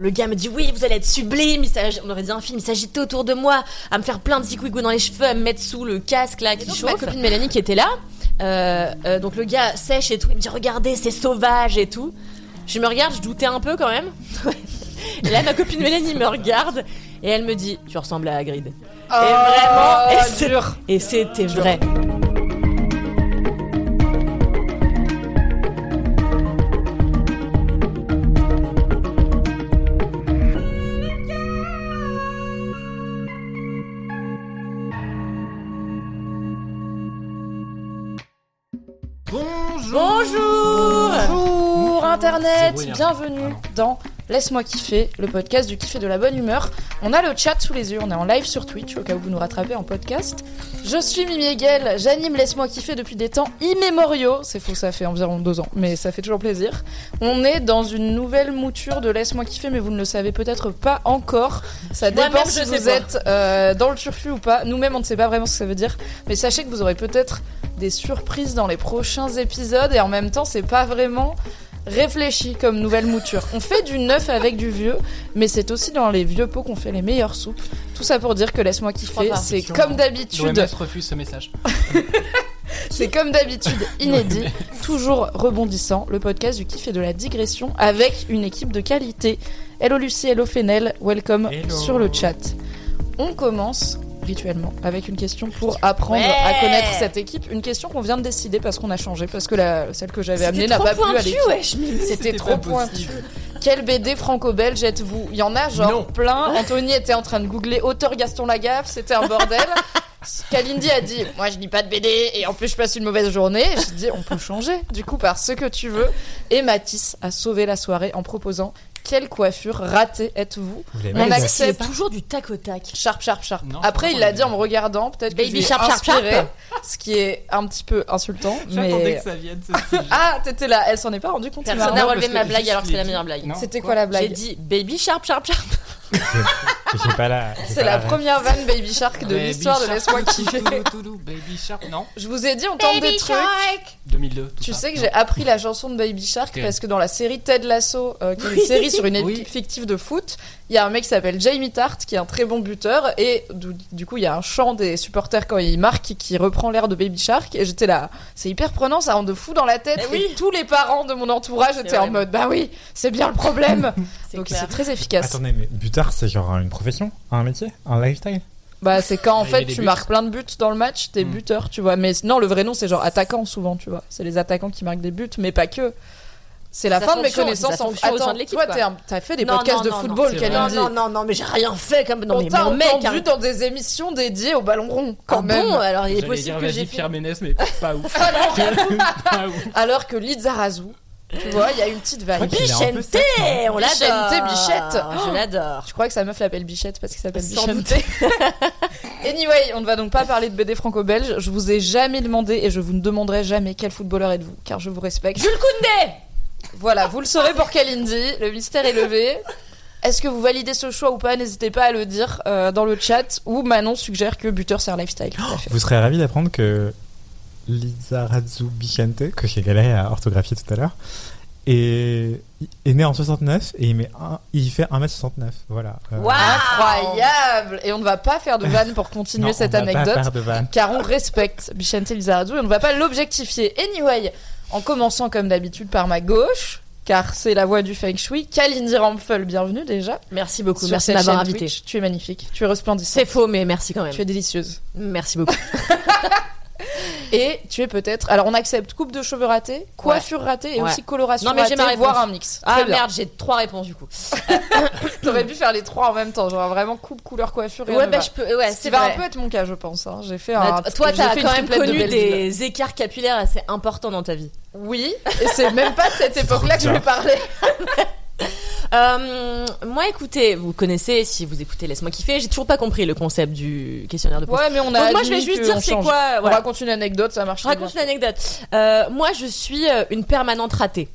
Le gars me dit oui, vous allez être sublime. Il on aurait dit un film. Il s'agitait autour de moi, à me faire plein de zigouigou dans les cheveux, à me mettre sous le casque là qui donc, chauffe. ma copine Mélanie qui était là. Euh, euh, donc le gars sèche et tout. Il me dit regardez, c'est sauvage et tout. Je me regarde, je doutais un peu quand même. et là, ma copine Mélanie me regarde et elle me dit tu ressembles à Hagrid. et vraiment, et et c'était vrai. Bonjour. Bonjour Internet, bienvenue dans Laisse-moi kiffer, le podcast du kiff et de la bonne humeur. On a le chat sous les yeux, on est en live sur Twitch au cas où vous nous rattrapez en podcast. Je suis Mimi Hegel, j'anime Laisse-moi kiffer depuis des temps immémoriaux. C'est faux, ça fait environ deux ans, mais ça fait toujours plaisir. On est dans une nouvelle mouture de Laisse-moi kiffer, mais vous ne le savez peut-être pas encore. Ça dépend si vous êtes euh, dans le turfu ou pas. Nous-mêmes, on ne sait pas vraiment ce que ça veut dire, mais sachez que vous aurez peut-être des surprises dans les prochains épisodes et en même temps, c'est pas vraiment réfléchi comme nouvelle mouture. On fait du neuf avec du vieux, mais c'est aussi dans les vieux pots qu'on fait les meilleures soupes. Tout ça pour dire que laisse-moi kiffer, c'est comme d'habitude, L'OMS refuse ce message. c'est comme d'habitude inédit, toujours rebondissant, le podcast du kiff et de la digression avec une équipe de qualité. Hello Lucie, hello Fenel, welcome Hello. sur le chat. On commence rituellement avec une question pour apprendre Ouais. à connaître cette équipe. Une question qu'on vient de décider parce qu'on a changé, parce que la, celle que j'avais amenée n'a pas plu à pointu, l'équipe. wesh, Mimi. C'était trop pointu. possible. Quel BD franco-belge êtes-vous? Il y en a genre Non. plein. Anthony était en train de googler auteur Gaston Lagaffe, c'était un bordel. Kalindi a dit Moi je lis pas de BD et en plus je passe une mauvaise journée. J'ai dit On peut changer du coup par ce que tu veux. Et Mathis a sauvé la soirée en proposant Quelle coiffure ratée êtes-vous On accepte. toujours du tac au tac. Sharp, sharp, sharp. Non, Après, il l'a dit en me regardant, peut-être que Baby sharp, sharp, inspiré, sharp. ce qui est un petit peu insultant. J'attendais Mais... que ça vienne. Ah, t'étais là, elle s'en est pas rendue compte. c'est Personne n'a relevé ma blague alors que c'est la meilleure blague. C'était quoi la J'ai blague dit baby sharp sharp sharp. Pas la. C'est la première vanne Baby Shark de l'histoire de Laisse-moi kiffer. Baby Shark, non Je vous ai dit, on tente des trucs. 2002. tout Tu ça. sais que j'ai appris la chanson de Baby Shark parce que dans la série Ted Lasso, euh, qui est une série sur une équipe Oui. fictive de foot, il y a un mec qui s'appelle Jamie Tart qui est un très bon buteur et du, du coup il y a un chant des supporters quand il marque qui, reprend l'air de Baby Shark et j'étais là, c'est hyper prenant, ça rend de fou dans la tête. Eh oui. Et tous les parents de mon entourage étaient en mode bah oui, c'est bien le problème. Donc c'est très efficace. Attendez, mais butard, c'est genre une profession Un métier Un lifestyle? Bah c'est quand en Ah, a fait tu buts. marques plein de buts dans le match, t'es Mm. buteur, tu vois. Mais non, le vrai nom c'est genre attaquant souvent, tu vois. C'est les attaquants qui marquent des buts, mais pas que. C'est la Sa fin de mes connaissances en fonction au sein Attends, de l'équipe, toi t'as fait des Non, podcasts non, de football, Kalindi. non, non, non, mais j'ai rien fait comme. Non, On mais t'a mon mec. entendu hein. dans des émissions dédiées au ballon rond, quand Ah même. bon, alors il est possible dire que j'ai. Pierre Ménès, mais pas ouf. Pas ouf. Alors que Lizarazu, tu vois, il y a une petite vague. Bichente, on Bichente, l'adore. Bichette. Je l'adore. Je crois que sa meuf l'appelle Bichette parce qu'il s'appelle Sans Bichette. anyway, on ne va donc pas parler de BD franco-belge. Je vous ai jamais demandé et je vous ne demanderai jamais quel footballeur êtes-vous, car je vous respecte. Jules Koundé Voilà, vous le saurez pour Kalindi. Le mystère est levé. Est-ce que vous validez ce choix ou pas N'hésitez pas à le dire euh, dans le chat. Ou Manon suggère que buteur c'est un lifestyle. Tout à fait. Vous serez ravi d'apprendre que Lizarazu Bichente, que j'ai galéré à orthographier tout à l'heure, est, est né en 69 et il, met un, il fait 1m69. Voilà. Euh, Waouh Incroyable Et on ne va pas faire de vanne pour continuer non, cette anecdote. car on respecte Bichente Lizarazu et on ne va pas l'objectifier. Anyway, en commençant comme d'habitude par ma gauche, car c'est la voix du Feng Shui, Kalindi Ramphel, bienvenue déjà. Merci beaucoup, Sur merci de m'avoir invité. Twitch. Tu es magnifique, tu es resplendissante, C'est faux, mais merci quand même. tu es délicieuse. Merci beaucoup. Et tu es peut-être. Alors on accepte coupe de cheveux ratée, coiffure ratée et aussi coloration Non, mais ratée, ma voire un mix. Ah merde, j'ai trois réponses du coup. T'aurais pu faire les trois en même temps, genre vraiment coupe, couleur, coifure. Et Ouais, bah je peux. Ouais, c'est va un peu être mon cas, je pense. hein. J'ai fait Bah, un. toi, t'as quand même de connu des écarts capillaires assez importants dans ta vie. Oui, et c'est même pas de cette époque-là que je vais parler. Euh, moi, écoutez, vous connaissez, si vous écoutez Laisse-moi kiffer, j'ai toujours pas compris le concept du questionnaire de pouce. Ouais, mais on a. Donc moi, je vais juste dire c'est quoi. On raconte une anecdote, ça marche. Raconte une anecdote. Euh, moi, je suis euh, une permanente ratée.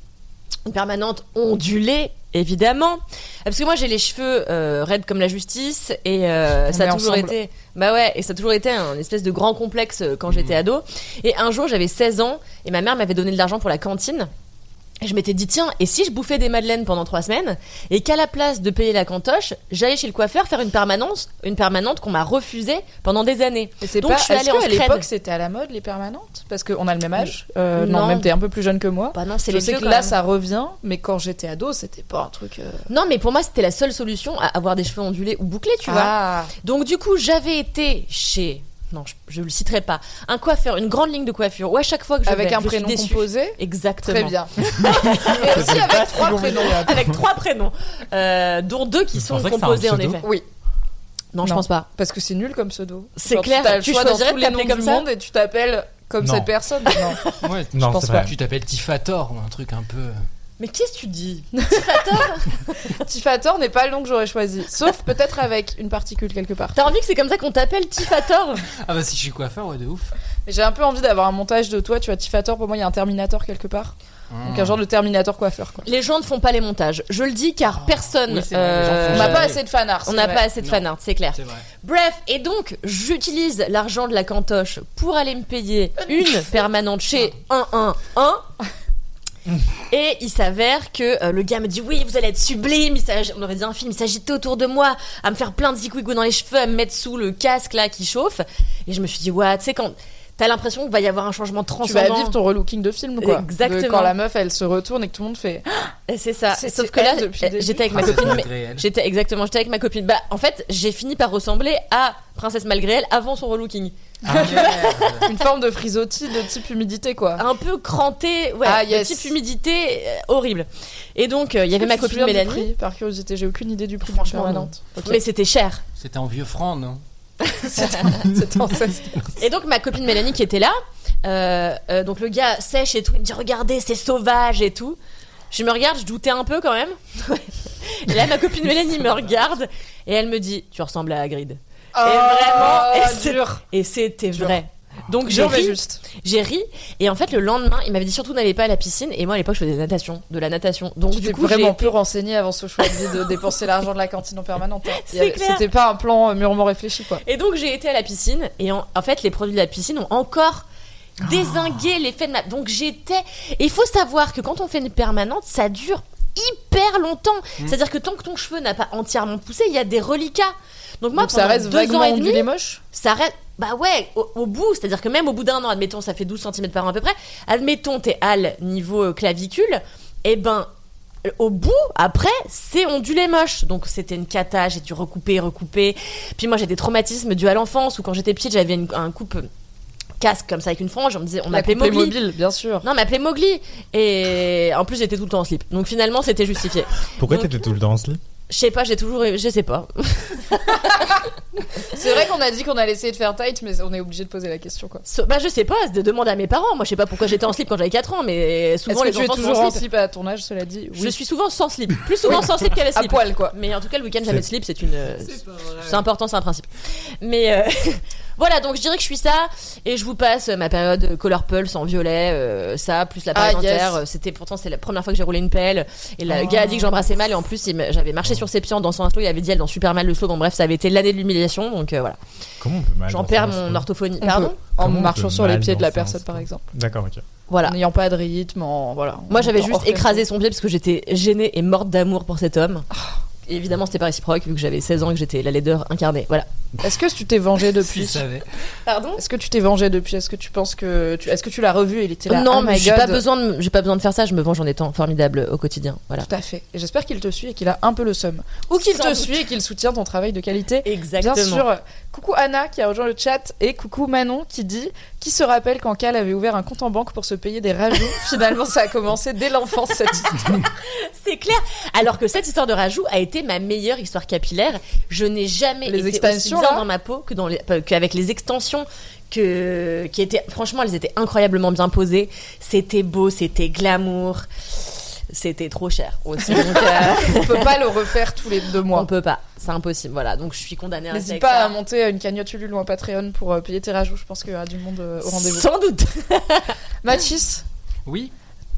Une permanente ondulée, évidemment. Parce que moi, j'ai les cheveux euh, raides comme la justice. Et ça a toujours ensemble. été... Bah ouais, et ça a toujours été un espèce de grand complexe quand j'étais ado. Et un jour, j'avais 16 ans. Et ma mère m'avait donné de l'argent pour la cantine. Et je m'étais dit, tiens, et si je bouffais des madeleines pendant trois semaines, et qu'à la place de payer la cantoche, j'allais chez le coiffeur faire une permanence, une permanente qu'on m'a refusée pendant des années. Et c'est Donc, pas. je suis allée en scred. l'époque c'était à la mode les permanentes? Parce qu'on a le même âge? Euh, non. Non. même t'es un peu plus jeune que moi. Bah non, c'est Je sais que là même. ça revient, mais quand j'étais ado, c'était pas un truc. euh, Non, mais pour moi, c'était la seule solution à avoir des cheveux ondulés ou bouclés, tu vois. Ah. Donc, du coup, j'avais été chez. Non, je, je le citerai pas. Un coiffeur, une grande ligne de coiffure où à chaque fois que je Avec vais, un je suis prénom déçue. composé. Exactement. Très bien. Et aussi avec trois prénoms. Avec trois prénoms, euh, dont deux qui Je sont composés en effet. Oui, Non, je Non. pense pas. parce que c'est nul comme pseudo. C'est clair, le tu choix dans choisirais tous de les noms t'appeler du comme ça monde et tu t'appelles comme Non. cette personne. Non. Ouais, Non, pense pas. vrai. tu t'appelles Tifator ou un truc un peu. Mais qu'est-ce que tu dis Tifator n'est pas le nom que j'aurais choisi. Sauf peut-être avec une particule quelque part. T'as envie que c'est comme ça qu'on t'appelle Tifator Ah bah si je suis coiffeur, ouais, de ouf. Mais j'ai un peu envie d'avoir un montage de toi. Tu vois, Tifator, pour moi, il y a un Terminator quelque part. Donc un genre de Terminator coiffeur, quoi. Les gens ne font pas les montages. Je le dis car personne. oui, les gens font On euh, n'a pas assez de fanarts. on n'a pas assez de Non. fanart, c'est clair. C'est vrai. Bref, et donc j'utilise l'argent de la cantoche pour aller me payer une permanente chez 111. Et il s'avère que euh, le gars me dit oui vous allez être sublime, il on aurait dit un film, il s'agitait autour de moi, à me faire plein de zigouigou dans les cheveux, à me mettre sous le casque là qui chauffe. Et je me suis dit ouais tu sais quand t'as l'impression qu'il va y avoir un changement Tu transcendant. vas vivre ton relooking de film, quoi. Exactement. De quand la meuf, elle se retourne et que tout le monde fait. Et C'est ça. C'est- Sauf c'est que là début. j'étais avec ma Princesse copine. J'étais exactement, j'étais avec ma copine. Bah, en fait, j'ai fini par ressembler à Princesse malgré elle avant son relooking. Ah. Une forme de frisottis de type humidité, quoi. un peu cranté, ouais, Ah, de type humidité euh, horrible. Et donc euh, il y avait ma tu copine Mélanie, prix, par curiosité, j'ai aucune idée du prix Franchement, permanente. Ok. mais c'était cher. C'était en vieux franc, non? C'était en 16. Et donc ma copine Mélanie qui était là, euh, euh, donc le gars sèche et tout, il me dit regardez c'est sauvage et tout. Je me regarde, je doutais un peu quand même. et là ma copine Mélanie me regarde et elle me dit tu ressembles à Hagrid. vraiment, et c'est- Oh, dur. Et c'était vrai. Donc j'ai ri, j'ai ri et en fait le lendemain il m'avait dit surtout n'allez pas à la piscine et moi à l'époque je faisais de la natation, de la natation. Donc Tu du coup vraiment peu renseigné avant ce choix de dépenser l'argent de la cantine en permanente. hein. C'était pas un plan euh, mûrement réfléchi, quoi. Et donc j'ai été à la piscine et en, en fait les produits de la piscine ont encore désingué l'effet de ma. Donc j'étais. Et il faut savoir que quand on fait une permanente, ça dure hyper longtemps. C'est-à-dire que tant que ton cheveu n'a pas entièrement poussé, il y a des reliquats. Donc moi Donc ça pendant reste deux ans et demi, moche? ça reste. Bah ouais, au, au bout, c'est-à-dire que même au bout d'un an, admettons, ça fait 12 cm par an à peu près, admettons t'es hal niveau euh, clavicule, et ben euh, au bout, après, c'est ondulé moche. Donc c'était une cata, j'ai dû recouper, recouper. Puis moi j'ai des traumatismes dus à l'enfance, où quand j'étais petite, j'avais une- un coupe euh, casque comme ça avec une frange, on me disait, on La m'appelait Mowgli. mobile, bien sûr. Non, on m'appelait Mowgli. Et en plus, j'étais tout le temps en slip. Donc finalement, c'était justifié. Pourquoi Donc- t'étais tout le temps en slip? Je sais pas, j'ai toujours. Je sais pas. C'est vrai qu'on a dit qu'on allait essayer de faire tight, mais on est obligé de poser la question, quoi. So- Bah, je sais pas, de demander à mes parents. Moi, je sais pas pourquoi j'étais en slip quand j'avais 4 ans, mais souvent que les tu es enfants sont toujours en slip. slip à ton âge, cela dit? Je suis souvent sans slip. Plus souvent sans slip qu'avec à slip. poil, quoi. Mais en tout cas, le week-end, jamais de slip, c'est une. C'est important, c'est un principe. Mais euh, voilà, donc je dirais que je suis ça. Et je vous passe ma période Color Pulse en violet, euh, ça, plus la Ah, période yes. dentaire. C'était pourtant, c'est la première fois que j'ai roulé une pelle. Et le Oh. gars a dit que j'embrassais mal. Et en plus, j'avais marché sur ses pieds en dansant un slow. Il avait dit elle danse super mal le slow. Bref, ça avait été l'année de l'humiliation. Donc euh, voilà. Comment on peut mal J'en perds mon slow orthophonie. On Pardon? Peut. En marchant sur les pieds de la personne, par exemple. D'accord, ok. Voilà. En n'ayant pas de rythme, en voilà. Moi, j'avais juste écrasé son pied parce que j'étais gênée et morte d'amour pour cet homme. Et évidemment, c'était pas réciproque vu que j'avais 16 ans et que j'étais la laideur incarnée. Voilà. Est-ce que tu t'es vengé depuis je savais. Pardon? Est-ce que tu t'es vengé depuis? Est-ce que tu penses que tu... est-ce que tu l'as revu et il était là Non, oh mais j'ai pas besoin de, j'ai pas besoin de faire ça. Je me venge en étant formidable au quotidien. Voilà. Tout à fait. Et j'espère qu'il te suit et qu'il a un peu le seum. Ou qu'il Sans te doute. suit et qu'il soutient ton travail de qualité. Exactement. Bien sûr. Coucou Anna qui a rejoint le chat et coucou Manon qui dit qui se rappelle quand Cal avait ouvert un compte en banque pour se payer des rajouts. Finalement, ça a commencé dès l'enfance cette histoire. C'est clair. Alors que cette histoire de rajout a été ma meilleure histoire capillaire. Je n'ai jamais Les été extensions, aussi bien là dans ma peau que dans les, euh, qu'avec les extensions que qui étaient franchement elles étaient incroyablement bien posées. C'était beau, c'était glamour. C'était trop cher aussi. Donc, euh, On peut pas le refaire tous les deux on mois. peut pas. C'est impossible. Voilà. Donc je suis condamnée à rester N'hésite pas ça. à monter une cagnotte Ulule ou un Patreon pour euh, payer tes rajouts. Je pense qu'il y aura du monde euh, au rendez-vous. Sans doute. Mathis, Oui.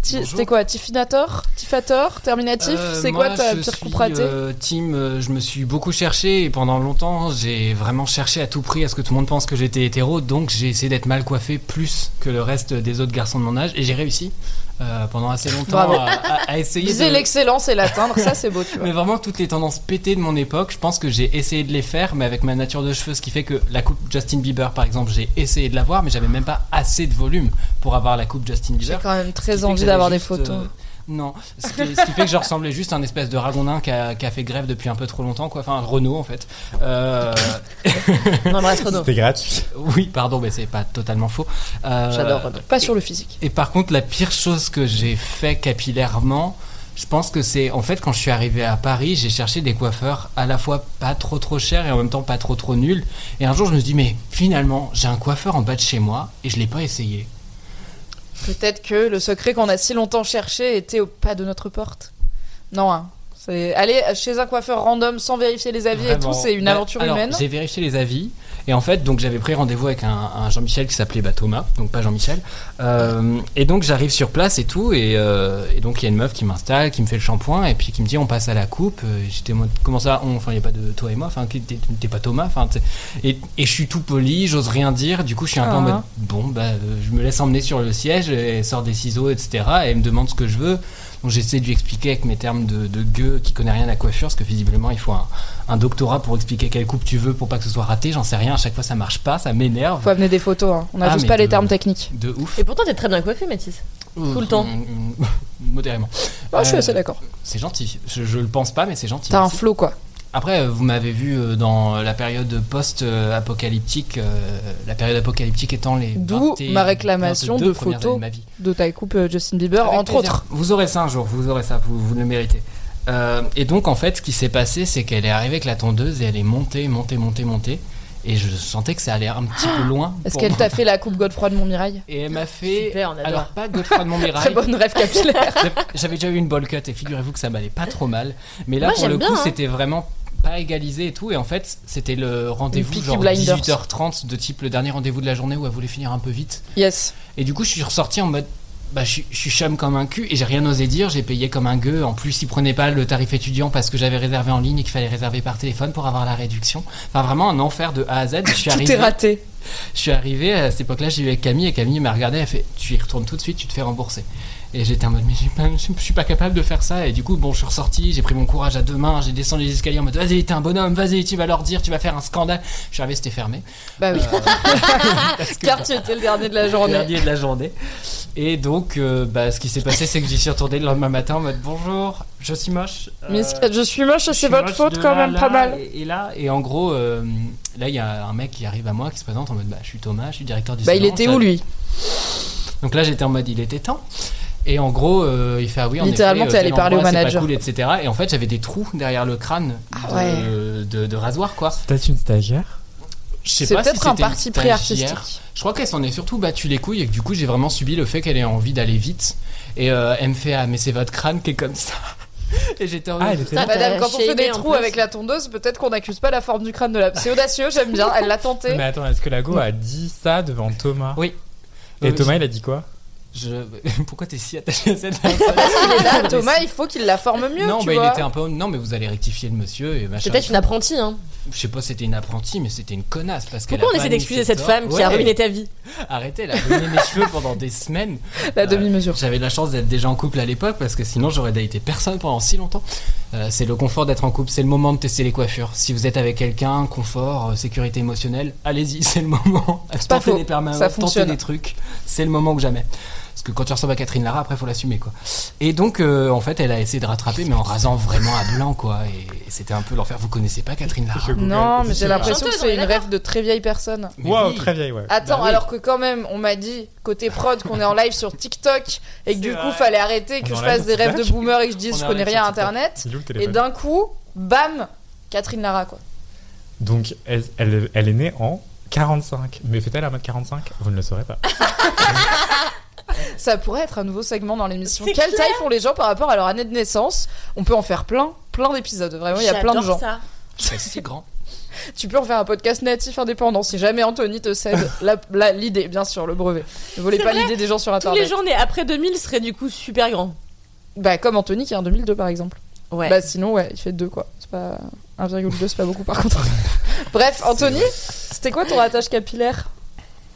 c'était quoi? Tiffinator? Tifator? Terminatif? Euh, C'est quoi ta je pire ratée euh, Team, je me suis beaucoup cherché et pendant longtemps, j'ai vraiment cherché à tout prix à ce que tout le monde pense que j'étais hétéro. Donc j'ai essayé d'être mal coiffé plus que le reste des autres garçons de mon âge et j'ai réussi euh, pendant assez longtemps à, à- à essayer Viser de. l'excellence et l'atteindre, ça c'est beau, tu vois. Mais vraiment toutes les tendances pétées de mon époque, je pense que j'ai essayé de les faire, mais avec ma nature de cheveux, ce qui fait que la coupe Justin Bieber, par exemple, j'ai essayé de l'avoir, mais j'avais même pas assez de volume pour avoir la coupe Justin J'ai Bieber. quand même très envie d'avoir des photos. euh, non, ce qui, ce qui fait que je ressemblais juste à un espèce de ragondin qui a, qui a fait grève depuis un peu trop longtemps, quoi. Enfin, Renault en fait. Euh, On embrasse Renaud. C'était gratuit. oui, pardon, mais c'est pas totalement faux. Euh, J'adore Renaud. Pas sur le physique. Et par contre, la pire chose que j'ai fait capillairement, je pense que c'est en fait quand je suis arrivé à Paris, j'ai cherché des coiffeurs à la fois pas trop trop chers et en même temps pas trop trop nuls. Et un jour, je me suis dit, mais finalement, j'ai un coiffeur en bas de chez moi et je l'ai pas essayé. Peut-être que le secret qu'on a si longtemps cherché était au pas de notre porte. Non, hein. C'est aller chez un coiffeur random sans vérifier les avis et tout, c'est une Bah, aventure alors, humaine. J'ai vérifié les avis et en fait donc j'avais pris rendez-vous avec un, un Jean-Michel qui s'appelait bah, Thomas, donc pas Jean-Michel. Euh, et donc j'arrive sur place et tout et, euh, et donc il y a une meuf qui m'installe, qui me fait le shampoing et puis qui me dit on passe à la coupe. Euh, J'étais comment ça on Enfin il y a pas de toi et moi. Enfin t'es pas Thomas. Enfin et, et je suis tout poli, j'ose rien dire. Du coup je suis un peu en Ah. mode bon bah euh, je me laisse emmener sur le siège et elle sort des ciseaux etc. Et elle me demande ce que je veux. Donc j'essaie de lui expliquer avec mes termes de, de gueux qui connaît rien à la coiffure, parce que visiblement il faut un, un doctorat pour expliquer quelle coupe tu veux pour pas que ce soit raté, j'en sais rien, à chaque fois ça marche pas, ça m'énerve. Faut amener des photos, hein. on Ah, juste mais pas les de- termes techniques. De ouf. Et pourtant, t'es très bien coiffé, Mathis. Tout le temps. Mm, Modérément. Ah, je suis Euh, assez d'accord. C'est gentil. Je, je le pense pas, mais c'est gentil. T'as un flow quoi. Après, euh, vous m'avez vu euh, dans la période post-apocalyptique, la période apocalyptique étant les. D'où 20 et ma réclamation 22 de photos. de ma vie. De ta coupe Justin Bieber, Avec entre plaisir. autres. Vous aurez ça un jour, vous aurez ça, vous, vous le méritez. Euh, et donc, en fait, ce qui s'est passé, c'est qu'elle est arrivée avec la tondeuse et elle est montée, montée, montée, montée. Et je sentais que ça allait un petit peu loin. Est-ce qu'elle t'a fait la coupe Godefroy de Montmirail? Et elle m'a fait. Super, on adore. Alors, pas Godefroy de Très Montmirail. bonne rêve capillaire. J'avais- déjà eu une ball cut et figurez-vous que ça m'allait pas trop mal. Mais là, Moi, pour le coup, hein. c'était vraiment pas égalisé et tout. Et en fait, c'était le rendez-vous genre Blinders. 18h30 de type le dernier rendez-vous de la journée où elle voulait finir un peu vite. yes. Et du coup, je suis ressorti en mode. Bah, je, suis- je suis chum comme un cul et j'ai rien osé dire. J'ai payé comme un gueux. En plus, ils prenaient pas le tarif étudiant parce que j'avais réservé en ligne et qu'il fallait réserver par téléphone pour avoir la réduction. Enfin, vraiment un enfer de A à Z. Je suis Tout arrivé. est raté. Je suis arrivé à cette époque-là, j'ai eu avec Camille et Camille m'a regardé, elle fait Tu y retournes tout de suite, tu te fais rembourser. Et j'étais en mode Mais pas- je suis pas capable de faire ça. Et du coup, bon, je suis ressorti, j'ai pris mon courage à deux mains, j'ai descendu les escaliers en mode Vas-y, t'es un bonhomme, vas-y, tu vas leur dire, tu vas faire un scandale. Je suis arrivé, c'était fermé. Bah oui. Euh, Car tu étais le dernier de la journée. dernier de la journée. Et donc, euh, bah, ce qui s'est passé, c'est que j'y suis retourné le lendemain matin en mode Bonjour, je suis moche. Mais Euh, je suis moche, c'est votre moche faute quand là, même, là, pas mal. Et, et là, et en gros, euh, là, il y a un mec qui arrive à moi, qui se présente en mode Bah, je suis Thomas, je suis directeur du Bah il était où lui? Donc là, j'étais en mode, il était temps. Et en gros, euh, il fait ah oui, en Littéralement, euh, allé tel parler au manager. cool, etc. Et en fait, j'avais des trous derrière le crâne Ah de, ouais. de, de rasoir, quoi. C'est peut-être une stagiaire. Je sais C'est si peut-être un parti pris artistique. Je crois qu'elle s'en est surtout battu les couilles et que du coup, j'ai vraiment subi le fait qu'elle ait envie d'aller vite. Et euh, elle me fait ah mais c'est votre crâne qui est comme ça. et j'étais en Ah, t'as Madame, quand on fait des trous avec la tondeuse, peut-être qu'on n'accuse pas la forme du crâne de la. C'est audacieux, j'aime bien. Elle l'a tenté. Mais attends, est-ce que la go a dit ça devant Thomas? Oui. Et Thomas, il a dit quoi? Je... Pourquoi t'es si attaché à cette Il là, Thomas, il faut qu'il la forme mieux, Non, tu bah, il vois. était un peu. Non, mais vous allez rectifier le monsieur et machin. C'est peut-être une apprentie, hein. Je sais pas, si c'était une apprentie, mais c'était une connasse parce qu'elle. Pourquoi a on essaie d'excuser cette femme qui a Ouais. ruiné ta vie? Arrêtez, elle a ruiné mes cheveux pendant des semaines. La Euh, demi-mesure. J'avais la chance d'être déjà en couple à l'époque parce que sinon j'aurais daté personne pendant si longtemps. Euh, c'est le confort d'être en couple, c'est le moment de tester les coiffures. Si vous êtes avec quelqu'un, confort, euh, sécurité émotionnelle, allez-y, c'est le moment. pas Tentez faux, des permanents, ça tentez des trucs, c'est le moment que jamais. Parce que quand tu ressembles à Catherine Lara, après faut l'assumer quoi. Et donc euh, en fait elle a essayé de rattraper mais en rasant vraiment à blanc quoi. Et, et c'était un peu l'enfer. Vous connaissez pas Catherine Lara Non, mais j'ai l'impression que c'est est une rêve de très vieille personne. Mais Wow, très vieille, ouais. Attends, Bah oui. alors que quand même, on m'a dit côté prod qu'on est en live sur TikTok et que du coup vrai. fallait arrêter que On je fasse des rêves de boomer et que je dise je connais rien à internet. Et d'un coup, bam, Catherine Lara quoi. Donc, elle, elle, elle est née en 45. Mais fait-elle un mètre 45 Vous ne le saurez pas. Ça pourrait être un nouveau segment dans l'émission. C'est Quelle clair. taille font les gens par rapport à leur année de naissance On peut en faire plein, plein d'épisodes. Vraiment, il y a plein de gens. J'adore ça. Si grand. Tu peux en faire un podcast natif indépendant si jamais Anthony te cède l'idée, bien sûr, le brevet. Ne volez C'est pas l'idée des gens sur Tous internet. les journées après 2000 seraient du coup super grands. Bah, comme Anthony qui est en 2002 par exemple. Ouais. Bah, sinon, ouais, il fait 2 quoi. C'est pas 1,2, c'est pas beaucoup par contre. Bref, Anthony, c'était quoi ton attache capillaire?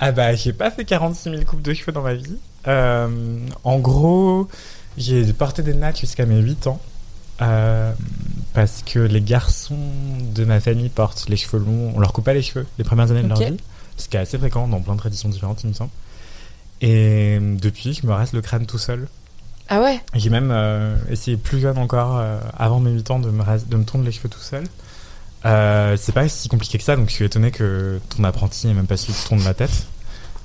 Ah bah, j'ai pas fait 46 000 coupes de cheveux dans ma vie. Euh, en gros, j'ai porté des nattes jusqu'à mes 8 ans. Euh, parce que les garçons de ma famille portent les cheveux longs, on leur coupe pas les cheveux les premières années de leur vie, ce qui est assez fréquent dans plein de traditions différentes, il me semble. Et depuis, je me reste le crâne tout seul. Ah ouais? J'ai même euh, essayé plus jeune encore, euh, avant mes 8 ans, de me, de me tondre les cheveux tout seul. Euh, c'est pas si compliqué que ça, donc je suis étonné que ton apprenti ait même pas su tondre ma tête.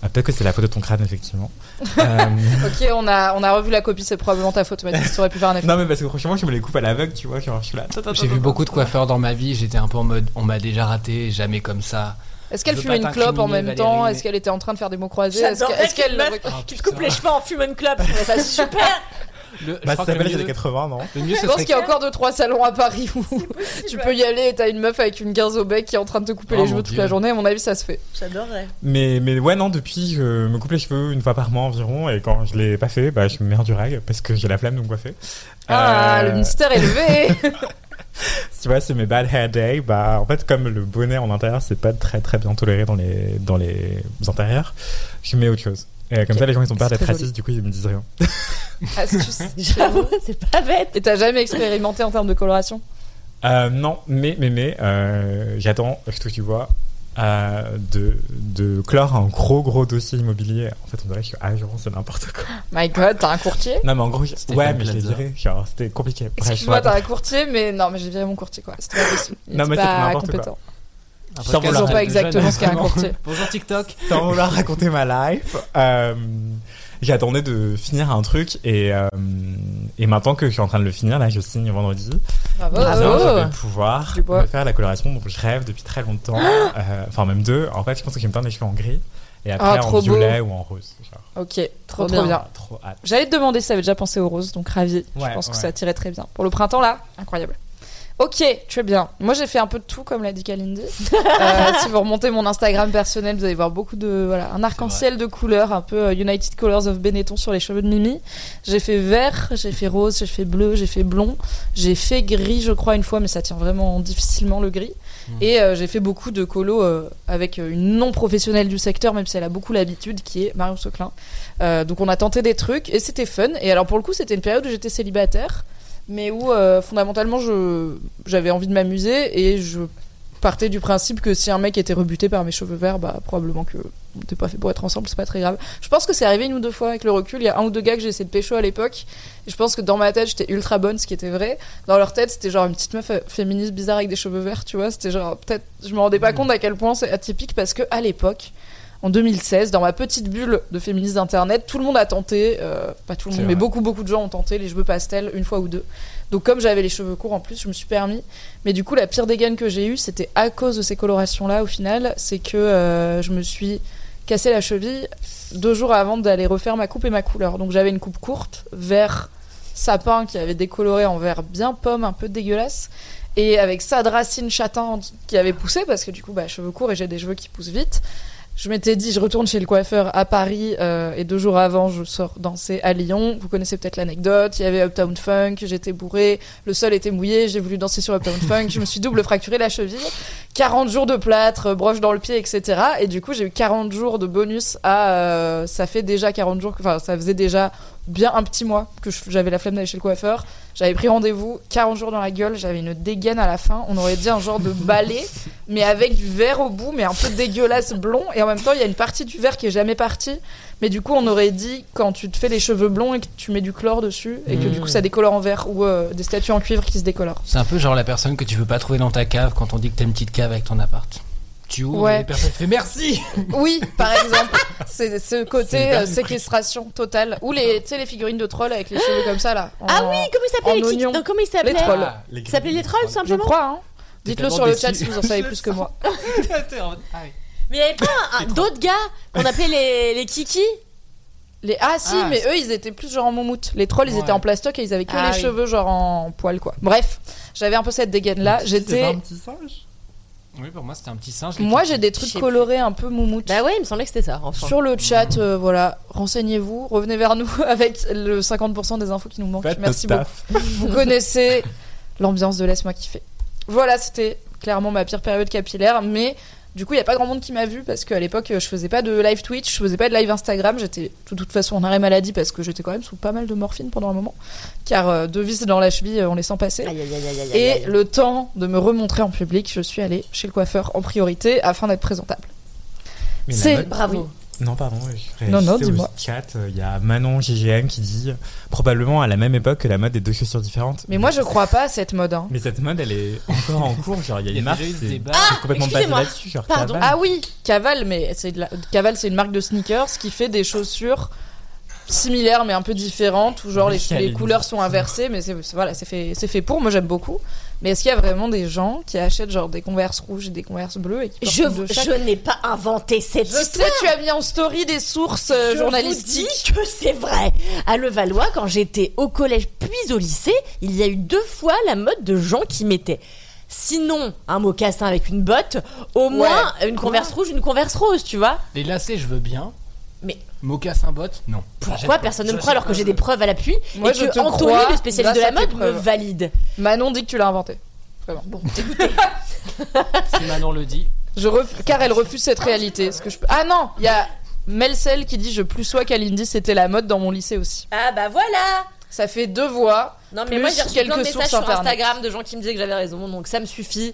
Ah, Peut-être que c'est la faute de ton crâne, effectivement. Euh, Ok, on a, on a revu la copie, c'est probablement ta faute, Mathis. Tu aurais pu faire un effort. non, mais parce que franchement, je me les coupe à l'aveugle, tu vois. Genre, je suis là. J'ai vu beaucoup de coiffeurs dans ma vie, j'étais un peu en mode on m'a déjà raté, jamais comme ça. Est-ce qu'elle Je fumait une clope en même temps Est-ce qu'elle était en train de faire des mots croisés Est-ce qu'elle. Ah, qui te coupe les cheveux en fumant club. Je trouve ça super. Le, je Bah, crois ça que s'appelle le les années mieux, 80, non le mieux, Je pense qu'il y a encore 2-3 salons à Paris où tu peux y aller et t'as une meuf avec une guinze au bec qui est en train de te couper Oh, les cheveux toute la journée. À mon avis, ça se fait. J'adorerais. mais, mais ouais, non, depuis, je me coupe les cheveux une fois par mois environ. Et quand je l'ai pas fait, bah, je me mets en durag parce que j'ai la flemme de me coiffer. Ah, Euh, le mystère est levé Tu vois, c'est mes bad hair day. Bah, en fait, comme le bonnet en intérieur, c'est pas très très bien toléré dans les, dans les intérieurs, je mets autre chose. Et comme ça, les gens ils ont peur C'est d'être racistes, du coup ils me disent rien. Astuce. J'avoue, c'est pas bête. Et t'as jamais expérimenté en termes de coloration? Euh, non, mais, mais, mais, euh, j'attends, je que tu vois, euh, de, de clore un gros gros dossier immobilier. En fait, on dirait que je suis agent, c'est n'importe quoi. My god, t'as un courtier? Non, mais en gros, ouais, mais je l'ai viré. Genre, c'était compliqué. Excuse-moi, t'as un courtier, mais non, mais j'ai viré mon courtier quoi. C'était pas possible. Il Non, était mais c'était pas n'importe quoi. Un Sans vouloir- pas exactement ce qu'est un courtier. Bonjour TikTok. Sans vouloir raconter ma life, euh, j'attendais de finir un truc et, euh, et maintenant que je suis en train de le finir, là, je signe vendredi. Bravo. Bien, je Bravo. vais pouvoir me faire la coloration dont je rêve depuis très longtemps. Euh, Enfin, même deux. En fait, je pense que je vais me teindre les cheveux en gris et après Ah, trop en violet ou en rose. Genre, Ok, trop bien. bien. trop. J'allais te demander si t'avais déjà pensé aux roses, donc ravi. je Ouais, pense que ça tirait très bien. Pour le printemps là, incroyable. Ok, très bien. Moi j'ai fait un peu de tout comme l'a dit Kalindi. Euh, si vous remontez mon Instagram personnel, vous allez voir beaucoup de voilà un arc-en-ciel de couleurs, un peu euh, United Colors of Benetton sur les cheveux de Mimi. J'ai fait vert, j'ai fait rose, j'ai fait bleu, j'ai fait blond, j'ai fait gris je crois une fois, mais ça tient vraiment difficilement le gris. Mhm. Et euh, j'ai fait beaucoup de colos euh, avec une non professionnelle du secteur, même si elle a beaucoup l'habitude, qui est Marion Seclin. Donc on a tenté des trucs et c'était fun. Et alors pour le coup, c'était une période où j'étais célibataire, mais où euh, fondamentalement je j'avais envie de m'amuser et je partais du principe que si un mec était rebuté par mes cheveux verts, bah probablement que on n'était pas fait pour être ensemble, c'est pas très grave. Je pense que c'est arrivé une ou deux fois avec le recul. Il y a un ou deux gars que j'ai essayé de pécho à l'époque. Et je pense que dans ma tête, j'étais ultra bonne, ce qui était vrai. Dans leur tête, c'était genre une petite meuf euh, féministe bizarre avec des cheveux verts, tu vois. C'était genre, peut-être, je me rendais pas compte à quel point c'est atypique parce que à l'époque, en 2016, dans ma petite bulle de féministes d'internet, tout le monde a tenté, euh, pas tout le monde, mais beaucoup, beaucoup de gens ont tenté les cheveux pastels une fois ou deux. Donc, comme j'avais les cheveux courts en plus, je me suis permis. Mais du coup, la pire dégaine que j'ai eue, c'était à cause de ces colorations-là, au final, c'est que euh, je me suis cassé la cheville deux jours avant d'aller refaire ma coupe et ma couleur. Donc, j'avais une coupe courte, vert sapin qui avait décoloré en vert bien pomme, un peu dégueulasse. Et avec ça de racines châtain qui avait poussé, parce que du coup, bah, cheveux courts et j'ai des cheveux qui poussent vite. Je m'étais dit, je retourne chez le coiffeur à Paris euh, et deux jours avant, je sors danser à Lyon. Vous connaissez peut-être l'anecdote. Il y avait Uptown Funk, j'étais bourré, le sol était mouillé, j'ai voulu danser sur Uptown Funk, je me suis double fracturé la cheville. 40 jours de plâtre, broche dans le pied, etc. Et du coup, j'ai eu 40 jours de bonus à. euh, ça fait déjà 40 jours, que- enfin, ça faisait déjà bien un petit mois que j'avais la flemme d'aller chez le coiffeur. J'avais pris rendez-vous, 40 jours dans la gueule, j'avais une dégaine à la fin. On aurait dit un genre de balai, mais avec du verre au bout, mais un peu dégueulasse blond. Et en même temps, il y a une partie du verre qui est jamais partie. Mais du coup, on aurait dit quand tu te fais les cheveux blonds et que tu mets du chlore dessus, et que du coup, ça décolore en verre, ou euh, des statues en cuivre qui se décolorent. C'est un peu genre la personne que tu veux pas trouver dans ta cave quand on dit que t'as une petite cave avec ton appart. Tu ouvres Ouais. et personne fait merci. Oui, par exemple. C'est ce côté euh, séquestration totale. Ou les, tu sais, les figurines de trolls avec les cheveux comme ça, là. Ah oui, comment il s'appelait en les non, Comment il s'appelait Les trolls. Ah, les trolls Je simplement crois, hein. T'es Dites-le sur le chat si vous en savez plus que moi. Mais il y avait pas d'autres gars qu'on appelait les, les kiki Les... Ah si, Ah, mais eux, ils étaient plus genre en moumoute. Les trolls, ils Ouais. étaient en plastoc et ils avaient que Ah les oui. cheveux genre en poil, quoi. Bref, j'avais un peu cette dégaine-là. C'est pas J'étais... un petit singe? Oui, pour moi c'était un petit singe. Moi, j'ai des trucs colorés un peu moumoute. Bah ouais, il me semblait que c'était ça. Enfin. Sur le chat, euh, voilà, renseignez-vous, revenez vers nous avec le 50% des infos qui nous manquent. Faites Merci beaucoup. Vous connaissez l'ambiance de Laisse-moi kiffer. Voilà, c'était clairement ma pire période capillaire, mais du coup, il n'y a pas grand monde qui m'a vu parce qu'à l'époque, je faisais pas de live Twitch, je faisais pas de live Instagram, j'étais de toute façon en arrêt maladie parce que j'étais quand même sous pas mal de morphine pendant un moment, car euh, deux vis dans la cheville, euh, on les sent passer. Aïe, aïe, aïe, aïe, aïe, Et le temps de me remontrer en public, je suis allée chez le coiffeur en priorité afin d'être présentable. C'est- Bravo. Non, pardon, je Non, non, dis-moi. chat. euh, Il y a Manon GGM qui dit probablement à la même époque que la mode des deux chaussures différentes. Mais moi, je crois pas à cette mode. hein. Mais cette mode, elle est encore en cours. Genre, il y a une marque qui ce est complètement basée là-dessus. Genre, Pardon. Caval. Ah oui, Caval, mais c'est la... Caval, c'est une marque de sneakers qui fait des chaussures similaires mais un peu différentes où genre les, les couleurs sont inversées mais c'est c'est- voilà c'est fait c'est fait pour moi j'aime beaucoup mais est-ce qu'il y a vraiment des gens qui achètent genre des converses rouges et des converses bleues et qui Je, une de chaque je n'ai pas inventé cette Je histoire. sais tu as mis en story des sources euh, Je journalistiques vous dis que c'est vrai. À Levallois, quand j'étais au collège puis au lycée, il y a eu deux fois la mode de gens qui mettaient. Sinon, un mocassin avec une botte, au moins une converse rouge, une converse rose, tu vois. Les lacets, je veux bien. Mais- Mocassin botte, non. Pourquoi personne ne me croit alors que j'ai des preuves à l'appui Moi, et je que te Anthony, crois le spécialiste de grâce la à tes mode, me preuves. valide. Manon dit que tu l'as inventé vraiment Bon, écoutez, Si Manon le dit. je ref- car elle refuse cette réalité ce que je peux ah non il y a Melcel qui dit je plus sois qu'Alindy c'était la mode dans mon lycée aussi ah bah voilà. ça fait deux voix Non mais Plus moi j'ai reçu plein de quelques messages sources sur internet. Instagram de gens qui me disaient que j'avais raison, donc ça me suffit.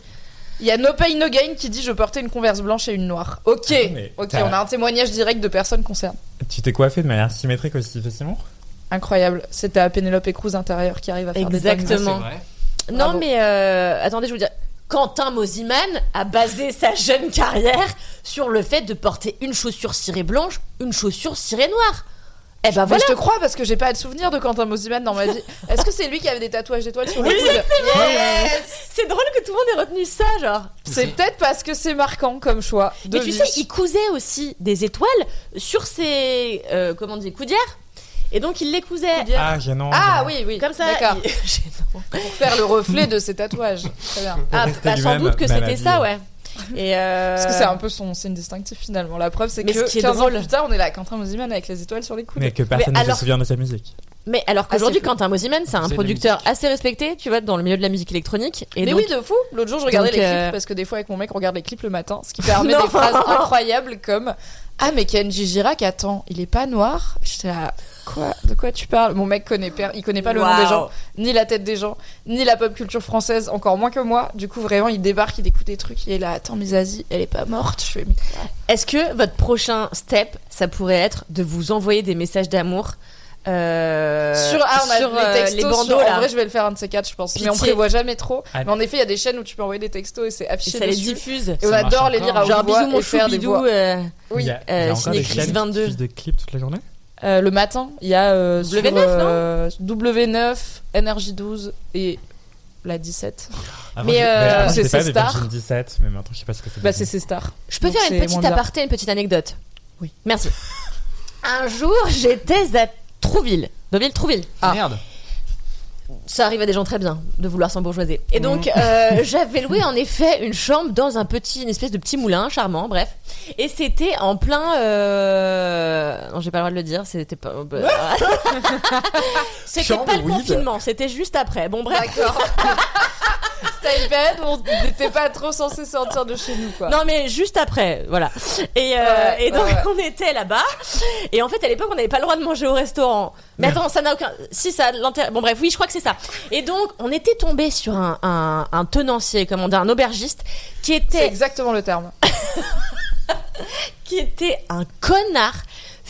Il y a No Pain No Gain qui dit je portais une converse blanche et une noire. Ok, mais ok, t'as- on a un témoignage direct de personnes concernées. Tu t'es coiffé de manière symétrique aussi facilement? Incroyable. C'était à Pénélope Cruz intérieur qui arrive à faire Exactement. des dingueries. vrai. Non, Bravo. mais euh, attendez, je veux dire. Quentin Mosiman a basé sa jeune carrière sur le fait de porter une chaussure cirée blanche, une chaussure cirée noire. Eh ben Mais voilà. je te crois parce que j'ai pas de souvenir de Quentin Mosiman dans ma vie. Est-ce que c'est lui qui avait des tatouages d'étoiles sur les Oui, coudes C'est drôle que tout le monde ait retenu ça, genre. C'est peut-être parce que c'est marquant comme choix de Et tu vie. sais, il cousait aussi des étoiles sur ses euh, comment on dit coudières. Et donc il les cousait Ah, gênant. Ah oui, oui. comme ça. D'accord. il-. Pour faire le reflet de ses tatouages. Très bien. Ah, bah, sans doute que c'était ça, ouais. Et euh, Parce que c'est un peu son signe distinctif finalement. La preuve, c'est que ce qui est 15 drôle- ans plus tard, on est là, Quentin Mosiman avec les étoiles sur les coudes. Mais que personne Mais ne alors- se souvient de sa musique. Mais alors Ah, qu'aujourd'hui. Quentin Mosiman, c'est un producteur assez respecté, tu vois, dans le milieu de la musique électronique. Et mais donc, oui, de fou. L'autre jour, je regardais Donc, les euh, clips parce que des fois, avec mon mec, on regarde les clips le matin, ce qui permet des phrases incroyables comme Ah, mais Kenji Girac, attends, il est pas noir J'étais là, quoi De quoi tu parles? Mon mec connaît, il connaît pas le nom des gens, ni la tête des gens, ni la pop culture française, encore moins que moi. Du coup, vraiment, il débarque, il écoute des trucs, il est là, attends, mais Zazie, elle est pas morte. Je Est-ce que votre prochain step, ça pourrait être de vous envoyer des messages d'amour euh, sur, ah, on a sur, les euh, textos. les bandeaux sur- là En vrai, je vais le faire un de ces quatre, je pense. Mais on Pitié. prévoit jamais trop. Ah. Mais en effet, il y a des chaînes où tu peux envoyer des textos et c'est et affiché ça les diffuse. Et on Ça adore les lire à Genre bisous mon et chou des bidou. euh, Oui. Euh, qui 22. diffusent des clips toute la journée Euh, le matin, il y a euh, sur, W9, non euh, W9, NRJ12 et la 17. Avant, Mais, euh, avant, c'est ces stars. Virgin 17, mais maintenant je sais pas ce que c'est. Bah, c'est ses stars. Je peux faire une petite aparté, une petite anecdote? Oui. Merci. Un jour, j'étais à Trouville, Deauville, Trouville. Ah. Merde. Ça arrive à des gens très bien de vouloir s'embourgeoiser. Et donc, euh, j'avais loué en effet une chambre dans un petit, une espèce de petit moulin charmant, bref. Et c'était en plein. Euh... Non, j'ai pas le droit de le dire. C'était pas. c'était Chambre pas le weed. confinement. C'était juste après. Bon, bref. D'accord. On n'était pas trop censé sortir de chez nous, quoi. Non mais juste après, voilà. Et, euh, Ouais, et donc ouais, ouais. on était là-bas. Et en fait à l'époque on n'avait pas le droit de manger au restaurant. Mais attends, ça n'a aucun. Si ça a de l'intérêt. Bon bref, oui, je crois que c'est ça. Et donc on était tombé sur un, un, un tenancier, comme on dit, un aubergiste, qui C'est était exactement le terme. qui était un connard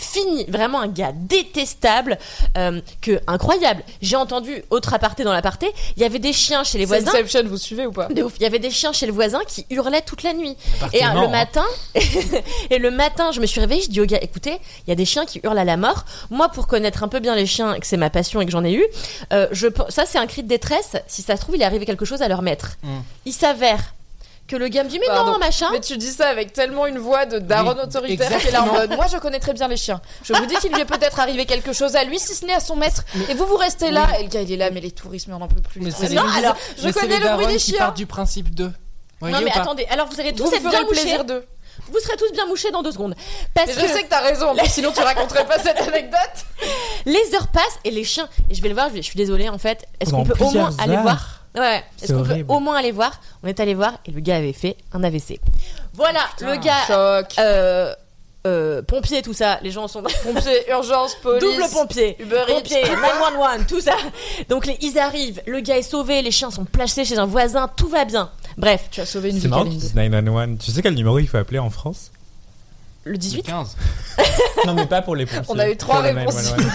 fini, vraiment un gars détestable, euh, que incroyable. J'ai entendu autre aparté dans l'aparté, il y avait des chiens chez les voisins. Inception, vous suivez ou pas De ouf. Il y avait des chiens chez le voisin qui hurlaient toute la nuit. Et euh, Appartement, le hein. matin, et le matin, je me suis réveillée, je dis au gars, écoutez, il y a des chiens qui hurlent à la mort. Moi, pour connaître un peu bien les chiens, et que c'est ma passion et que j'en ai eu, euh, je, ça c'est un cri de détresse. Si ça se trouve, il est arrivé quelque chose à leur maître. Mm. Il s'avère que le gars me dit, mais Pardon. non, machin. Mais tu dis ça avec tellement une voix de daronne Oui, autoritaire qui est là en exactement. mode Moi je connais très bien les chiens. Je vous dis qu'il lui est peut-être arrivé quelque chose à lui, si ce n'est à son maître. Et vous, vous restez là. Et le gars il est là, mais les touristes, mais on n'en peut plus. les Mais c'est touristes. les- Non, alors, je mais connais le bruit des qui chiens. partent du principe de. Voyez non, mais attendez, alors vous allez tous Vous être bien plaisir mouchés. d'eux. Vous serez tous bien mouchés dans deux secondes. Parce Mais que je sais que t'as raison, sinon tu raconterais pas cette anecdote. les heures passent et les chiens, et je vais le voir, je, vais- je suis désolée en fait, est-ce qu'on peut au moins aller voir Ouais, C'est est-ce qu'on peut au moins aller voir On est allé voir et le gars avait fait un AVC. Voilà, le gars, Choc. euh, euh, pompier, tout ça, les gens sont Pompiers, urgence, police. double pompier, Uber Eats. pompier, 911, tout ça. Donc les, ils arrivent, le gars est sauvé, les chiens sont placés chez un voisin, tout va bien. Bref, Tu as sauvé une C'est vie, marrant Kalindi. disent 911. Tu sais quel numéro il faut appeler en France? Le 18 15. Non, mais pas pour les pompiers. On a eu trois Pour le réponses. 911.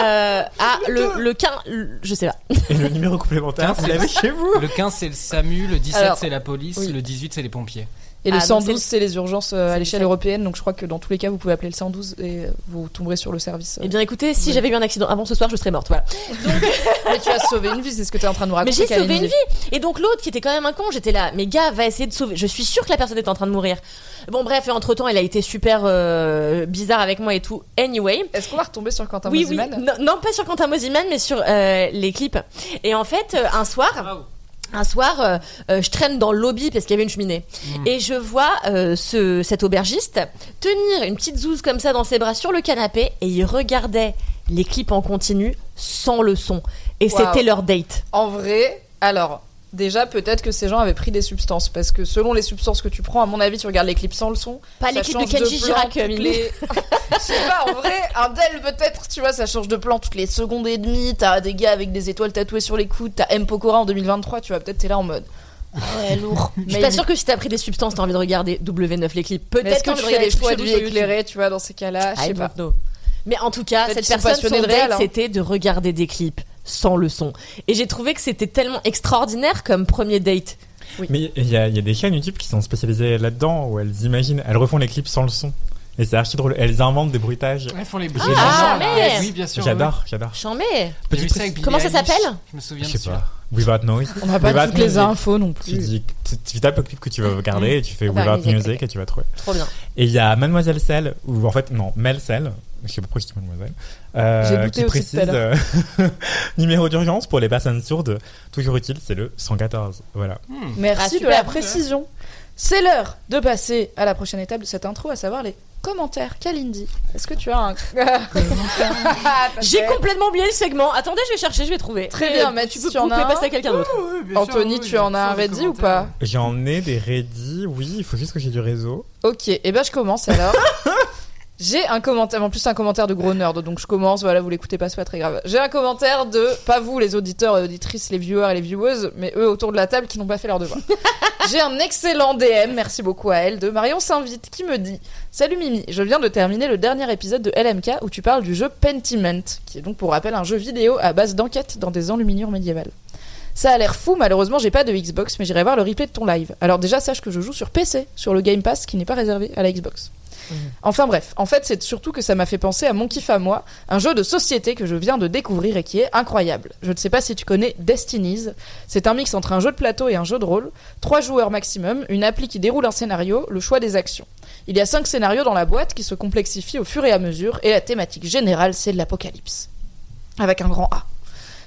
euh, Ah, le, le 15, le- je sais pas. Et le numéro complémentaire, vous l'avez chez vous Le 15 c'est le SAMU, le 17 Alors, c'est la police, oui. le 18 c'est les pompiers. Et le Ah, donc 112, c'est le- c'est les urgences euh, à l'échelle le- européenne. Donc je crois que dans tous les cas, vous pouvez appeler le 112 et euh, vous tomberez sur le service. euh. Eh bien écoutez, si Oui. j'avais eu un accident avant ce soir, je serais morte, voilà. Mais tu as sauvé une vie, c'est ce que tu es en train de nous Mais raconter. j'ai sauvé une vie. Et donc l'autre qui était quand même un con, j'étais là, mais gars, va essayer de sauver. Je suis sûre que la personne est en train de mourir. Bon bref, et entre temps, elle a été super euh, bizarre avec moi et tout. Anyway. Est-ce qu'on va retomber sur Quentin Oui, oui. Mosiman Non, non, pas sur Quentin Mosiman, mais sur euh, les clips. Et en fait, un soir, un soir, euh, euh, je traîne dans le lobby parce qu'il y avait une cheminée. Et je vois euh, ce, cet aubergiste tenir une petite zouze comme ça dans ses bras sur le canapé et il regardait les clips en continu sans le son. Et c'était leur date. En vrai, alors, déjà, peut-être que ces gens avaient pris des substances. Parce que selon les substances que tu prends, à mon avis, tu regardes les clips sans le son. Pas les clips de Kenji Girac, les- Je sais pas, en vrai, un Dell peut-être, tu vois, ça change de plan toutes les secondes et demie. T'as des gars avec des étoiles tatouées sur les coudes. T'as M. Pokora en 2023, tu vois, peut-être t'es là en mode. Ah ouais, lourd. Je suis pas sûre que si t'as pris des substances, t'as envie de regarder W9 les clips. Peut-être que tu fais de des choix de vie éclairés, tu vois, dans ces cas-là Je sais pas. know. Mais en tout cas, cette personne, son date, hein. c'était de regarder des clips sans le son. Et j'ai trouvé que c'était tellement extraordinaire comme premier date. Mais il y, a il y a des chaînes YouTube qui sont spécialisées là-dedans où elles imaginent, elles refont les clips sans le son. Et c'est archi drôle. Elles inventent des bruitages. Elles font les Ah, là. mais- Oui, bien sûr. J'adore, j'adore. J'en mets. Comment ça s'appelle? Je me souviens Je sais pas. Without Noise. On n'a pas toutes les infos non plus. tu tapes le clip que tu veux regarder et tu fais Without Without Music, Music et tu vas trouver. Trop bien. Et il y a Mademoiselle Cell, ou en fait, non, Mel Cell, je sais pas pourquoi je dis Mademoiselle, euh, qui précise euh, numéro d'urgence pour les personnes sourdes. Toujours utile, c'est le 114. Voilà. Hmm. Merci Ah, de super. la précision. C'est l'heure de passer à la prochaine étape de cette intro, à savoir les commentaires. Kalindi, est-ce que tu as un J'ai complètement oublié le segment. Attendez, je vais chercher, je vais trouver. Très bien, Mathis, tu peux tu en couper as un passer à quelqu'un d'autre. Anthony, tu en as un ready ou pas? J'en ai des ready, oui, il faut juste que j'ai du réseau. Ok, et ben je commence alors. J'ai un commentaire, en plus un commentaire de gros nerd, donc je commence, voilà, vous l'écoutez pas, c'est pas très grave. J'ai un commentaire de, pas vous les auditeurs et auditrices, les viewers et les vieweuses, mais eux autour de la table qui n'ont pas fait leur devoir. J'ai un excellent DM, merci beaucoup à elle, de Marion Saint-Vite, qui me dit Salut Mimi, je viens de terminer le dernier épisode de LMK où tu parles du jeu Pentiment, qui est donc pour rappel un jeu vidéo à base d'enquête dans des enluminures médiévales. Ça a l'air fou, malheureusement j'ai pas de Xbox, mais j'irai voir le replay de ton live. Alors déjà sache que je joue sur PC, sur le Game Pass qui n'est pas réservé à la Xbox. Enfin bref, en fait c'est surtout que ça m'a fait penser à Mon kiff à moi, un jeu de société que je viens de découvrir et qui est incroyable. Je ne sais pas si tu connais Destinies, c'est un mix entre un jeu de plateau et un jeu de rôle, trois joueurs maximum, une appli qui déroule un scénario, le choix des actions. Il y a cinq scénarios dans la boîte qui se complexifient au fur et à mesure et la thématique générale c'est l'apocalypse. Avec un grand A.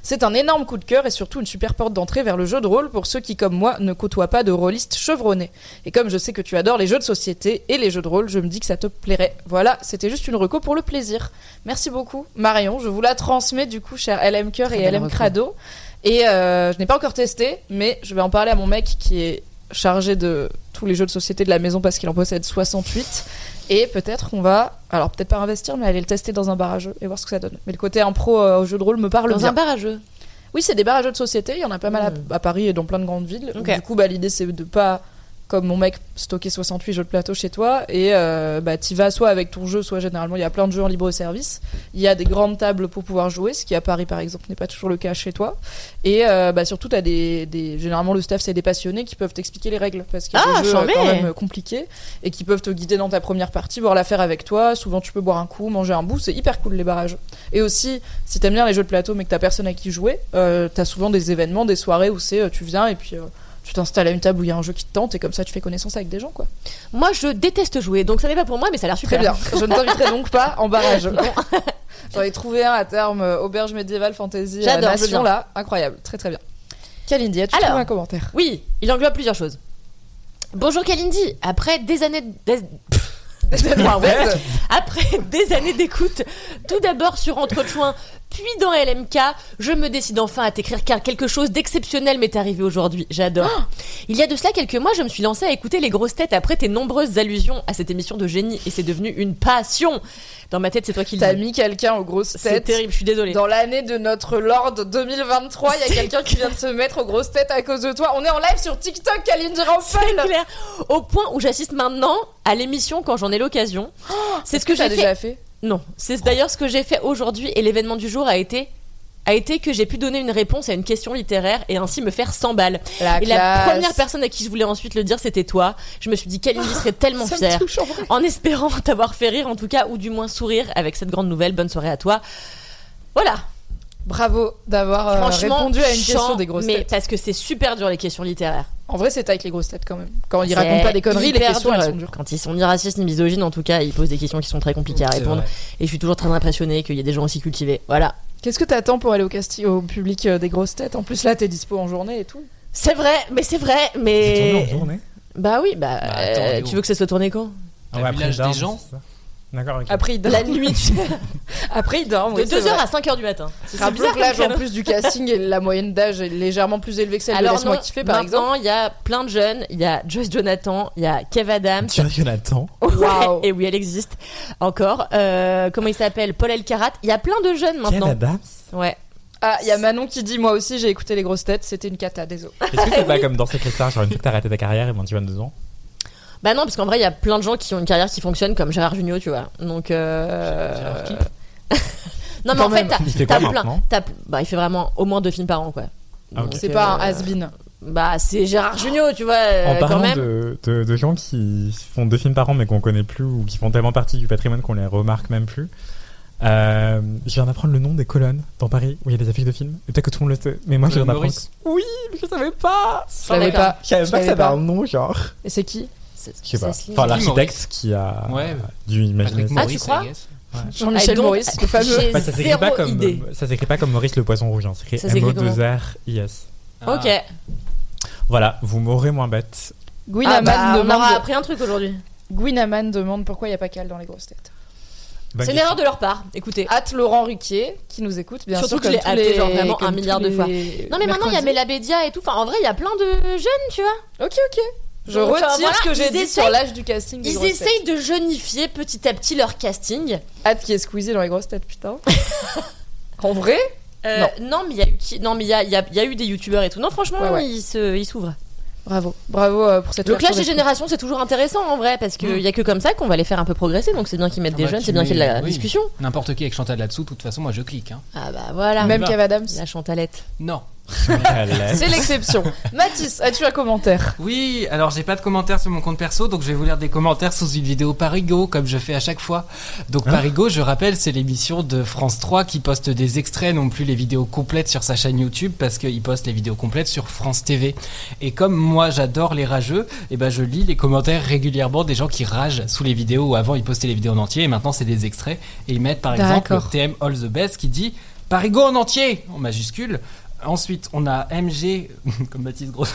C'est un énorme coup de cœur et surtout une super porte d'entrée vers le jeu de rôle pour ceux qui, comme moi, ne côtoient pas de rôlistes chevronnés. Et comme je sais que tu adores les jeux de société et les jeux de rôle, je me dis que ça te plairait. Voilà, c'était juste une reco pour le plaisir. Merci beaucoup, Marion. Je vous la transmets du coup, cher LM Cœur et LM. Crado. Et euh, je n'ai pas encore testé, mais je vais en parler à mon mec qui est chargé de tous les jeux de société de la maison parce qu'il en possède 68. Et peut-être qu'on va, alors peut-être pas investir, mais aller le tester dans un bar à et voir ce que ça donne. Mais le côté impro euh, au jeu de rôle me parle Dans bien. un bar à. Oui, c'est des à jeux de société. Il y en a pas mal à, Mm. à Paris et dans plein de grandes villes. Ok. Du coup, bah, l'idée, c'est de pas, comme mon mec, stocker 68 jeux de plateau chez toi. Et euh, bah, tu vas soit avec ton jeu, soit généralement, il y a plein de jeux en libre service. Il y a des grandes tables pour pouvoir jouer, ce qui à Paris, par exemple, n'est pas toujours le cas chez toi. Et euh, bah, surtout, as des, des, généralement, le staff, c'est des passionnés qui peuvent t'expliquer les règles. Parce qu'il y a Ah, des jeux euh, quand même compliqués et qui peuvent te guider dans ta première partie, voir la faire avec toi. Souvent, tu peux boire un coup, manger un bout. C'est hyper cool, les barrages. Et aussi, si t'aimes bien les jeux de plateau mais que t'as personne à qui jouer, euh, t'as souvent des événements, des soirées où c'est euh, tu viens et puis euh, tu t'installes à une table où il y a un jeu qui te tente et comme ça tu fais connaissance avec des gens quoi. Moi, je déteste jouer, donc ça n'est pas pour moi, mais ça a l'air super. Très bien. Je ne t'inviterai donc pas en barrage. J'en ai trouvé un à terme euh, auberge médiévale fantasy à J'adore, Nation là, incroyable, très très bien. Kalindi, as-tu trouvé un commentaire? Oui, il englobe plusieurs choses. Bonjour Kalindi, après des années d'- Ouais. Après des années d'écoute, tout d'abord sur Entrechoin, puis dans LMK, je me décide enfin à t'écrire car quelque chose d'exceptionnel m'est arrivé aujourd'hui. J'adore. Il y a de cela quelques mois, je me suis lancée à écouter les grosses têtes après tes nombreuses allusions à cette émission de génie et c'est devenu une passion. Dans ma tête, c'est toi qui dis. mis quelqu'un aux grosses C'est têtes. terrible, je suis désolée. Dans l'année de notre Lord 2023, il y a C'est quelqu'un qui vient de se mettre aux grosses têtes à cause de toi. On est en live sur TikTok, Rampal. C'est clair. Au point où j'assiste maintenant à l'émission quand j'en ai l'occasion. c'est ce que j'ai fait. déjà fait? Non, c'est d'ailleurs ce que j'ai fait aujourd'hui et l'événement du jour a été a été que j'ai pu donner une réponse à une question littéraire et ainsi me faire 100 balles. La et la première personne à qui je voulais ensuite le dire, c'était toi. Je me suis dit, Kalindi serait tellement fière. en espérant t'avoir fait rire en tout cas, ou du moins sourire avec cette grande nouvelle. Bonne soirée à toi. Voilà. Bravo d'avoir euh, répondu à une question des grosses mais têtes. parce que c'est super dur les questions littéraires. En vrai, c'est avec les grosses têtes quand même. Quand ils racontent pas des conneries, les questions elles sont dures. Quand ils sont ni racistes ni misogynes, en tout cas, ils posent des questions qui sont très compliquées à répondre. Et je suis toujours très impressionnée qu'il y ait des gens aussi cultivés. Voilà. Qu'est-ce que t'attends pour aller au casting, au public euh, des grosses têtes? En plus là, t'es dispo en journée et tout. C'est vrai, mais c'est vrai, mais. en journée Bah oui, bah. Bah, attends, euh, tu veux que ça soit tourné quand? Ah ouais, après, des gens D'accord, ok. Après, il dort. La nuit, tu- Après, il dort. de oui, c'est 2h vrai. à 5h du matin. C'est Rappelons bizarre que l'âge comme en créneau. plus du casting et la moyenne d'âge est légèrement plus élevée que celle de Alors Laisse-moi non, kiffer par exemple. maintenant, il y a plein de jeunes. Il y a Joyce Jonathan, il y a Kev Adams. Tu vois, Jonathan. Waouh. Et oui, elle existe encore. Euh, comment il s'appelle? Paul Elkarat. Il y a plein de jeunes Quel maintenant. Adams Ouais. Ah, il y a Manon qui dit Moi aussi j'ai écouté les grosses têtes, c'était une cata, désolé. Est-ce que c'est pas comme dans Secret Star, genre une fois que t'as arrêté ta carrière et ben tu 22 ans? Bah non, parce qu'en vrai, il y a plein de gens qui ont une carrière qui fonctionne comme Gérard Jugnot, tu vois. Donc. Euh... Non, mais Quand en fait, même. t'as Il fait t'as quoi plein. t'as- Bah, il fait vraiment au moins deux films par an, quoi. Ah, ok. Donc, C'est pas un euh, has-been. Bah, c'est Gérard Jugnot, tu vois, euh, En quand parlant même. de, de, de gens qui font deux films par an mais qu'on connaît plus ou qui font tellement partie du patrimoine qu'on les remarque même plus, euh, je viens d'apprendre le nom des colonnes dans Paris où il y a des affiches de films. Et peut-être que tout le monde le sait, mais moi je viens d'apprendre. Oui, mais je savais pas Je d'accord. pas. Je savais pas que ça avait un nom, genre. Et c'est qui? Je sais pas. Enfin, l'architecte qui a Ouais. dû imaginer ça. Ah, tu crois I. Jean-Michel Maurice, le fameux. Bah, ça s'écrit pas comme idée. ça s'écrit pas comme Maurice le poisson rouge, hein. c'est Ça écrit s'écrit comment M-O-2-R-I-S. Ah. Ok. Voilà, vous m'aurez moins bête. Gwyn Ah, bah, on aura appris un truc aujourd'hui. Gwyn Haman demande pourquoi il n'y a pas Cal dans les grosses têtes. C'est une erreur de leur part. Écoutez. Hâte Laurent Ruquier qui nous écoute, bien Surtout sûr. que je l'ai comme tous hâté, les- genre, vraiment un milliard de fois. Non, mais maintenant, il y a. Melabedia et tout. Enfin, en vrai, il y a plein de jeunes, tu vois. Ok, ok. Je Donc, retire voilà, ce que j'ai dit essayent- sur l'âge du casting. des Ils essayent de jeunifier petit à petit leur casting. Hâte qu'il y ait Squeezie dans les grosses têtes, putain. en vrai Euh, non. mais il y a eu qui- non mais il y a, il y a- il y a eu des youtubeurs et tout. Non franchement Ouais, ouais. ils se ils s'ouvrent. Bravo. Bravo euh, pour cette Le clash des générations c'est toujours intéressant en vrai parce qu'il Mm. y a que comme ça qu'on va les faire un peu progresser donc c'est bien qu'ils mettent Ah des bah, jeunes, c'est bien qu'il y ait de la oui. discussion. N'importe qui avec Chantal là-dessous, de toute façon, moi je clique. Hein. Ah bah voilà. Même va. Kev Adams. La chantalette. Non. C'est l'exception. Mathis, as-tu un commentaire? Oui, alors j'ai pas de commentaires sur mon compte perso, donc je vais vous lire des commentaires sous une vidéo Parigo, comme je fais à chaque fois. Donc Hein? Parigo, je rappelle, c'est l'émission de France 3 qui poste des extraits, non plus les vidéos complètes sur sa chaîne YouTube, parce qu'il poste les vidéos complètes sur France TV. Et comme moi j'adore les rageux, et ben je lis les commentaires régulièrement des gens qui ragent sous les vidéos où avant ils postaient les vidéos en entier, et maintenant c'est des extraits, et ils mettent par exemple le. TM All the Best qui dit Parigo en entier en majuscule. Ensuite, on a MG, comme Baptiste Grosso.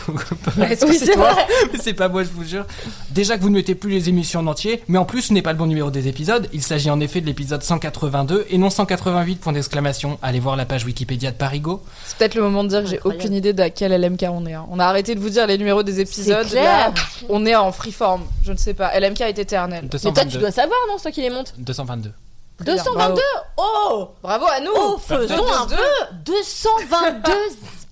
Est-ce que Oui, c'est toi. Mais c'est pas moi, je vous jure. Déjà que vous ne mettez plus les émissions en entier, mais en plus, ce n'est pas le bon numéro des épisodes. Il s'agit en effet de l'épisode 182 et non 188, point d'exclamation. Allez voir la page Wikipédia de Parigo. C'est peut-être le moment de dire que j'ai aucune idée de quel LMK on est. hein. On a arrêté de vous dire les numéros des épisodes. C'est clair. Là, on est en freeform. Je ne sais pas. LMK est éternel. Mais toi, tu 222. dois savoir, non C'est toi qui les montes 222. Très bien, 222 Oh Bravo à nous Oh, faisons un peu 222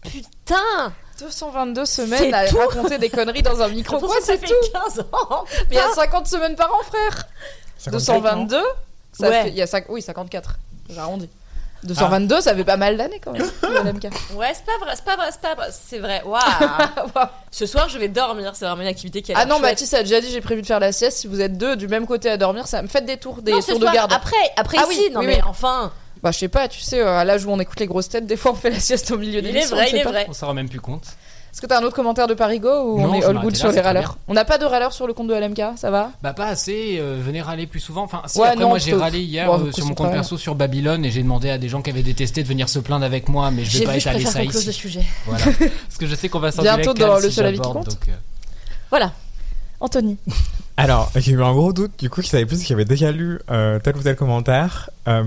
Putain 222 C'est semaines à tout. raconter des conneries dans un micro. Quoi, c'est tout 15 ans Mais il y a 50 semaines par an, frère 54, non 222 ça Ouais. fait... Il y a cinq- Oui, 54. J'arrondis. 222, ça fait pas mal d'années quand même, LMK. Ouais, c'est pas vrai, c'est pas vrai, c'est pas vrai, c'est vrai. Waouh Ce soir, je vais dormir, c'est vraiment une activité qui a Ah l'air non, chouette. Mathis a déjà dit j'ai prévu de faire la sieste. Si vous êtes deux du même côté à dormir, ça me fait des tours, des Non, ce tours de soir, garde. Après, après Ah ici, oui, non oui, mais oui. enfin, Bah, je sais pas, tu sais, euh, à l'âge où on écoute les grosses têtes, des fois on fait la sieste au milieu des il est vrai, il est vrai. On s'en rend même plus compte. Est-ce que t'as un autre commentaire de Parigo ou Non, on est all good là, sur les râleurs On n'a pas de râleurs sur le compte de LMK, ça va? Bah pas assez, euh, venez râler plus souvent. Enfin, si, Ouais, après non, moi j'ai râlé hier Bon, euh, sur mon compte vrai. perso sur Babylone et j'ai demandé à des gens qui avaient détesté de venir se plaindre avec moi, mais je vais pas étaler ça ici. sujet. Voilà. Parce que je sais qu'on va sortir Bientôt dans le seul avis qui compte. Voilà. Anthony. Alors, j'ai eu un gros doute, du coup, je savais plus si j'avais déjà lu euh, tel ou tel commentaire. Euh,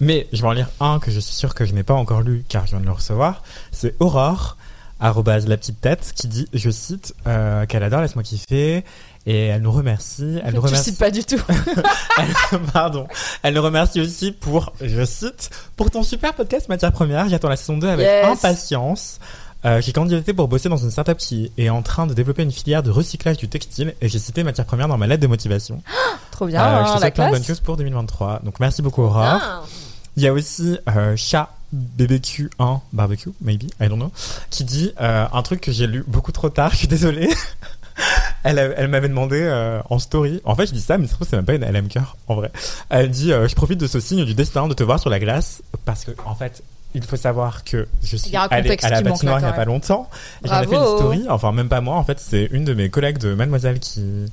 mais je vais en lire un que je suis sûr que je n'ai pas encore lu, car je viens de le recevoir. C'est Aurore, arrobase la petite tête, qui dit, je cite, euh, qu'elle adore Laisse-moi kiffer, et elle nous remercie. Elle nous remercie. cites pas du tout. Elle- pardon. Elle nous remercie aussi pour, je cite, pour ton super podcast Matière Première. J'attends la saison 2 avec Yes. impatience. Euh, j'ai candidaté pour bosser dans une startup qui est en train de développer une filière de recyclage du textile et j'ai cité Matière Première dans ma lettre de motivation. Trop bien, Euh, je te souhaite plein de bonnes choses pour 2023. Donc merci beaucoup Aurore. Ah. Il y a aussi euh, chat BBQ1 barbecue maybe I don't know qui dit euh, un truc que j'ai lu beaucoup trop tard. Je suis désolé. Elle, m'avait demandé euh, en story. En fait, je dis ça, mais se trouve, c'est même pas une LM cœur, en vrai. Elle dit euh, Je profite de ce signe du destin de te voir sur la glace parce que, en fait, il faut savoir que je suis allée à la patinoire il y a pas longtemps. J'en ai fait une story. Enfin, même pas moi. En fait, c'est une de mes collègues de Mademoiselle qui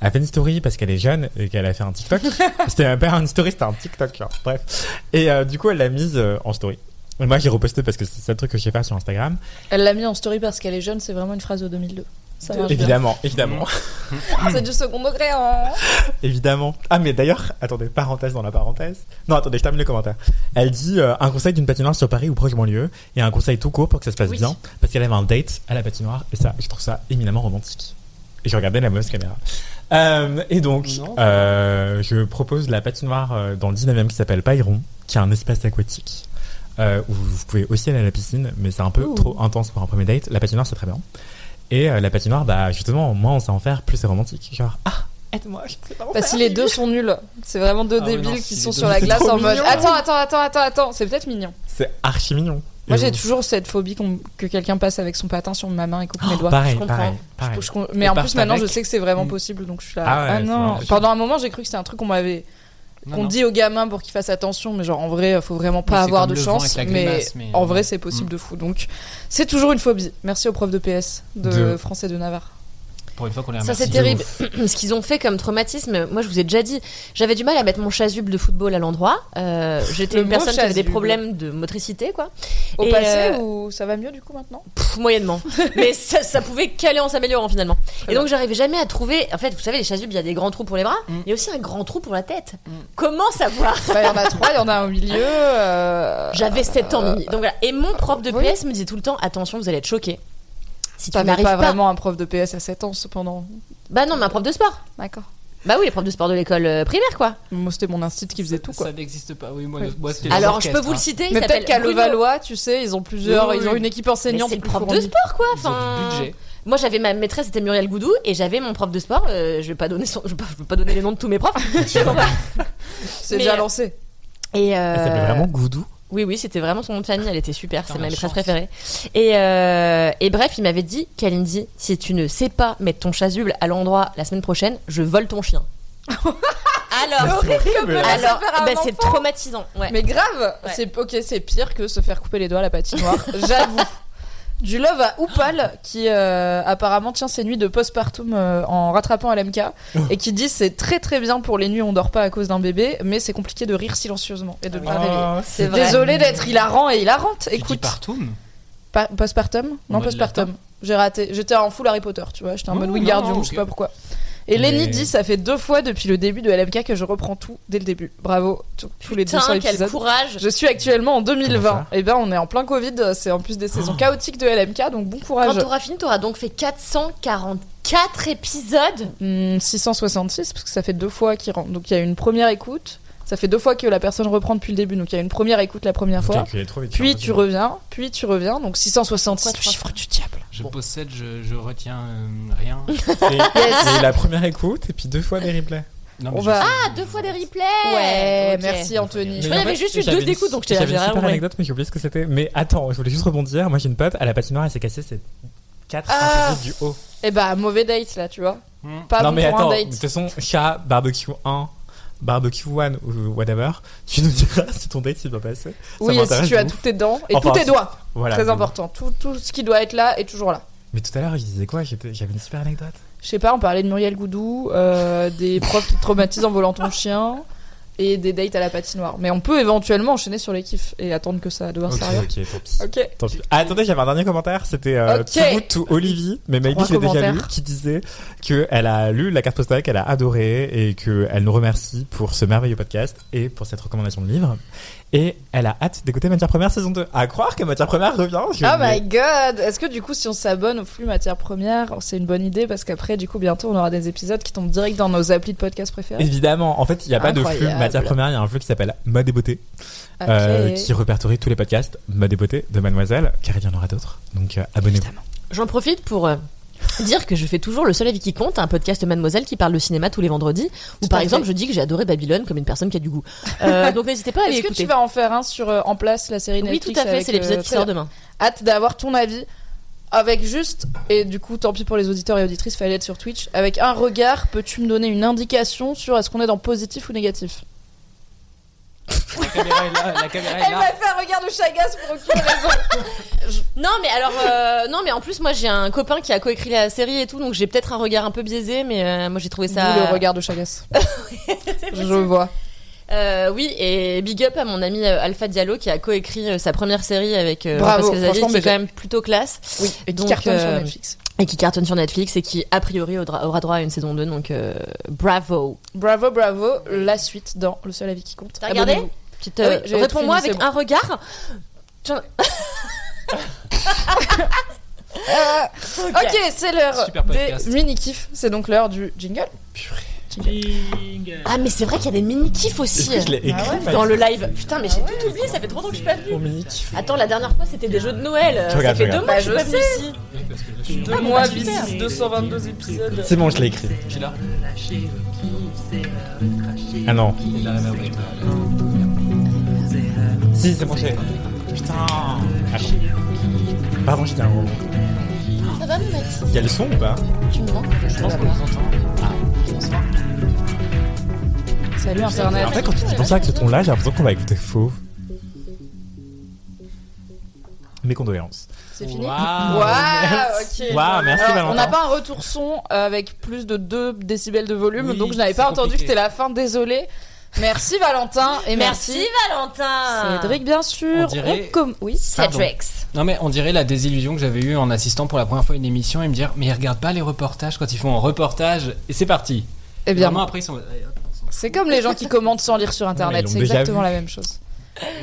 a fait une story parce qu'elle est jeune et qu'elle a fait un TikTok. c'était même pas une story, c'était un TikTok. genre. Bref. Et euh, du coup, elle l'a mise euh, en story. Et moi, j'ai reposté parce que c'est le truc que je sais faire sur Instagram. Elle l'a mis en story parce qu'elle est jeune, c'est vraiment une phrase de 2002. Ça marche bien. Évidemment, évidemment. C'est du second degré, hein. Évidemment. Ah, mais d'ailleurs, attendez, parenthèse dans la parenthèse. Non, attendez, je termine le commentaire. Elle dit euh, un conseil d'une patinoire sur Paris ou proche de banlieue et un conseil tout court pour que ça se passe Oui. bien parce qu'elle avait un date à la patinoire et ça, je trouve ça éminemment romantique. Et je regardais la mauvaise caméra. Euh, et donc, euh, je propose la patinoire dans le 19e qui s'appelle Payron, qui est un espace aquatique. Euh, où vous pouvez aussi aller à la piscine, mais c'est un peu Ouh. trop intense pour un premier date. La patinoire, c'est très bien. Et euh, la patinoire, bah justement, moins on sait en faire, plus c'est romantique. Genre, ah, aide-moi, je sais pas en Bah, faire. si les deux sont nuls, c'est vraiment deux Ah ouais, débiles non, qui si sont les sur la c'est glace trop en mode mignon. Attends, attends, attends, attends, attends, c'est peut-être mignon. C'est archi mignon. Moi Et j'ai toujours cette phobie qu'on- que quelqu'un passe avec son patin sur ma main et coupe mes Oh, doigts. pareil, je comprends. pareil, pareil. Je- je- mais Et en plus maintenant je sais que c'est vraiment Mm. possible donc je suis là. Ah ouais, Ah, non. Pendant un moment j'ai cru que c'était un truc qu'on m'avait qu'on dit aux gamins pour qu'ils fassent attention mais genre en vrai faut vraiment pas Oui, avoir de chance mais, en euh, vrai c'est possible mm. de fou donc c'est toujours une phobie. Merci aux profs de PS de, De- français de Navarre. Pour une fois qu'on les Ça c'est terrible. Ce qu'ils ont fait comme traumatisme, moi je vous ai déjà dit, j'avais du mal à mettre mon chasuble de football à l'endroit. Euh, J'étais Le une personne qui avait des problèmes de motricité, quoi. Au Et, passé euh, ou ça va mieux du coup maintenant? Pff, moyennement. Mais ça, ça pouvait qu'aller en s'améliorant finalement. Et donc j'arrivais jamais à trouver. En fait, vous savez, les chasubles, il y a des grands trous pour les bras, Mm. il y a aussi un grand trou pour la tête. Mm. Comment savoir? Bah, Il y en a trois, il y en a un au milieu. euh, J'avais 7 ans. Donc voilà. Et mon prof de oui. PS me disait tout le temps attention, vous allez être choqués. Si tu T'avais n'arrives pas, pas. vraiment un prof de PS à 7 ans cependant. Bah non, mais un prof de sport. D'accord. Bah oui, les profs de sport de l'école euh, primaire, quoi. Moi c'était mon instinct qui faisait tout quoi. Ça n'existe pas. Oui, moi, Oui. moi, c'était Alors, je peux vous le orchestres, citer. il Mais peut-être qu'à. Levallois, tu sais, ils ont plusieurs, Oui, oui, ils ont une équipe enseignante. c'est le prof de sport, quoi. hein. Ils ont Enfin, du budget. moi j'avais ma maîtresse, c'était Muriel Goudou, et j'avais mon prof de sport. euh, je vais pas donner son, je vais pas, je vais pas donner les noms de tous mes profs. C'est déjà lancé. et euh, Elle s'appelait vraiment Goudou? Oui, oui, c'était vraiment son nom de famille. Elle était super. C'est ma maîtresse préférée. Et, euh, et bref, il m'avait dit, Kalindi, si tu ne sais pas mettre ton chasuble à l'endroit la semaine prochaine, je vole ton chien. Alors, alors, bah, c'est enfant. traumatisant. Ouais. Mais grave, Ouais. c'est ok, c'est pire que se faire couper les doigts à la patinoire. J'avoue. Du love à Oupal, qui euh, apparemment tient ses nuits de postpartum euh, en rattrapant LMK, et qui dit c'est très très bien pour les nuits où on dort pas à cause d'un bébé, mais c'est compliqué de rire silencieusement et de ne pas réveiller. Oh, C'est vrai. Désolé d'être hilarant et hilarante. Écoute, partout. Pa- postpartum? Non, postpartum. J'ai raté. J'étais en full Harry Potter, tu vois. J'étais en Oh, mode Wingardium, je sais pas pourquoi. Et Lenny Mais- dit ça fait deux fois depuis le début de LMK que je reprends tout dès le début. Bravo, tous tous les 200 Putain, quel épisodes. courage. Je suis actuellement en Comment 2020. ça Et ben on est en plein Covid, c'est en plus des saisons chaotiques de LMK, donc bon Quand courage. t'auras fini, t'auras donc fait 444 épisodes. Hmm, 666 parce que ça fait deux fois qu'il rentre. Donc il y a une première écoute. Ça fait deux fois que la personne reprend depuis le début. Donc il y a une première écoute la première fois. Puis tu reviens, puis tu reviens. Donc 666, Pourquoi le chiffre du diable. Je possède, je, je retiens euh, rien. Et- et la première écoute et puis deux fois des replays. Non, mais On je va- sais. Ah, deux fois des replays. Ouais, merci Anthony. Je qu'il y avait juste eu deux une- écoutes, donc j'étais là, J'avais j'ai une compris. anecdote, mais j'ai oublié ce que c'était. Mais attends, je voulais juste rebondir. Moi, j'ai une pote à la patinoire, elle s'est cassée ses quatre Ah. du haut. Et bah mauvais date là, tu vois. Hmm. Pas non, bon mais pour attends, un de toute façon, chat, barbecue 1, barbecue 1 ou whatever, tu nous diras si ton date s'est bien passé. Oui, et si tu as tous tes dents et Enfin, tous tes doigts. Voilà. Très important. Tout, tout ce qui doit être là est toujours là. Mais tout à l'heure, il disait quoi? J'avais une super anecdote. Je sais pas, on parlait de Muriel Goudou, euh, des profs qui te traumatisent en volant ton chien et des dates à la patinoire. Mais on peut éventuellement enchaîner sur les kiffs et attendre que ça devienne Ok, sérieux. ok, tant pis. Ok. Tant pis. Ah, attendez, j'avais un dernier commentaire. C'était euh, Ok. Tribute to Olivier, mais Maggie, je l'ai déjà lu, qui disait que elle a lu la carte postale, qu'elle a adoré et qu'elle nous remercie pour ce merveilleux podcast et pour cette recommandation de livre. Et elle a hâte d'écouter Matière Première saison 2. À croire que Matière Première revient. je Oh my god Est-ce que du coup, si on s'abonne au flux matière première, c'est une bonne idée parce qu'après, du coup, bientôt, on aura des épisodes qui tombent direct dans nos applis de podcast préférés? Évidemment, en fait, il n'y a pas de flux. Matière Première, il y a un flux qui s'appelle Mode et Beauté, Ok. euh, qui répertorie tous les podcasts Mode et Beauté de Mademoiselle, car il y en aura d'autres. Donc euh, abonnez-vous. J'en profite pour euh, dire que je fais toujours Le Seul Avis qui compte, un podcast Mademoiselle qui parle de cinéma tous les vendredis. Où par exemple, fait. je dis que j'ai adoré Babylone comme une personne qui a du goût. Euh, donc n'hésitez pas à aller Est-ce que écouter. tu vas en faire un sur euh, En place, la série Oui, Netflix tout à fait, c'est l'épisode euh, qui sort demain. Hâte d'avoir ton avis avec juste, et du coup, tant pis pour les auditeurs et auditrices, fallait être sur Twitch. Avec un regard, peux-tu me donner une indication sur est-ce qu'on est dans positif ou négatif? La caméra est là, la caméra est Elle m'a fait un regard de chagasse pour aucune raison. Non, mais alors, euh, non, mais en plus, moi j'ai un copain qui a coécrit la série et tout, donc j'ai peut-être un regard un peu biaisé, mais euh, moi j'ai trouvé ça. D'où le regard de chagasse. Je vois. Euh, oui, et big up à mon ami euh, Alpha Diallo qui a coécrit euh, sa première série avec euh, Bravo, Pascal franchement, qui est quand même plutôt classe Oui, et qui Donc, cartonne sur euh, Netflix. Et qui cartonne sur Netflix et qui a priori aura, droit à une saison 2, donc euh, bravo. Bravo, bravo. La suite dans Le seul avis qui compte. T'as regardé. Petite, Ah euh, oui, j'ai Réponds-moi avec un regard. Euh, ok, c'est l'heure Super des mini-kifs. C'est donc l'heure du jingle. Ah, mais c'est vrai qu'il y a des mini-kifs aussi Je l'ai écrit. Ah ouais, dans le live. Putain, mais j'ai tout oublié, ça fait trop longtemps que je suis pas venue. Attends, la dernière fois c'était des jeux de Noël. Je ça regarde, fait je deux regarde. mois que je Bah, suis pas venue ici. Deux mois, bis 222 épisodes. C'est bon, je l'ai écrit. suis là. Ah non. Si, c'est bon, je l'ai. Putain. Attends. Pardon, j'étais un gros. Ça va, mon mec Il y a le son ou pas? Tu me manques Je pense qu'on vous entend. Salut En Internet. fait, quand tu dis comme ça avec ce ton-là, j'ai l'impression qu'on va écouter faux. Mes condoléances. C'est fini Waouh. Waouh, merci Alors, Valentin. on n'a pas un retour son euh, avec plus de 2 décibels de volume, Oui, donc je n'avais pas entendu que c'était la fin. Désolé. Merci Valentin et merci, Merci Valentin Cédric, bien sûr. On dirait- com- Oui. Cédric. Non mais on dirait la désillusion que j'avais eue en assistant pour la première fois à une émission et me dire mais ils regardent pas les reportages quand ils font un reportage et c'est parti. Eh bien, Vraiment après ils sont. c'est comme les gens qui commentent sans lire sur internet. C'est exactement vu. la même chose.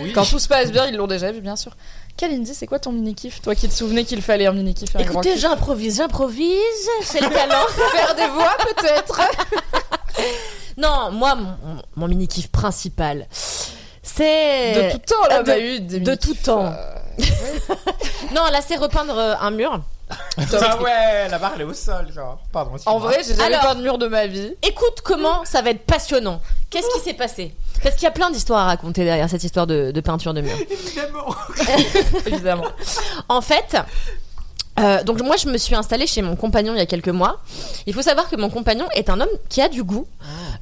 Oui. Quand tout se passe bien, ils l'ont déjà vu, bien sûr. Kalindi, c'est quoi ton mini-kiff Toi qui te souvenais qu'il fallait un mini-kiff Écoutez, j'improvise, j'improvise, c'est le talent. Faire des voix peut-être non, moi, mon, mon mini-kiff principal, c'est... De tout temps, là, on a de- eu des de mini-kiffs, tout temps. euh, Non, là, c'est repeindre euh, un mur. Ah ouais, la barre elle est au sol, genre. Pardon. En vrai, j'ai jamais Alors- peint de mur de ma vie. Écoute comment ça va être passionnant. Qu'est-ce qui s'est passé? Parce qu'il y a plein d'histoires à raconter derrière cette histoire de, de peinture de mur. évidemment. Évidemment. En fait, euh, donc moi je me suis installée chez mon compagnon il y a quelques mois. Il faut savoir que mon compagnon est un homme qui a du goût,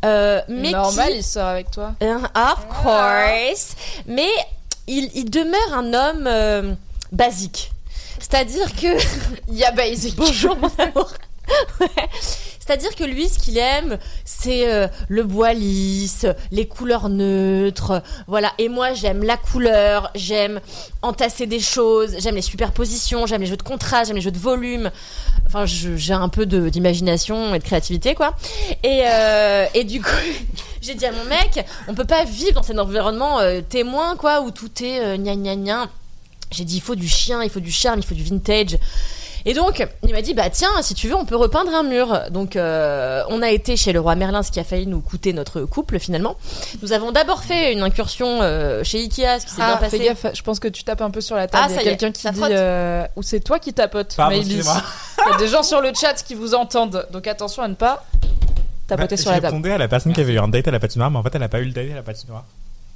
euh, mais Normal, qui, il sort avec toi. Euh, of course, mais il, il demeure un homme euh, basique. C'est-à-dire que Ya basic. Bonjour mon amour. Ouais. C'est-à-dire que lui, ce qu'il aime, c'est euh, le bois lisse, les couleurs neutres, voilà. Et moi, j'aime la couleur, j'aime entasser des choses, j'aime les superpositions, j'aime les jeux de contraste, j'aime les jeux de volume. Enfin, j'ai un peu d'imagination et de créativité, quoi. Et, euh, et du coup, j'ai dit à mon mec, on peut pas vivre dans cet environnement euh, témoin, quoi, où tout est gna gna gna. J'ai dit, il faut du chien, il faut du charme, il faut du vintage. Et donc, il m'a dit, bah tiens, si tu veux, on peut repeindre un mur. Donc, euh, on a été chez le roi Merlin, ce qui a failli nous coûter notre couple finalement. Nous avons d'abord fait une incursion euh, chez Ikea, ce qui s'est bien Ah, passé. fais gaffe, je pense que tu tapes un peu sur la table. Ah, Il y a quelqu'un qui ça dit. frotte. euh, Ou c'est toi qui tapotes, Pardon. Il y a des gens sur le chat qui vous entendent, donc attention à ne pas tapoter Bah, sur la Je table. répondais à la personne qui avait eu un date à la patinoire, mais en fait, elle a pas eu le date à la patinoire.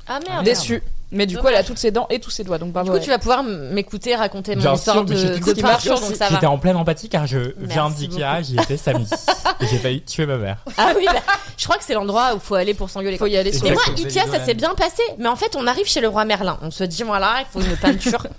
Ah merde. Déçu. Mais du coup, elle a toutes ses dents et tous ses doigts, donc Du coup, tu vas pouvoir m'écouter raconter mon Bien histoire sûr, mais de, je de donc ça va. J'étais en pleine empathie car je viens Merci d'Ikea, j'y étais samedi. et j'ai failli tuer ma mère. Ah oui, bah, je crois que c'est l'endroit où faut aller pour s'engueuler. Faut quoi. y aller Et sur Et Ouais, moi, Ikea, ça s'est bien passé. Mais en fait, on arrive chez le roi Merlin. On se dit, voilà, il faut une peinture.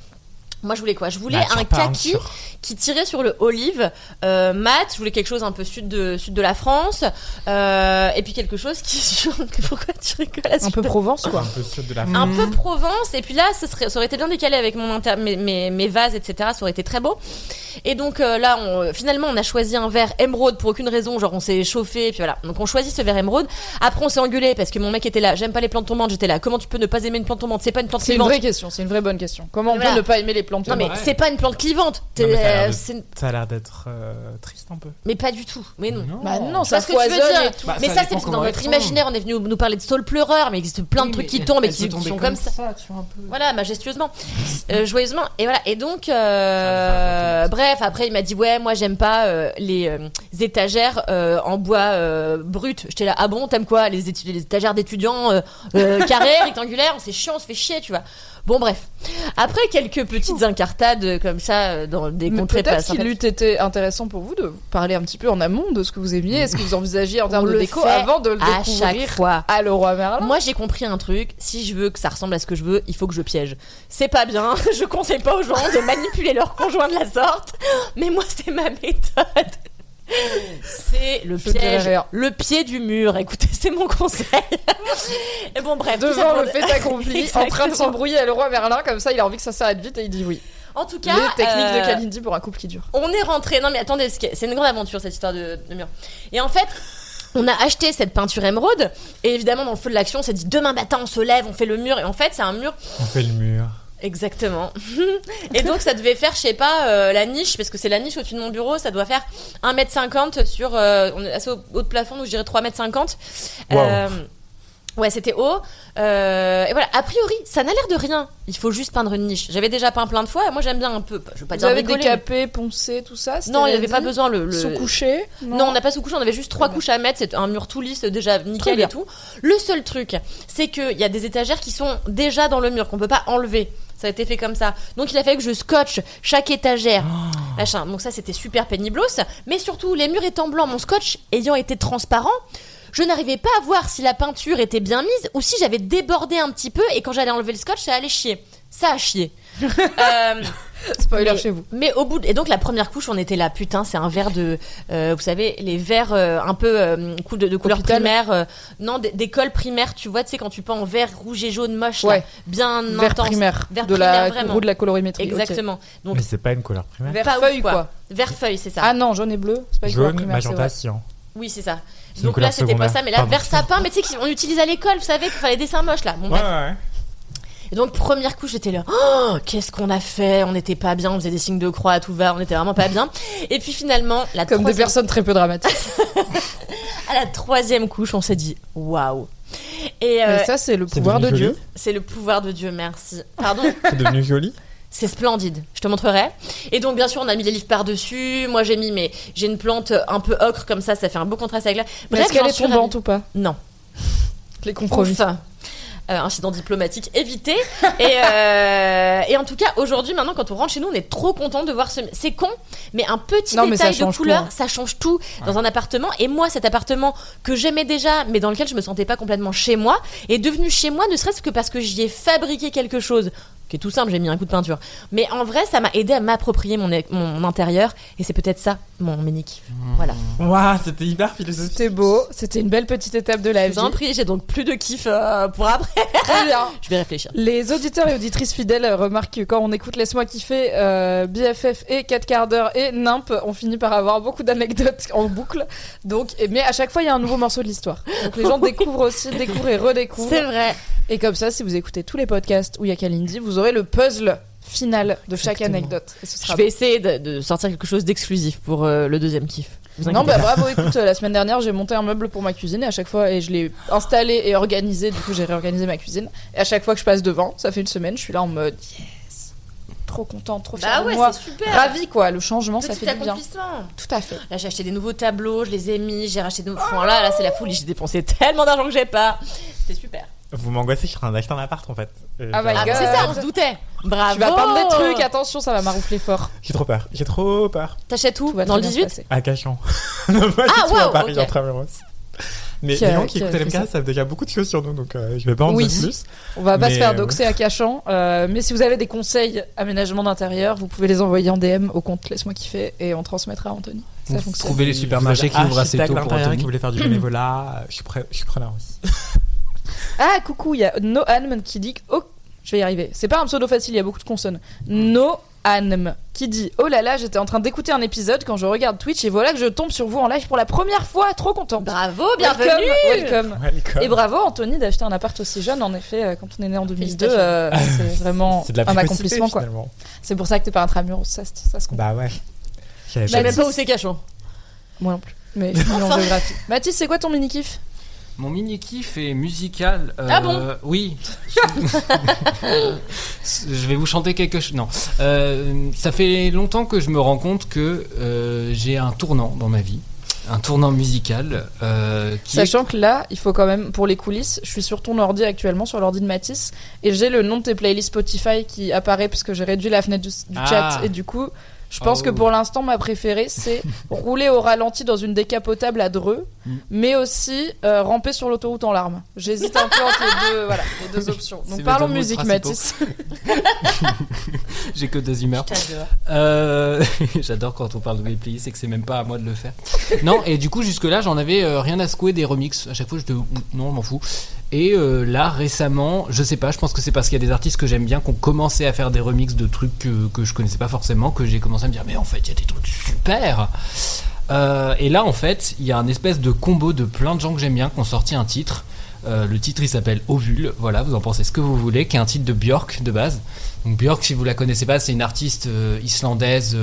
Moi, je voulais quoi? Je voulais Nature un kaki qui tirait sur le olive. Euh, mat. Je voulais quelque chose un peu sud de sud de la France, euh, et puis quelque chose qui. Pourquoi tu rigoles à Un peu Provence, quoi. Un peu sud de la un France. peu Provence. Et puis là ça, serait, ça aurait été bien décalé avec mon inter- mes, mes, mes vases etc ça aurait été très beau. Et donc euh, là on, finalement on a choisi un verre émeraude pour aucune raison. Genre on s'est chauffé et puis voilà. Donc on choisit ce verre émeraude. Après on s'est engueulé parce que mon mec était là. J'aime pas les plantes tombantes. J'étais là. Comment tu peux ne pas aimer une plante tombante? C'est pas une plante C'est une vraie question, c'est une vraie bonne question. Comment on Voilà. peut ne pas aimer les plantes non mais c'est pas une plante clivante Non, mais ça a l'air Ça d'être euh, triste un peu. mais pas du tout mais non Bah non, Je vois ça ce que tu veux foisonne dire. et tout. Bah, mais ça ça, c'est parce que dans notre imaginaire, on est venu nous parler de saule pleureur, mais il existe plein de trucs qui tombent et qui sont comme ça. tu vois, un peu. Voilà, majestueusement, euh, joyeusement. Et voilà. Et donc, euh, bref, après, il m'a dit ouais, moi j'aime pas euh, les euh, étagères euh, en bois euh, brut. J'étais là, ah bon, t'aimes quoi les, étagères d'étudiants euh, euh, carrées, rectangulaires? C'est chiant, on se fait chier, tu vois. Bon, bref. Après quelques petites incartades euh, comme ça euh, dans des Mais contrées peut-être qu'il eût été intéressant pour vous de parler un petit peu en amont de ce que vous aimiez, est-ce que vous envisagiez en termes de déco avant de le à découvrir chaque fois. à Leroy Merlin? Moi, j'ai compris un truc. Si je veux que ça ressemble à ce que je veux, il faut que je piège. C'est pas bien. Je conseille pas aux gens de manipuler leur conjoint de la sorte. Mais moi, c'est ma méthode. C'est le Je piège, le pied du mur. Écoutez, c'est mon conseil. Et bon, bref. Devant le fait accompli, en train de s'embrouiller à Leroy Merlin, comme ça il a envie que ça s'arrête vite et il dit oui. En tout cas, Les techniques euh, de Kalindi pour un couple qui dure. on est rentré. Non, mais attendez, c'est une grande aventure cette histoire de, de mur. Et en fait. On a acheté cette peinture émeraude et évidemment dans le feu de l'action on s'est dit demain matin on se lève, on fait le mur et en fait c'est un mur On fait le mur. Exactement. et donc ça devait faire, je sais pas, euh, la niche, parce que c'est la niche au-dessus de mon bureau, ça doit faire 1m50 sur... euh, on est assez au haut de plafond, donc je dirais 3m50. Wow. Euh, ouais, c'était haut. Euh, et voilà, a priori, ça n'a l'air de rien. Il faut juste peindre une niche. J'avais déjà peint plein de fois, et moi j'aime bien un peu... Je veux pas Vous dire avez rigoler, décapé, poncé, tout ça Non, il n'y avait pas besoin le... le- Sous-couché non, on n'a pas sous-couché, on avait juste trois couches à mettre, c'est un mur tout lisse, déjà nickel et tout. Le seul truc, c'est qu'il y a des étagères qui sont déjà dans le mur, qu'on peut pas enlever. Ça a été fait comme ça. Donc il a fallu que je scotche chaque étagère. Machin. Donc ça, c'était super péniblos. Mais surtout, les murs étant blancs, mon scotch ayant été transparent, je n'arrivais pas à voir si la peinture était bien mise ou si j'avais débordé un petit peu et quand j'allais enlever le scotch, ça allait chier. Ça a chié. Euh, Spoiler mais- chez vous. mais au bout de- et donc la première couche, on était là, putain, c'est un verre de, euh, vous savez, les verres euh, un peu euh, de, de couleur Hôpital. primaire, euh, non, d'école primaire, tu vois, tu sais quand tu peins en vert rouge et jaune moche, là, Ouais. bien Vert intense, primaire. Vert de primaire, la vraiment. de la colorimétrie. exactement. Donc Mais c'est pas une couleur primaire. Vert Pas feuille quoi. quoi. vert feuille, c'est ça. Ah non, jaune et bleu, c'est pas une couleur Jaune, primaire, c'est magenta, cyan. Oui, c'est ça. Donc couleur là, c'était pas ça, mais là, Pardon. vert sapin, mais tu sais qu'on utilise à l'école, vous savez, pour faire les dessins moches là. Bon, Ouais, bref. ouais. Et donc première couche, j'étais là, oh, qu'est-ce qu'on a fait? On n'était pas bien, on faisait des signes de croix à tout va, on était vraiment pas bien. Et puis finalement, la Comme des personnes très peu dramatiques. À la troisième couche, on s'est dit waouh. Et euh, Mais ça, c'est le pouvoir de Dieu. c'est le pouvoir de Dieu, merci. Pardon, C'est devenu joli. c'est splendide. Je te montrerai. Et donc bien sûr, on a mis les livres par dessus. Moi, j'ai mis mais j'ai une plante un peu ocre comme ça, ça fait un beau contraste avec la. Mais Est-ce qu'elle est tombante ou pas? Non. Les compromis. Ouf. Euh, incident diplomatique évité. et, euh, et en tout cas, aujourd'hui, maintenant, quand on rentre chez nous, on est trop content de voir ce. C'est con, mais un petit Non, détail de couleur, tout, hein. ça change tout dans un appartement. Et moi, cet appartement que j'aimais déjà, mais dans lequel je me sentais pas complètement chez moi, est devenu chez moi, ne serait-ce que parce que j'y ai fabriqué quelque chose qui est tout simple, j'ai mis un coup de peinture. Mais en vrai, ça m'a aidé à m'approprier mon, mon intérieur, et c'est peut-être ça mon mini kiff. Voilà. Waouh, c'était hyper philosophique. C'était beau, c'était une belle petite étape de la Je vie. vous en prie, j'ai donc plus de kiff euh, pour après. Très bien. Je vais réfléchir. Les auditeurs et auditrices fidèles euh, remarquent que quand on écoute Laisse-moi kiffer, euh, BFF et 4 quarts d'heure et Nimp, on finit par avoir beaucoup d'anecdotes en boucle. Donc, et- mais à chaque fois, il y a un nouveau morceau de l'histoire. Donc les gens découvrent aussi, découvrent et redécouvrent. C'est vrai. Et comme ça, si vous écoutez tous les podcasts où il y a Kalindi, vous aurez le puzzle final de chaque Exactement. anecdote. Et ce Je vais essayer de, de sortir quelque chose d'exclusif pour euh, le deuxième kiff. Vous Non, bah bravo, écoute, la semaine dernière, j'ai monté un meuble pour ma cuisine et à chaque fois, et je l'ai installé et organisé, du coup, j'ai réorganisé ma cuisine. Et à chaque fois que je passe devant, ça fait une semaine, je suis là en mode yes, trop contente, trop fière Bah de ouais, moi. c'est super. Ravi quoi, le changement, ça fait du bien. Tout à fait. Là, j'ai acheté des nouveaux tableaux, je les ai mis, j'ai racheté de nouveaux points. Là, là, c'est la folie. J'ai dépensé tellement d'argent que j'ai pas. C'était super. Vous m'angoissez, je suis en train d'acheter un appart en fait. Et Ah Ah, God. c'est ça, on se doutait. Bravo. Tu vas prendre des trucs, attention, ça va maroufler fort. J'ai trop peur, j'ai trop peur. T'achètes où Dans le bien se 18 passer. À Cachan. non, pas Ah, à wow, Paris, ok. intramuros. Mais Qui a- les gens qui qui écoutent LMK ça savent déjà beaucoup de choses sur nous, donc euh, je vais pas en Oui. dire plus. On va pas Mais, se faire euh, doxer à Cachan, euh, mais si vous avez des conseils aménagement d'intérieur, vous pouvez les envoyer en DM au compte Laisse-moi kiffer et on transmettra à Anthony. Ça Vous fonctionne. trouvez les supermarchés qui ouvrent assez tôt pour l'intérieur qui Anthony. voulait faire du bénévolat, euh, je suis, prêt, je suis preneur aussi. Ah, coucou, il y a Noanm qui dit. Oh, je vais y arriver. C'est pas un pseudo facile, il y a beaucoup de consonnes. Noanm qui dit Oh là là, j'étais en train d'écouter un épisode quand je regarde Twitch et voilà que je tombe sur vous en live pour la première fois. Trop contente. Bravo, bienvenue. welcome. Welcome. Et bravo Anthony d'acheter un appart aussi jeune. En effet, euh, quand on est né en 2002, Félicitations. euh, c'est vraiment C'est de la un accomplissement quoi. C'est pour ça que t'es pas intramuros, ça, se- ça se comprend. Bah ouais. J'avais Je sais même pas où c'est cachant. Moi non plus. Mais je suis nulle en géographie. Mathis, c'est quoi ton mini kiff Mon mini kiff est musical. euh, Ah bon Oui. je vais vous chanter quelque chose. Non. Euh, ça fait longtemps que je me rends compte que euh, j'ai un tournant dans ma vie. Un tournant musical. qui est- Sachant que là, il faut quand même, pour les coulisses, je suis sur ton ordi actuellement, sur l'ordi de Mathis, et j'ai le nom de tes playlists Spotify qui apparaît parce que j'ai réduit la fenêtre du, du Ah. chat, et du coup, je pense Oh. que pour l'instant, ma préférée, c'est rouler au ralenti dans une décapotable à Dreux, Mm. mais aussi euh, ramper sur l'autoroute en larmes. J'hésite un peu entre les deux, voilà, les deux options. C'est Donc parlons musique. Mathis. J'ai que deux humeurs. J'adore. Euh, J'adore quand on parle de mes playlists et que c'est même pas à moi de le faire. Non, et du coup, jusque-là, j'en avais euh, rien à secouer des remixes. À chaque fois, je non, je m'en fous. Et euh, là, récemment, je sais pas, je pense que c'est parce qu'il y a des artistes que j'aime bien qui ont commencé à faire des remixes de trucs que, je connaissais pas forcément que j'ai commencé à me dire, mais en fait, il y a des trucs super. Euh, et là, en fait, il y a un espèce de combo de plein de gens que j'aime bien qui ont sorti un titre. Euh, le titre il s'appelle Ovule, voilà, vous en pensez ce que vous voulez, qui est un titre de Björk de base. Donc Björk, si vous la connaissez pas, c'est une artiste islandaise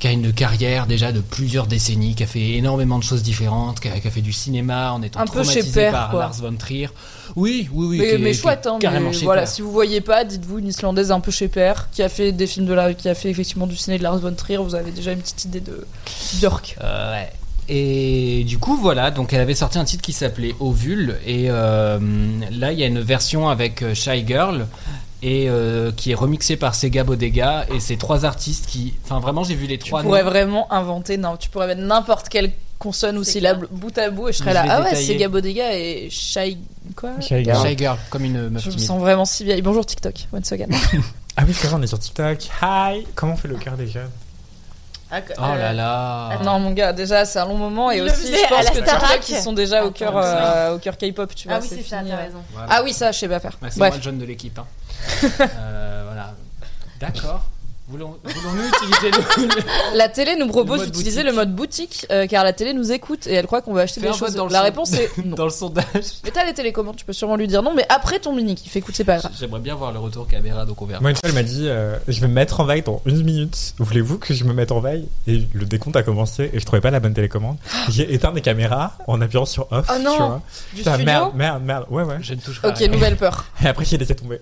qui a une carrière déjà de plusieurs décennies, qui a fait énormément de choses différentes, qui a, qui a fait du cinéma en étant Un peu chez Père, par quoi. Lars von Trier. Oui, oui, oui. mais, mais est chouette, hein, mais voilà, si vous voyez pas, dites-vous une Islandaise un peu chez Père, qui a fait des films de la, qui a fait effectivement du ciné de Lars von Trier, vous avez déjà une petite idée de Björk. Euh, ouais. Et du coup, voilà, donc elle avait sorti un titre qui s'appelait Ovule. Et euh, là, il y a une version avec euh, Shy Girl. Et euh, qui est remixée par Sega Bodega. Et c'est trois artistes qui. Enfin, vraiment, j'ai vu les Tu trois. pourrais noms. vraiment inventer, non, tu pourrais mettre n'importe quelle consonne ou syllabe bout à bout et je serais là. Ah ouais, c'est Gabodega et Shy. Quoi Shy Girl. Shy Girl, comme une meuf Je me sens vraiment si vieille. Bonjour TikTok, once again. Ah oui, c'est vrai, on est sur TikTok. Hi Comment on fait le cœur des Ah, Oh là là. non, mon gars, déjà, c'est un long moment et Il aussi, je pense que. TikTok, ils sont déjà au cœur, oui. euh, au cœur K-pop, tu vois. Ah oui, c'est ça, fini, t'as euh. raison. Voilà. Ah oui, ça, je sais pas faire. Bah, c'est moi le jeune de l'équipe. hein. Euh, voilà. D'accord. Voulons- Voulons-nous utiliser le. La télé nous propose d'utiliser le mode boutique euh, car la télé nous écoute et elle croit qu'on va acheter Fais des un vote choses. dans le La son- réponse est non. Dans le sondage. Mais t'as les télécommandes, tu peux sûrement lui dire non, mais après ton mini qui fait écoute, c'est pas grave. J'aimerais bien voir le retour caméra, donc on verra. Moi, une fois, elle m'a dit euh, Je vais me mettre en veille dans une minute. Voulez-vous que je me mette en veille? Et le décompte a commencé et je trouvais pas la bonne télécommande. J'ai éteint les caméras en appuyant sur off. Oh non tu vois. Du Putain, studio merde, merde, merde. Ouais, ouais. Je ne toucherai à Ok, rien. nouvelle peur. Et après, j'ai laissé tomber.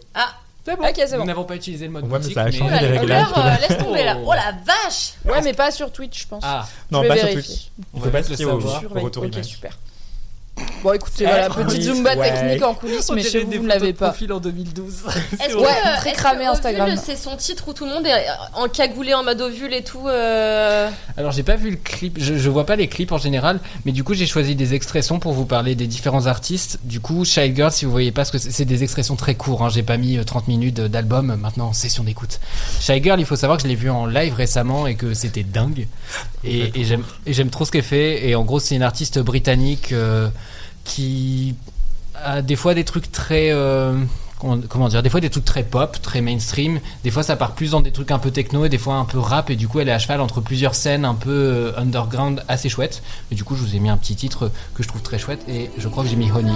C'est bon. Ok, c'est Nous bon. n'avons pas utilisé le mode Ouais, mais boutique. ça a changé Oh les les réglages. couleurs, euh, laisse tomber là. Oh. La vache Ouais, mais pas sur Twitch, je pense. Ah, Je non, vais pas sur vérifier. Twitch. on va pas se fier au savoir. au Surveille. retour Ok, image. super. Bon, écoutez, voilà, petite Zumba Ouais. technique en coulisses, mais chez vous, vous ne l'avez pas. en 2012. Est-ce Ouais, que, très est-ce cramé que Instagram. C'est son titre où tout le monde est encagoulé en mode ovule et tout. euh, Alors j'ai pas vu le clip, je, je vois pas les clips en général, mais du coup j'ai choisi des expressions pour vous parler des différents artistes. Du coup, Shy Girl, si vous voyez pas ce que c'est, c'est des expressions très courtes, hein, j'ai pas mis euh, 30 minutes d'album, maintenant session d'écoute. Shy Girl, il faut savoir que je l'ai vu en live récemment et que c'était dingue. Et, et j'aime, et j'aime trop ce qu'elle fait. Et en gros, c'est une artiste britannique euh, qui a des fois des trucs très... euh, comment- dire, des fois des trucs très pop, très mainstream, des fois ça part plus dans des trucs un peu techno et des fois un peu rap et du coup elle est à cheval entre plusieurs scènes un peu euh, underground assez chouettes. Et du coup je vous ai mis un petit titre que je trouve très chouette et je crois que j'ai mis Honey.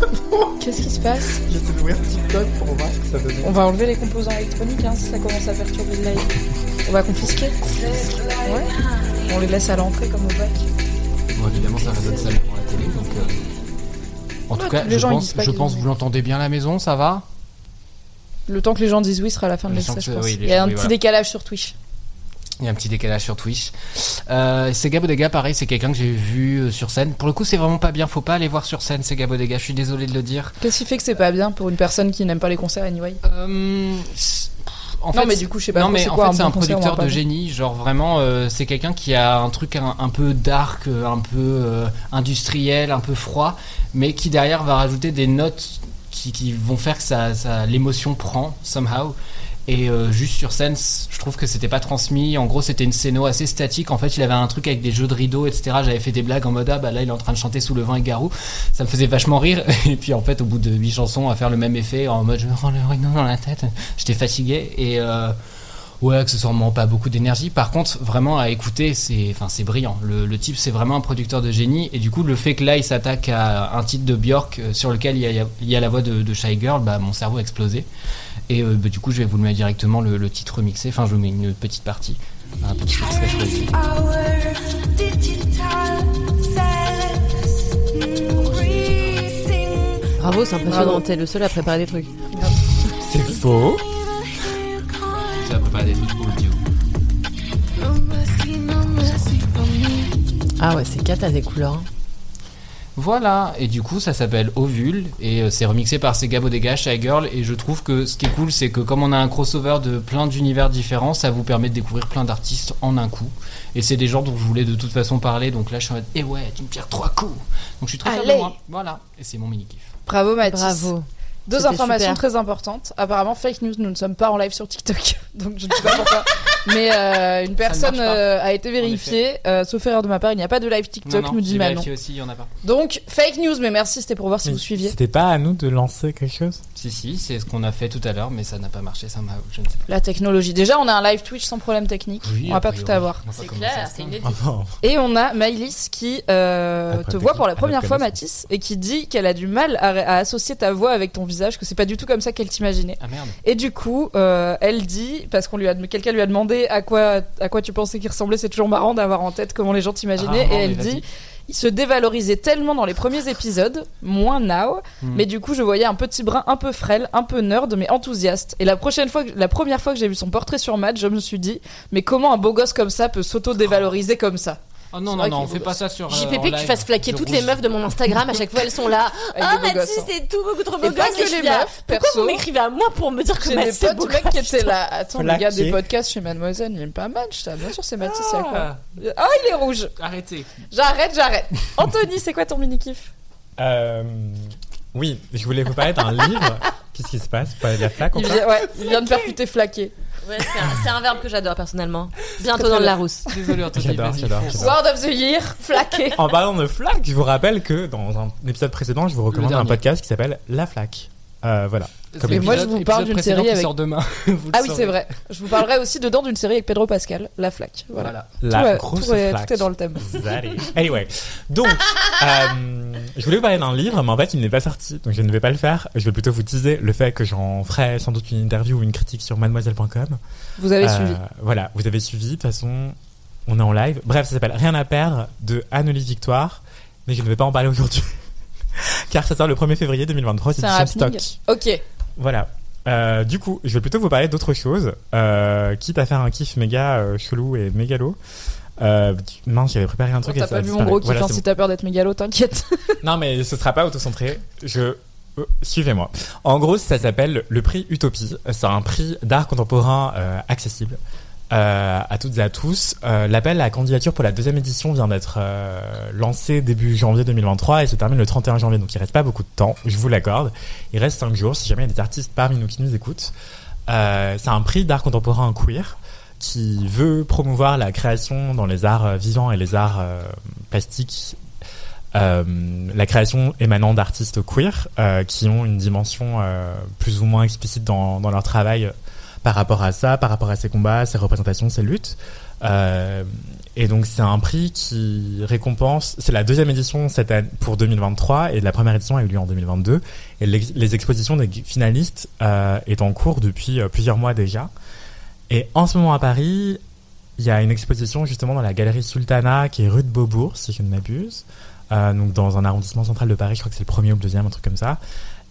Qu'est-ce qui se passe? Je vais ouvrir TikTok pour voir ce que ça donne. On va enlever les composants électroniques hein, si ça commence à perturber le live. On va confisquer Ouais. On les laisse à l'entrée comme au bac. Bon évidemment ça résonne ça pour la télé donc... euh, En tout cas je gens, pense, je pense vous l'entendez bien à la maison, ça va? Le temps que les gens disent oui sera la fin de l'extrait, je pense. oui, les Il y a gens, un oui, petit voilà. décalage sur Twitch. Il y a un petit décalage sur Twitch. Euh, Sega Bodega, pareil, c'est quelqu'un que j'ai vu euh, sur scène. Pour le coup, c'est vraiment pas bien. Faut pas aller voir sur scène Sega Bodega. Je suis désolé de le dire. Qu'est-ce qui fait que c'est pas bien pour une personne qui n'aime pas les concerts anyway? Euh, en Non, fait, mais du coup, je sais pas Non, mais c'est en quoi fait, un c'est un producteur de génie. Genre vraiment, euh, c'est quelqu'un qui a un truc un, un peu dark, euh, un peu euh, industriel, un peu froid, mais qui derrière va rajouter des notes qui, qui vont faire que ça, ça- l'émotion prend somehow. Et euh, juste sur scène, je trouve que c'était pas transmis. En gros, c'était une scéno assez statique. En fait, il avait un truc avec des jeux de rideaux, etc. J'avais fait des blagues en mode ah bah là, il est en train de chanter sous le vent et Garou. Ça me faisait vachement rire. Et puis en fait, au bout de huit chansons, à faire le même effet en mode je me rends le rideau dans la tête. J'étais fatigué et euh, Ouais, accessoirement pas beaucoup d'énergie. Par contre, vraiment à écouter, c'est, enfin, c'est brillant. Le, type, c'est vraiment un producteur de génie. Et du coup, le fait que là, il s'attaque à un titre de Björk euh, sur lequel il y a, il y a la voix de, de Shy Girl, bah, mon cerveau a explosé. Et euh, bah, du coup, je vais vous le mettre directement le, le titre remixé. Enfin, je vous mets une petite partie, un petit extrait choisi. Bravo, c'est impressionnant. T'es le seul à préparer des trucs. C'est faux. Ça peut pas des trucs audio. Ah ouais, c'est cata des couleurs. hein. Voilà, et du coup ça s'appelle Ovule et euh, c'est remixé par Sega Bodega, Shy Girl et je trouve que ce qui est cool c'est que comme on a un crossover de plein d'univers différents, ça vous permet de découvrir plein d'artistes en un coup. Et c'est des gens dont je voulais de toute façon parler, donc là je suis en mode eh ouais, tu me tires trois coups. Donc je suis très fier de moi. Voilà, et c'est mon mini kiff. Bravo Mathis. Bravo. Deux informations super. très importantes. Apparemment, fake news, nous ne sommes pas en live sur TikTok. Donc je ne sais pas pourquoi. Mais euh, une personne euh, a été vérifiée. Euh, sauf erreur de ma part, il n'y a pas de live TikTok, non, non, nous dit Manon. aussi, il y en a pas. Donc fake news, mais merci, c'était pour voir si Mais vous suiviez. C'était pas à nous de lancer quelque chose? Si si, c'est ce qu'on a fait tout à l'heure, mais ça n'a pas marché, ça m'a, je ne sais pas. La technologie. Déjà, on a un live Twitch sans problème technique. on va a pas priori, tout avoir. on va pas C'est commencer à clair, se c'est. Enfin, Et on a Maïlis qui euh, Après te voit pour la à première fois, connaissance. Mathis, et qui dit qu'elle a du mal à, à associer ta voix avec ton visage, que c'est pas du tout comme ça qu'elle t'imaginait. Ah merde. Et du coup, euh, elle dit, parce qu'on lui a, quelqu'un lui a demandé à quoi, à quoi tu pensais qu'il ressemblait, c'est toujours marrant d'avoir en tête comment les gens t'imaginaient, Rarement, et elle dit, il se dévalorisait tellement dans les premiers épisodes, moins now, Hmm. mais du coup, je voyais un petit brin un peu frêle, un peu nerd, mais enthousiaste. Et la prochaine fois, que- la première fois que j'ai vu son portrait sur Match, je me suis dit, mais comment un beau gosse comme ça peut s'auto-dévaloriser comme ça? Oh non non non, on fait pas ça sur. euh, JPP en que tu fasses flaquer toutes les meufs de mon Instagram, à chaque fois elles sont là. Ah, beaux Mathis, c'est tout beaucoup trop beau pas gosse. que les meufs, Pourquoi perso. vous m'écrivez à moi pour me dire que Mathis c'est beau gosse, qui putain. là. Attends, le gars des podcasts chez Mademoiselle, il aime pas Match, ça. Bien sûr, c'est Mathis, c'est quoi Ah, il est rouge. Arrêtez. J'arrête, j'arrête. Anthony, c'est quoi ton mini-kiff euh, oui, je voulais vous parler d'un livre. Qu'est-ce qui se passe? Pas de la flaque il vient, ouais, il vient de percuter flaqué. Ouais, c'est un, verbe que j'adore personnellement. Bientôt dans le. Larousse. Désolé J'adore, j'adore. Word of the Year, flaqué. En parlant de flaque, je vous rappelle que dans un épisode précédent, je vous recommande un podcast qui s'appelle La Flaque. Euh, voilà. Comme Et moi, je vous parle d'une série qui avec- sort demain. Vous Ah oui, c'est vrai. Je vous parlerai aussi dedans d'une série avec Pedro Pascal, La Flaque. Voilà. Voilà. La tout, est- grosse tout est, flaque. tout est dans le thème. Anyway, donc, euh, je voulais vous parler d'un livre, mais en fait, il n'est pas sorti, donc je ne vais pas le faire. Je vais plutôt vous teaser le fait que j'en ferai sans doute une interview ou une critique sur mademoiselle.com. Vous avez Euh, suivi. Voilà, vous avez suivi. De toute façon, on est en live. Bref, ça s'appelle Rien à perdre de Anne-Olive Victoire, mais je ne vais pas en parler aujourd'hui. Car ça sort le 1er février 2023, c'est C'est un stock. Ok. Voilà. Euh, du coup, je vais plutôt vous parler d'autre chose, euh, quitte à faire un kiff méga euh, chelou et mégalo. Euh, mince, j'avais préparé un truc et T'as pas vu mon gros kiff, Voilà, hein, si t'as peur d'être mégalo, t'inquiète. Non, mais ce sera pas autocentré. Je suivez-moi. En gros, ça s'appelle le prix Utopie. C'est un prix d'art contemporain euh, accessible. Euh, à toutes et à tous. Euh, L'appel à candidature pour la deuxième édition vient d'être euh, lancé début janvier 2023 et se termine le 31 janvier, donc il reste pas beaucoup de temps, je vous l'accorde. Il reste 5 jours, si jamais il y a des artistes parmi nous qui nous écoutent. C'est un prix d'art contemporain queer qui veut promouvoir la création dans les arts vivants et les arts plastiques la création émanant d'artistes queer qui ont une dimension plus ou moins explicite dans, leur travail par rapport à ça, par rapport à ces combats, ces représentations, ces luttes. Euh, et donc c'est un prix qui récompense, c'est la deuxième édition pour 2023 et la première édition a eu lieu en 2022 et les expositions des finalistes euh, est en cours depuis euh, plusieurs mois déjà. Et en ce moment à Paris, il y a une exposition justement dans la galerie Sultana qui est rue de Beaubourg si je ne m'abuse. Euh, donc dans un arrondissement central de Paris, je crois que c'est le premier ou le deuxième, un truc comme ça.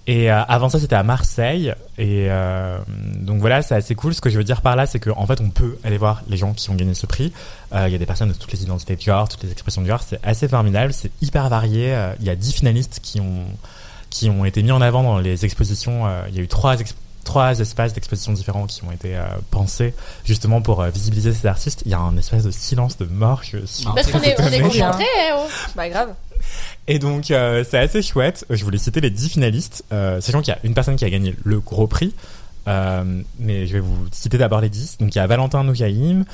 Et euh, avant ça, c'était à Marseille. Et euh, donc voilà, c'est assez cool. Ce que je veux dire par là, c'est qu'en fait, on peut aller voir les gens qui ont gagné ce prix. Euh, Il y a des personnes de toutes les identités de genre, toutes les expressions de genre. C'est assez formidable, c'est hyper varié. Euh, Il y a 10 finalistes qui ont qui ont été mis en avant dans les expositions. Euh, Il y a eu trois trois espaces d'exposition différents qui ont été euh, pensés justement pour euh, visibiliser ces artistes. Il y a un espèce de silence de mort. Je suis Parce qu'on est, on est étonné. concentrés, eh, oh. Bah grave. Et donc, euh, c'est assez chouette. Je voulais citer les 10 finalistes, euh, sachant qu'il y a une personne qui a gagné le gros prix. Euh, mais je vais vous citer d'abord les 10. Donc, il y a Valentin Nougaïm,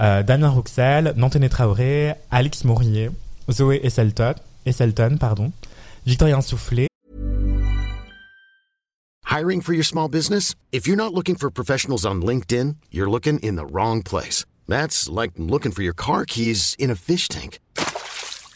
euh, Damien Rouxel, Nantené Traoré, Alix Mourier, Zoé Esselton, Esselton pardon, Victorien Soufflé, Hiring for your small business? If you're not looking for professionals on LinkedIn, you're looking in the wrong place. That's like looking for your car keys in a fish tank.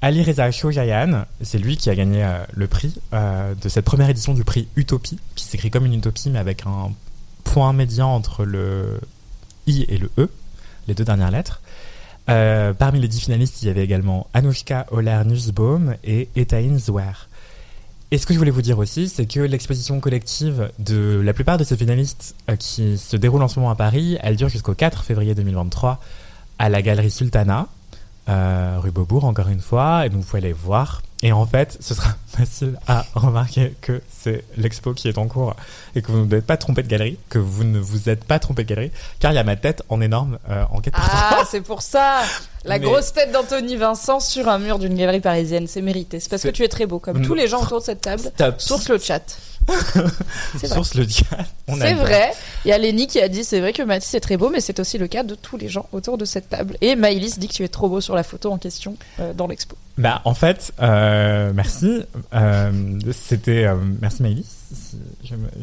Ali Reza Chojayan, c'est lui qui a gagné euh, le prix euh, de cette première édition du prix Utopie, qui s'écrit comme une utopie mais avec un point médian entre le I et le E, les deux dernières lettres. Euh, parmi les dix finalistes, il y avait également Anushka Oler-Nussbaum et Etaïn Zouer. Et ce que je voulais vous dire aussi, c'est que l'exposition collective de la plupart de ces finalistes qui se déroule en ce moment à Paris, elle dure jusqu'au 4 février 2023 à la galerie Sultana, rue Beaubourg encore une fois, et donc vous pouvez aller voir. Et en fait, ce sera facile à remarquer que c'est l'expo qui est en cours et que vous ne vous êtes pas trompé de galerie, que vous ne vous êtes pas trompé de galerie, car il y a ma tête en énorme euh, en quête Ah, c'est pour ça La Mais- grosse tête d'Anthony Vincent sur un mur d'une galerie parisienne, c'est mérité. C'est parce que tu es très beau, comme Mm. tous les gens autour de cette table. Stop. Source le chat. Source le a C'est vrai. Il y a Lenny qui a dit c'est vrai que Mathis est très beau, mais c'est aussi le cas de tous les gens autour de cette table. Et Maïlis dit que tu es trop beau sur la photo en question euh, dans l'expo. Bah, en fait, euh, merci. Euh, c'était euh, merci Maïlis.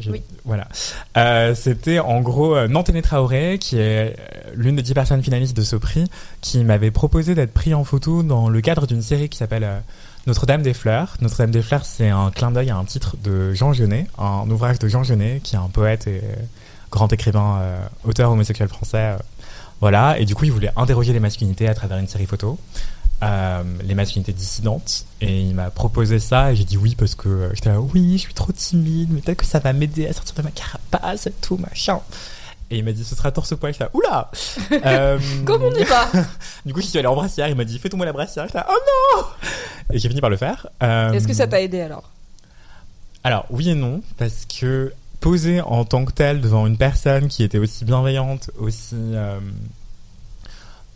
Oui. Voilà. Euh, c'était en gros Nantené Traoré, qui est l'une des dix personnes finalistes de ce prix, qui m'avait proposé d'être pris en photo dans le cadre d'une série qui s'appelle Notre-Dame des Fleurs. Notre-Dame des Fleurs, c'est un clin d'œil à un titre de Jean Genet, un ouvrage de Jean Genet, qui est un poète et grand écrivain, auteur homosexuel français. voilà. Et du coup, il voulait interroger les masculinités à travers une série photo euh, les masculinités dissidentes. Et il m'a proposé ça. Et j'ai dit oui parce que euh, j'étais là oui je suis trop timide mais peut-être que ça va m'aider à sortir de ma carapace et tout machin. Et il m'a dit ce sera torse poil. J'étais là oula! Euh, Comme on y va du coup je suis allé en brassière. Il m'a dit fais-toi la brassière. J'étais là oh non! Et j'ai fini par le faire. Euh, Est-ce que ça t'a aidé alors? Alors oui et non parce que poser en tant que tel devant une personne qui était aussi bienveillante aussi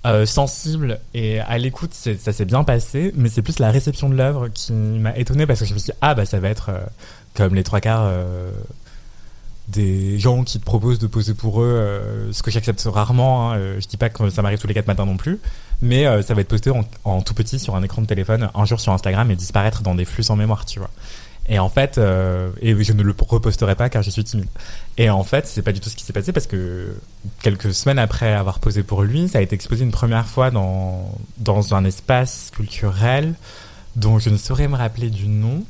euh, sensible et à l'écoute, ça s'est bien passé, mais c'est plus la réception de l'œuvre qui m'a étonné parce que je me suis dit, ah bah ça va être euh, comme les trois quarts euh, des gens qui te proposent de poser pour eux, euh, ce que j'accepte rarement, hein, je dis pas que ça m'arrive tous les quatre matins non plus, mais ça va être posté en, en tout petit sur un écran de téléphone un jour sur Instagram et disparaître dans des flux sans mémoire, tu vois. Et en fait, euh, et je ne le reposterai pas car je suis timide. Et en fait, c'est pas du tout ce qui s'est passé parce que quelques semaines après avoir posé pour lui, ça a été exposé une première fois dans, dans un espace culturel dont je ne saurais me rappeler du nom.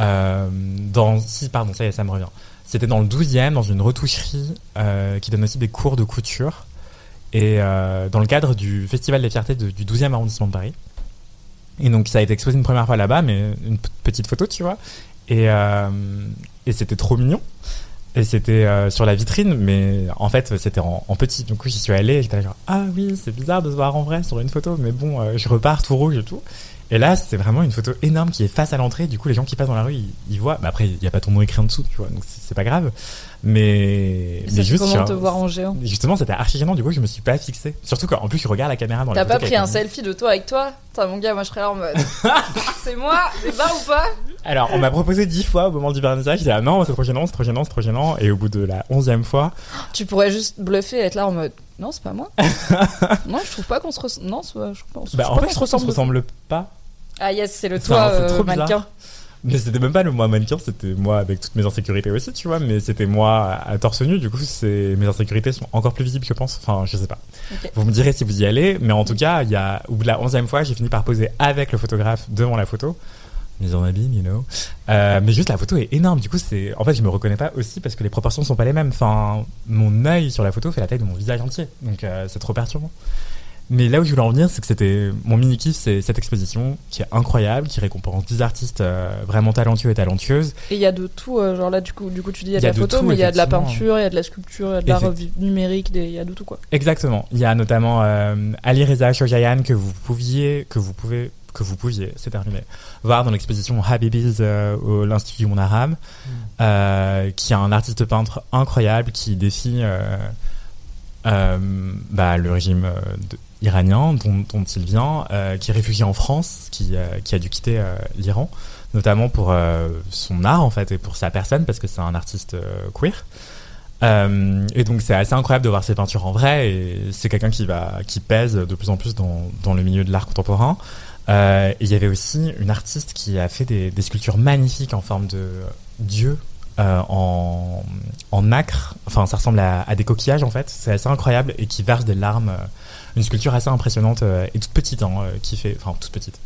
Euh, dans, si, pardon, ça y est, ça me revient. C'était dans le 12e, dans une retoucherie euh, qui donne aussi des cours de couture. Et dans le cadre du Festival des fiertés du 12e arrondissement de Paris. Et donc, ça a été exposé une première fois là-bas, mais une petite photo, tu vois. Et, euh, et c'était trop mignon. Et c'était euh, sur la vitrine, mais en fait, c'était en, petit. Du coup, j'y suis allé j'étais genre, ah oui, c'est bizarre de se voir en vrai sur une photo, mais bon, euh, je repars tout rouge et tout. Et là, c'est vraiment une photo énorme qui est face à l'entrée. Du coup, les gens qui passent dans la rue, ils, ils voient. Mais après, il n'y a pas ton nom écrit en dessous, tu vois, donc c'est pas grave. Mais, Ça mais juste, comment genre, te voir en géant Justement, c'était archi gênant, du coup, je me suis pas fixé. Surtout qu'en plus, je regarde la caméra dans T'as pas pris un selfie de toi avec toi? Putain, mon gars, moi je serais là en mode. c'est moi C'est pas ou pas? Alors, on m'a proposé dix fois au moment du vernissage. J'étais là, non, c'est trop gênant, c'est trop gênant, c'est trop gênant. Et au bout de la onzième fois, Tu pourrais juste bluffer et être là en mode. Non, c'est pas moi. non, je trouve pas qu'on se ressemble. Non, je pense bah, en trouve fait, je trouve qu'on se ressemble pas. Ah yes, c'est le Enfin, toi c'est euh, trop bizarre. mannequin. Mais c'était même pas le moi mannequin, c'était moi avec toutes mes insécurités aussi, tu vois. Mais c'était moi à torse nu, du coup, c'est mes insécurités sont encore plus visibles, je pense. Enfin, je sais pas. Vous me direz si vous y allez, mais en tout cas, il y a au bout de la onzième fois, j'ai fini par poser avec le photographe devant la photo. Mise en abîme, you know. Euh, mais juste la photo est énorme. Du coup, c'est en fait, je me reconnais pas aussi parce que les proportions sont pas les mêmes. Enfin, mon œil sur la photo fait la taille de mon visage entier, donc euh, c'est trop perturbant. Mais là où je voulais en venir, c'est que c'était mon mini kiff, c'est cette exposition qui est incroyable, qui récompense 10 artistes euh, vraiment talentueux et talentueuses. Et il y a de tout, euh, genre là, du coup, du coup tu dis il y a de y a la photo, tout, mais il y a de la peinture, il y a de la sculpture, il y a de l'art numérique, il y a de tout quoi. Exactement. Il y a notamment euh, Ali Reza Shojayan que vous pouviez, que vous pouvez, que vous pouviez, c'est terminé, voir dans l'exposition Habibis euh, au l'Institut Mon Arabe, euh, qui est un artiste peintre incroyable qui défie euh, bah, le régime de- iranien dont, il vient, euh, qui est réfugié en France, qui, euh, a dû quitter euh, l'Iran, notamment pour son art en fait et pour sa personne parce que c'est un artiste queer. Et donc c'est assez incroyable de voir ses peintures en vrai et c'est quelqu'un qui pèse de plus en plus dans, le milieu de l'art contemporain. Il y avait aussi une artiste qui a fait des, sculptures magnifiques en forme de dieu en, en nacre. Enfin ça ressemble à des coquillages en fait. C'est assez incroyable et qui verse des larmes. Une sculpture assez impressionnante euh, et toute petite hein, euh, qui fait enfin toute petite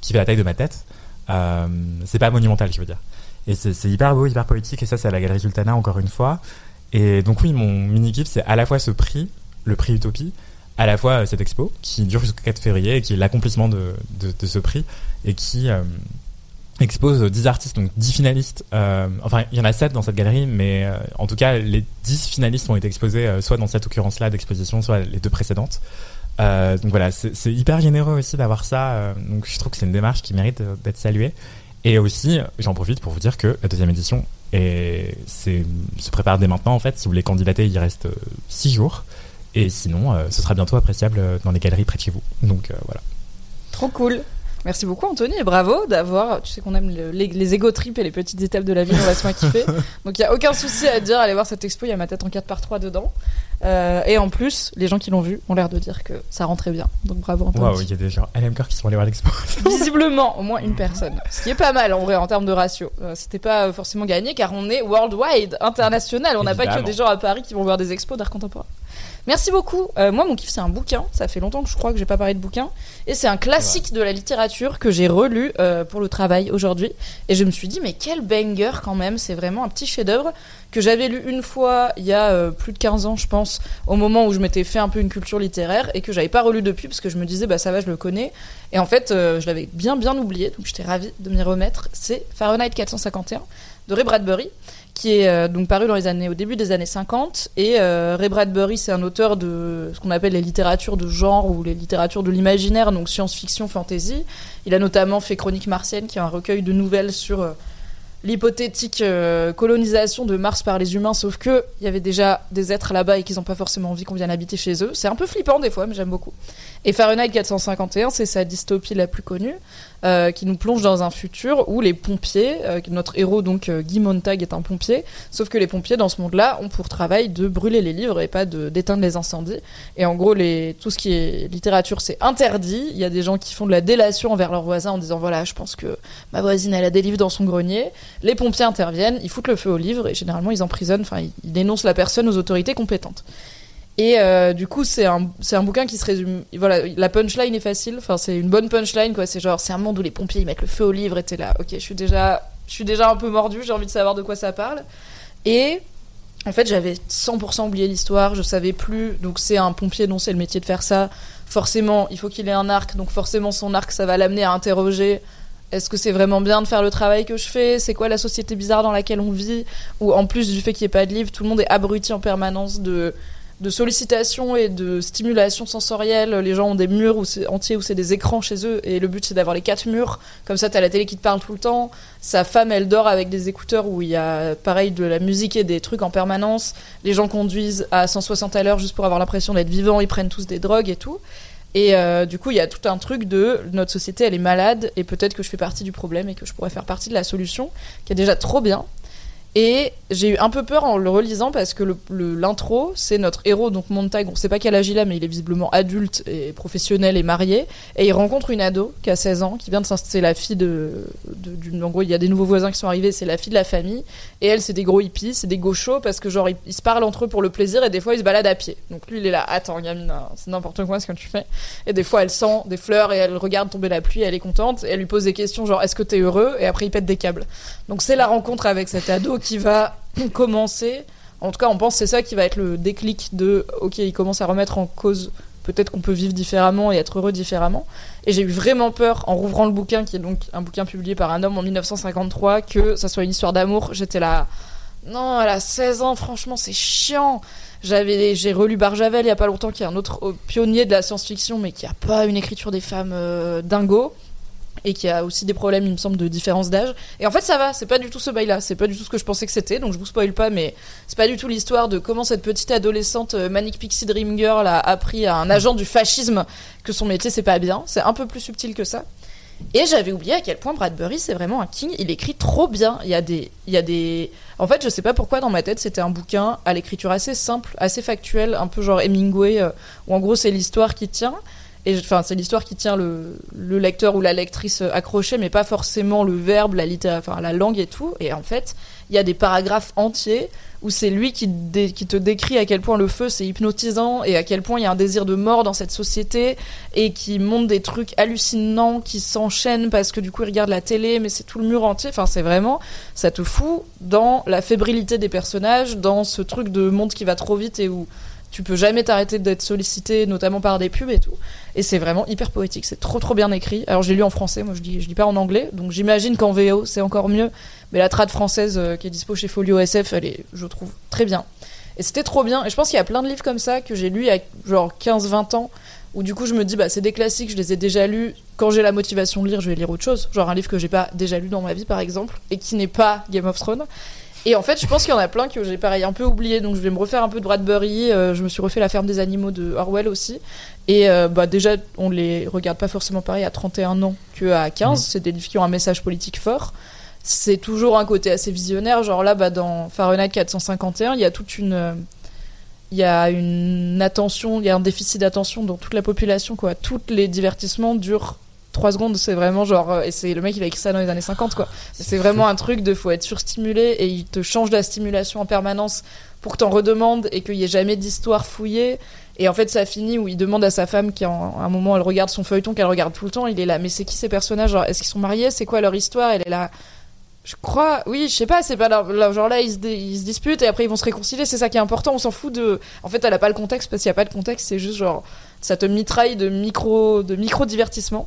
qui fait la taille de ma tête. Euh, c'est pas monumental je veux dire. Et c'est hyper beau, hyper poétique et ça c'est à la galerie Sultana encore une fois. Et donc oui, mon mini kiff, c'est à la fois ce prix, le prix Utopie, à la fois cette expo qui dure jusqu'au 4 février et qui est l'accomplissement de, de, ce prix et qui expose 10 artistes, donc 10 finalistes. Euh, enfin, il y en a 7 dans cette galerie, mais euh, en tout cas, les 10 finalistes ont été exposés euh, soit dans cette occurrence-là d'exposition, soit les deux précédentes. Donc voilà, c'est hyper généreux aussi d'avoir ça. donc je trouve que c'est une démarche qui mérite d'être saluée. Et aussi, j'en profite pour vous dire que la deuxième édition se prépare dès maintenant. En fait, si vous voulez candidater, il reste 6 jours. Et sinon, ce sera bientôt appréciable dans les galeries près de chez vous. Donc voilà. Trop cool. Merci beaucoup Anthony et bravo d'avoir, tu sais qu'on aime le- les, les ego trips et les petites étapes de la vie, on va se kiffer. Donc il y a aucun souci à dire, allez voir cette expo, il y a ma tête en 4x3 dedans. Euh, et en plus, les gens qui l'ont vu ont l'air de dire que ça rend très bien. Donc bravo Anthony. Waouh, il y a des gens LMCore qui sont allés voir l'expo. Visiblement, au moins une personne. Ce qui est pas mal en vrai en termes de ratio. Euh, C'était pas euh, forcément gagné car on est worldwide, international. On n'a pas que des gens à Paris qui vont voir des expos d'art contemporain. Merci beaucoup. Euh, moi, mon kiff, c'est un bouquin. Ça fait longtemps que je crois que j'ai pas parlé de bouquin. Et c'est un classique de la littérature que j'ai relu euh, pour le travail aujourd'hui. Et je me suis dit, mais quel banger quand même. C'est vraiment un petit chef-d'œuvre que j'avais lu une fois il y a euh, plus de 15 ans, je pense, au moment où je m'étais fait un peu une culture littéraire et que j'avais pas relu depuis parce que je me disais, bah ça va, je le connais. Et en fait, je l'avais bien bien oublié, donc j'étais ravie de m'y remettre. C'est Fahrenheit 451 de Ray Bradbury, qui est euh, donc paru dans les années, au début des années 50. Et euh, Ray Bradbury, c'est un auteur de ce qu'on appelle les littératures de genre ou les littératures de l'imaginaire, donc science-fiction, fantasy. Il a notamment fait Chronique martienne, qui est un recueil de nouvelles sur euh, l'hypothétique colonisation de Mars par les humains, sauf que il y avait déjà des êtres là-bas et qu'ils n'ont pas forcément envie qu'on vienne habiter chez eux. C'est un peu flippant des fois, mais j'aime beaucoup. Et Fahrenheit 451, c'est sa dystopie la plus connue, euh, qui nous plonge dans un futur où les pompiers, euh, notre héros donc euh, Guy Montag est un pompier, sauf que les pompiers dans ce monde-là ont pour travail de brûler les livres et pas d'éteindre les incendies. Et en gros, les, tout ce qui est littérature, c'est interdit. Il y a des gens qui font de la délation envers leurs voisins en disant voilà, je pense que ma voisine elle a des livres dans son grenier. Les pompiers interviennent, ils foutent le feu au livre et généralement ils emprisonnent, enfin ils dénoncent la personne aux autorités compétentes. Et euh, du coup, c'est un, un bouquin qui se résume. Voilà, la punchline est facile. Enfin, c'est une bonne punchline, quoi. C'est genre, c'est un monde où les pompiers ils mettent le feu au livre et t'es là. Ok, je suis déjà je suis déjà un peu mordu, j'ai envie de savoir de quoi ça parle. Et en fait, j'avais 100% oublié l'histoire, je savais plus. Donc, c'est un pompier dont c'est le métier de faire ça. Forcément, il faut qu'il ait un arc, donc forcément, son arc, ça va l'amener à interroger. Est-ce que c'est vraiment bien de faire le travail que je fais? C'est quoi la société bizarre dans laquelle on vit? Ou en plus du fait qu'il n'y ait pas de livre, tout le monde est abruti en permanence de, de sollicitations et de stimulation sensorielle. Les gens ont des murs où entiers où c'est des écrans chez eux et le but c'est d'avoir les quatre murs. Comme ça, t'as la télé qui te parle tout le temps. Sa femme, elle dort avec des écouteurs où il y a pareil de la musique et des trucs en permanence. Les gens conduisent à 160 à l'heure juste pour avoir l'impression d'être vivants. Ils prennent tous des drogues et tout. Et euh, du coup, il y a tout un truc de notre société, elle est malade et peut-être que je fais partie du problème et que je pourrais faire partie de la solution, qui est déjà trop bien. Et j'ai eu un peu peur en le relisant parce que l'intro, c'est notre héros, donc Montag, on sait pas quel âge il a, mais il est visiblement adulte et professionnel et marié. Et il rencontre une ado qui a 16 ans, qui vient de c'est la fille de, de- En gros, il y a des nouveaux voisins qui sont arrivés, c'est la fille de la famille. Et elle, c'est des gros hippies, c'est des gauchos parce que genre, ils, se parlent entre eux pour le plaisir et des fois, ils se baladent à pied. Donc lui, il est là, attends, gamine, hein, c'est n'importe quoi ce que tu fais. Et des fois, elle sent des fleurs et elle regarde tomber la pluie, elle est contente. Et elle lui pose des questions genre, est-ce que t'es heureux? Et après, il pète des câbles. Donc c'est la rencontre avec cet ado qui va commencer. En tout cas, on pense c'est ça qui va être le déclic de OK, il commence à remettre en cause peut-être qu'on peut vivre différemment et être heureux différemment. Et j'ai eu vraiment peur en rouvrant le bouquin, qui est donc un bouquin publié par un homme en 1953, que ça soit une histoire d'amour. J'étais là, non, elle a 16 ans, franchement, c'est chiant. J'avais, j'ai relu Barjavel il y a pas longtemps, qui est un autre euh, pionnier de la science-fiction, mais qui a pas une écriture des femmes euh, dingo et qui a aussi des problèmes, il me semble, de différence d'âge. Et en fait, ça va, c'est pas du tout ce bail-là, c'est pas du tout ce que je pensais que c'était, donc je vous spoil pas, mais c'est pas du tout l'histoire de comment cette petite adolescente euh, Manic Pixie Dream Girl a appris à un agent du fascisme que son métier c'est pas bien. C'est un peu plus subtil que ça. Et j'avais oublié à quel point Bradbury c'est vraiment un king. Il écrit trop bien. Il y a des, il y a des. En fait, je sais pas pourquoi dans ma tête c'était un bouquin à l'écriture assez simple, assez factuel, un peu genre Hemingway, euh, où en gros c'est l'histoire qui tient. Et enfin, c'est l'histoire qui tient le, le lecteur ou la lectrice accroché, mais pas forcément le verbe, la littéra- la langue et tout. Et en fait, il y a des paragraphes entiers où c'est lui qui, qui te décrit à quel point le feu c'est hypnotisant et à quel point il y a un désir de mort dans cette société et qui montre des trucs hallucinants qui s'enchaînent parce que du coup il regarde la télé mais c'est tout le mur entier enfin c'est vraiment ça te fout dans la fébrilité des personnages dans ce truc de monde qui va trop vite et où tu peux jamais t'arrêter d'être sollicité notamment par des pubs et tout. Et c'est vraiment hyper poétique c'est trop trop bien écrit. Alors j'ai lu en français moi je dis je lis pas en anglais donc j'imagine qu'en VO c'est encore mieux. Mais la trad française euh, qui est dispo chez Folio SF elle est je trouve très bien. Et c'était trop bien. Et je pense qu'il y a plein de livres comme ça que j'ai lus il y a genre 15-20 ans où du coup je me dis bah c'est des classiques je les ai déjà lus. Quand j'ai la motivation de lire je vais lire autre chose. Genre un livre que j'ai pas déjà lu dans ma vie par exemple et qui n'est pas Game of Thrones et en fait je pense qu'il y en a plein que j'ai pareil un peu oublié donc je vais me refaire un peu de Bradbury euh, je me suis refait la ferme des animaux de Orwell aussi. Et euh, bah déjà on les regarde pas forcément pareil à 31 ans que à 15 c'est des livres qui ont un message politique fort. C'est toujours un côté assez visionnaire genre là bah dans Fahrenheit 451 il y a toute une euh, il y a une attention, il y a un déficit d'attention dans toute la population, quoi. Tous les divertissements durent 3 secondes, c'est vraiment genre. euh, Et c'est le mec, il a écrit ça dans les années 50, quoi. C'est vraiment un truc de faut être surstimulé et il te change la stimulation en permanence pour que t'en redemandes et qu'il y ait jamais d'histoire fouillée. Et en fait, ça finit où il demande à sa femme, qui à un moment, elle regarde son feuilleton qu'elle regarde tout le temps, il est là, mais c'est qui ces personnages? Genre, Est-ce qu'ils sont mariés? C'est quoi leur histoire? Elle est là. Je crois, oui, je sais pas, c'est pas leur- leur- genre là ils se, dé- ils se disputent et après ils vont se réconcilier, c'est ça qui est important, on s'en fout de. En fait, elle a pas le contexte parce qu'il y a pas de contexte, c'est juste genre ça te mitraille de micro de micro divertissement.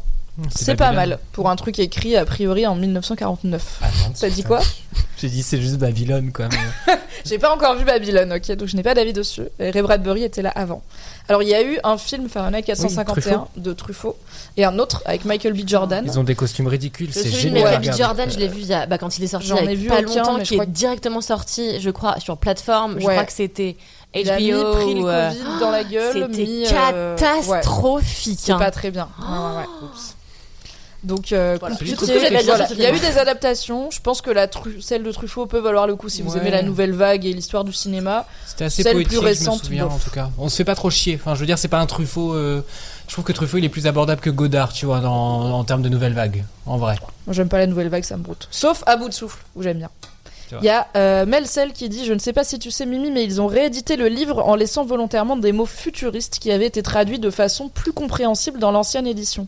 C'est pas mal pour un truc écrit a priori en 1949. Ah non, T'as dit quoi J'ai dit c'est juste Babylone quoi. mais- J'ai pas encore vu Babylone, ok, donc je n'ai pas d'avis dessus. Et Ray Bradbury était là avant. Alors il y a eu un film Fahrenheit 451 Truffaut. de Truffaut et un autre avec Michael B. Jordan. Ils ont des costumes ridicules, c'est génial. David regarder. Jordan, je l'ai vu il y a- bah, quand il est sorti J'en il y a ai vu pas aucun, longtemps, mais qui est que- directement sorti, je crois, sur plateforme. Je crois que c'était Il a mis HBO. pris le ou, euh, Covid dans la gueule, C'était mis, euh, ouais. catastrophique. C'est hein. pas très bien. Ouais, ouais, ouais. Oups. Donc, euh, Voilà. compliqué. C'est tout ce que j'avais à dire Voilà. sur ce Il y a eu des adaptations. Je pense que la tru- celle de Truffaut peut valoir le coup si vous aimez la nouvelle vague et l'histoire du cinéma. C'était assez Celle poétique, plus récente, je me souviens bof. en tout cas. On se fait pas trop chier. Enfin, je veux dire, c'est pas un Truffaut. euh, Je trouve que Truffaut il est plus abordable que Godard, tu vois, dans... en termes de nouvelle vague, en vrai. Moi, j'aime pas la nouvelle vague, ça me broute. Sauf à bout de souffle, où j'aime bien. Il y a euh, Melcel qui dit Je ne sais pas si tu sais, Mimi, mais ils ont réédité le livre en laissant volontairement des mots futuristes qui avaient été traduits de façon plus compréhensible dans l'ancienne édition.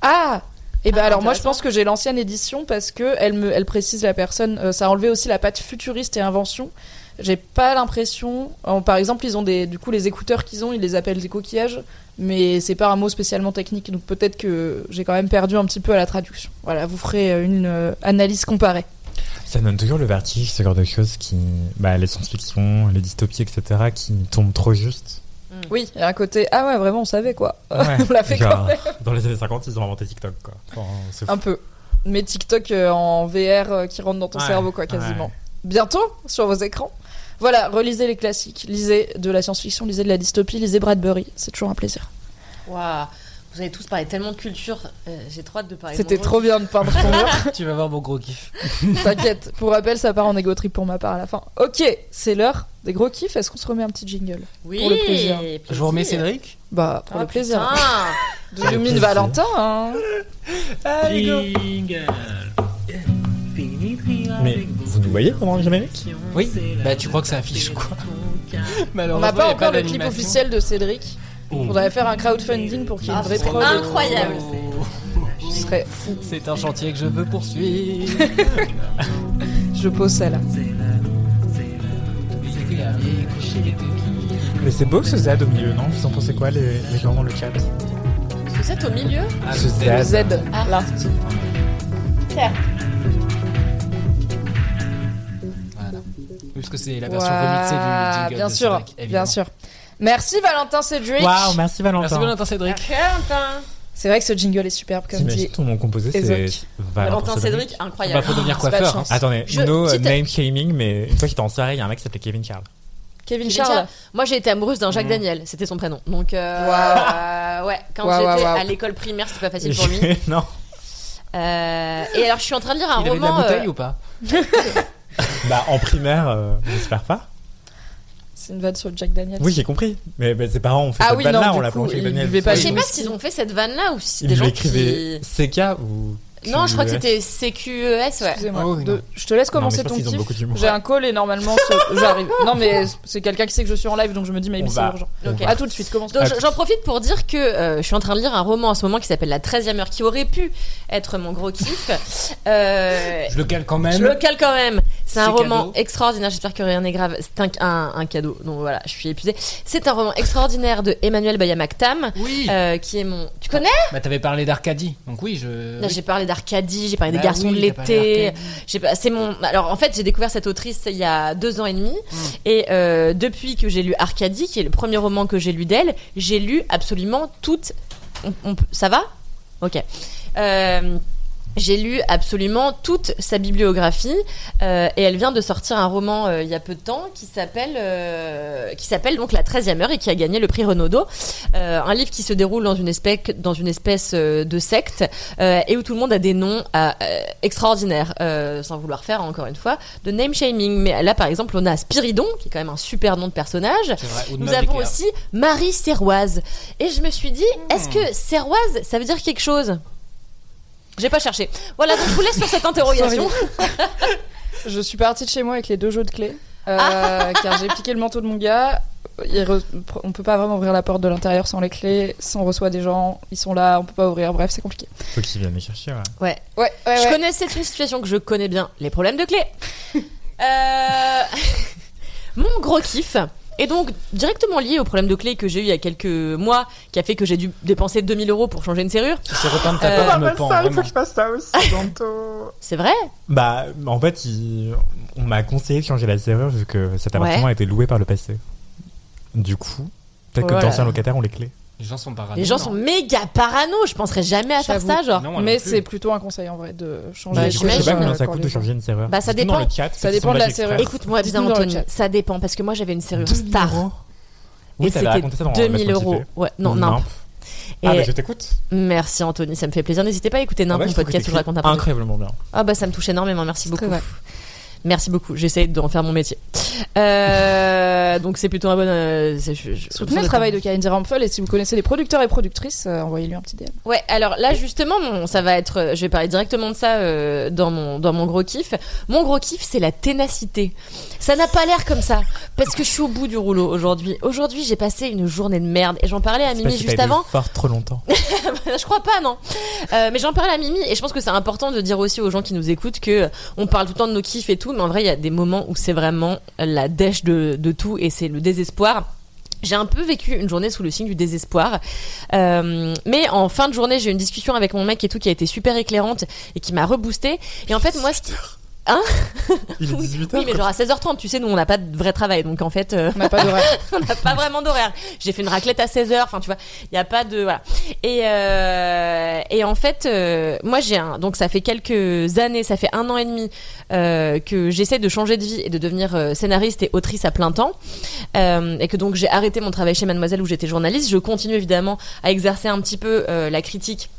Ah Et ben Ah, alors moi je pense que j'ai l'ancienne édition parce que elle me elle précise la personne euh, ça a enlevé aussi la patte futuriste et invention. J'ai pas l'impression euh, par exemple ils ont des du coup les écouteurs qu'ils ont ils les appellent des coquillages mais c'est pas un mot spécialement technique donc peut-être que j'ai quand même perdu un petit peu à la traduction. Voilà, vous ferez euh, une euh, analyse comparée. Ça donne toujours le vertige, ce genre de choses qui. Bah, les science-fiction, les dystopies, etc., qui tombent trop juste. Oui, il y a un côté ah ouais vraiment on savait quoi. Ouais, on l'a fait quand même. Dans les années 50, ils ont inventé TikTok, quoi. Enfin, c'est fou. Un peu. Mais TikTok euh, en VR euh, qui rentre dans ton Ouais, cerveau, quoi, quasiment. ouais. Bientôt sur vos écrans. Voilà, relisez les classiques, lisez de la science-fiction, lisez de la dystopie, lisez Bradbury. C'est toujours un plaisir. Waouh. Vous avez tous parlé tellement de culture. euh, J'ai trop hâte de parler. de C'était trop bien de peindre ton mur. tu vas voir mon gros kiff. T'inquiète. Pour rappel, ça part en égo trip pour ma part à la fin. Ok, c'est l'heure des gros kiffs. Est-ce qu'on se remet un petit jingle Oui. Pour le plaisir? Je vous remets Cédric Bah, pour Oh, le plaisir. putain. De Lumine Valentin, hein. Mais vous nous voyez pendant le générique? Oui Bah tu crois que ça affiche quoi On n'a pas encore le clip officiel de Cédric. Faudrait faire un crowdfunding pour qu'il y ait une Ah, vraie ce prod. incroyable. Ce serait fou. C'est un chantier que je veux poursuivre. Je pose celle-là. Mais c'est beau ce Z au milieu, non? Vous en pensez quoi, les, les gens dans le chat? Vous êtes au milieu? Ah, Ce Le Z. Z, Ah. là. Terre. Voilà. Parce que c'est la version Ouah, remixée du jingle Bien de sûr, bien sûr. Merci Valentin Cédric. Waouh, merci Valentin. Merci Valentin Cédric. Valentin. C'est vrai que ce jingle est superbe comme dit. ton nom composé, c'est. Valentin Cédric, Bah incroyable. faut devenir coiffeur. hein. Attendez, Je- no petite- name shaming, mais une fois qu'il était en soirée, il y a un mec qui s'appelait Kevin Charles. Kevin Kevin Charles. Charles. Moi, j'ai été amoureuse d'un Jacques Mm. Daniel. C'était son prénom. Donc, euh, Waouh. euh, ouais, quand j'étais à l'école primaire, c'était pas facile pour lui. non. Euh, et alors, je suis en train de lire un Il avait de la roman. bouteille euh, ou pas? Bah, en primaire, euh, j'espère pas. C'est une vanne sur Jack Daniels. Oui, j'ai compris. Mais bah, ses parents ont fait Ah cette oui, vanne-là, on l'a plongé il Daniel. buvait pas Je sais pas s'ils ont fait cette vanne-là ou si c'est des gens qui. CK ou. Non, je crois que c'était CQES, ouais. Excusez-moi. Oh, oui, De- non. Je te laisse commencer ton kiff. J'ai un call et normalement ce- j'arrive. Non mais c'est quelqu'un qui sait que je suis en live donc je me dis mais c'est urgent. À tout de suite, commence. Donc Ah, j'en profite pour dire que euh, je suis en train de lire un roman en ce moment qui s'appelle La 13e heure, qui aurait pu être mon gros kiff. Euh, Je le cale quand même. je le cale quand même. C'est un roman cadeau. extraordinaire. J'espère que rien n'est grave. C'est un, un- un cadeau. Donc voilà, je suis épuisée. C'est un roman extraordinaire de Emmanuel Bayamaktam, Oui. euh, qui est mon. Tu connais? Bah t'avais parlé d'Arcadie. Donc oui, je. Là, J'ai parlé d'Arcadie, j'ai parlé des Bah garçons oui, de l'été. C'est mon. Alors en fait, j'ai découvert cette autrice il y a deux ans et demi, Mm. et euh, depuis que j'ai lu Arcadie, qui est le premier roman que j'ai lu d'elle, j'ai lu absolument toutes. on- on peut- Ça va? Ok. Euh, j'ai lu absolument toute sa bibliographie euh, et elle vient de sortir un roman euh, il y a peu de temps qui s'appelle euh, qui s'appelle donc La 13e heure et qui a gagné le prix Renaudot. Euh, un livre qui se déroule dans une espèce dans une espèce euh, de secte euh, et où tout le monde a des noms euh, euh, extraordinaires euh, sans vouloir faire encore une fois de name shaming. Mais là par exemple on a Spiridon qui est quand même un super nom de personnage. Vrai. Nous avons aussi Marie Serroise. Et je me suis dit, est-ce que Serroise, ça veut dire quelque chose? J'ai pas cherché. Voilà, donc je vous laisse sur cette interrogation. Je suis partie de chez moi avec les deux jeux de clés. euh, Ah. car j'ai piqué le manteau de mon gars. Il re- On peut pas vraiment ouvrir la porte de l'intérieur sans les clés. Si on reçoit des gens, ils sont là, on peut pas ouvrir. Bref, c'est compliqué. Faut qu'ils viennent les chercher, ouais. Ouais. Ouais, ouais, Je ouais. connais, c'est une situation que je connais bien. Les problèmes de clés. Euh, Mon gros kiff est donc directement lié au problème de clés que j'ai eu il y a quelques mois, qui a fait que j'ai dû dépenser 2000 euros pour changer une serrure. Tu sais repeindre ta Euh, porte, je me pends. vraiment. fasse ça aussi bientôt. C'est vrai? Bah, en fait, il- on m'a conseillé de changer la serrure vu que cet appartement a été loué par le passé. Du coup, peut-être Voilà. que d'anciens locataires ont les clés. Les gens sont parano. Les gens non sont méga parano. Je penserais jamais à faire ça, genre. Non, Mais c'est plutôt un conseil en vrai de changer Bah, je sais pas combien ça coûte de changer une serrure. Bah, ça dans dépend. le chat, Ça dépend de la serrure. Écoute-moi bien, Anthony. Ça dépend parce que moi j'avais une serrure 2000 star. Oui, et c'était raconté ça dans 2000 Laisse-moi euros. Ouais, non, Non. Ah, Et- bah, je t'écoute. Merci Anthony, ça me fait plaisir. N'hésitez pas à écouter Ah, bah, trouve que podcast où je raconte un peu. Incroyablement bien. Ah bah ça me touche énormément, merci beaucoup. Merci beaucoup, j'essaie d'en faire mon métier. Euh, donc c'est plutôt un bon. euh, c'est- je- je- Soutenez le travail de Kalindi Rampfel et si vous connaissez les producteurs et productrices, euh, envoyez-lui un petit DM. Ouais, alors là justement, mon- ça va être, euh, je vais parler directement de ça dans mon dans mon gros kiff. Mon gros kiff, c'est la ténacité. Ça n'a pas l'air comme ça, parce que je suis au bout du rouleau aujourd'hui. Aujourd'hui, j'ai passé une journée de merde et j'en parlais à Mimi juste avant. fort trop longtemps. je crois pas, non. Euh, mais j'en parlais à Mimi et je pense que c'est important de dire aussi aux gens qui nous écoutent que on parle tout le temps de nos kiffs et tout, mais en vrai, il y a des moments où c'est vraiment la dèche de, de tout et c'est le désespoir. J'ai un peu vécu une journée sous le signe du désespoir, Euh, mais en fin de journée, j'ai eu une discussion avec mon mec et tout qui a été super éclairante et qui m'a reboosté. Et en fait, moi, ce qui... Hein Il est Oui, 18h. oui, mais genre à 16h30, tu sais, nous on n'a pas de vrai travail, donc en fait, euh, On n'a pas d'horaire. on n'a pas vraiment d'horaire. J'ai fait une raclette à 16h, enfin tu vois, il y a pas de voilà. Et euh, et en fait, euh, moi j'ai un donc ça fait quelques années, ça fait un an et demi euh, que j'essaie de changer de vie et de devenir euh, scénariste et autrice à plein temps, Euh, et que donc j'ai arrêté mon travail chez Mademoiselle où j'étais journaliste. Je continue évidemment à exercer un petit peu euh, la critique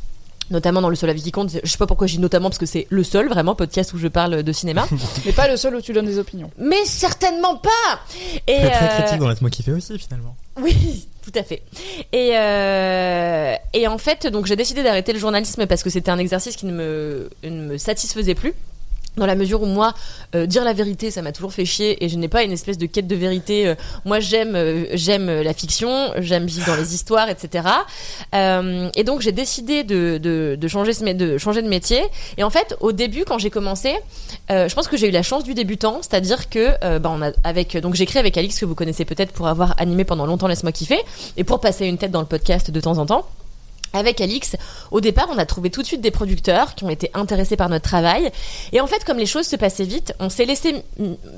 notamment dans le seul avis qui compte. Je sais pas pourquoi je dis notamment parce que c'est le seul vraiment podcast où je parle de cinéma, Mais pas le seul où tu donnes des opinions. mais certainement pas. Et Très, très euh, critique dans Laisse-moi kiffer aussi, finalement. oui, tout à fait. Et, euh, et en fait, donc j'ai décidé d'arrêter le journalisme parce que c'était un exercice qui ne me, ne me satisfaisait plus. Dans la mesure où moi, euh, dire la vérité, ça m'a toujours fait chier et je n'ai pas une espèce de quête de vérité. Euh, moi, j'aime, euh, j'aime la fiction, j'aime vivre dans les histoires, etc. Et donc, j'ai décidé de, changer de métier. Et en fait, au début, quand j'ai commencé, je pense que j'ai eu la chance du débutant, c'est-à-dire que, euh, bah, on a, avec, donc créé avec Alix que vous connaissez peut-être pour avoir animé pendant longtemps Laisse-moi kiffer et pour passer une tête dans le podcast de temps en temps. Avec Alix, au départ, on a trouvé tout de suite des producteurs qui ont été intéressés par notre travail. Et en fait, comme les choses se passaient vite, on s'est laissé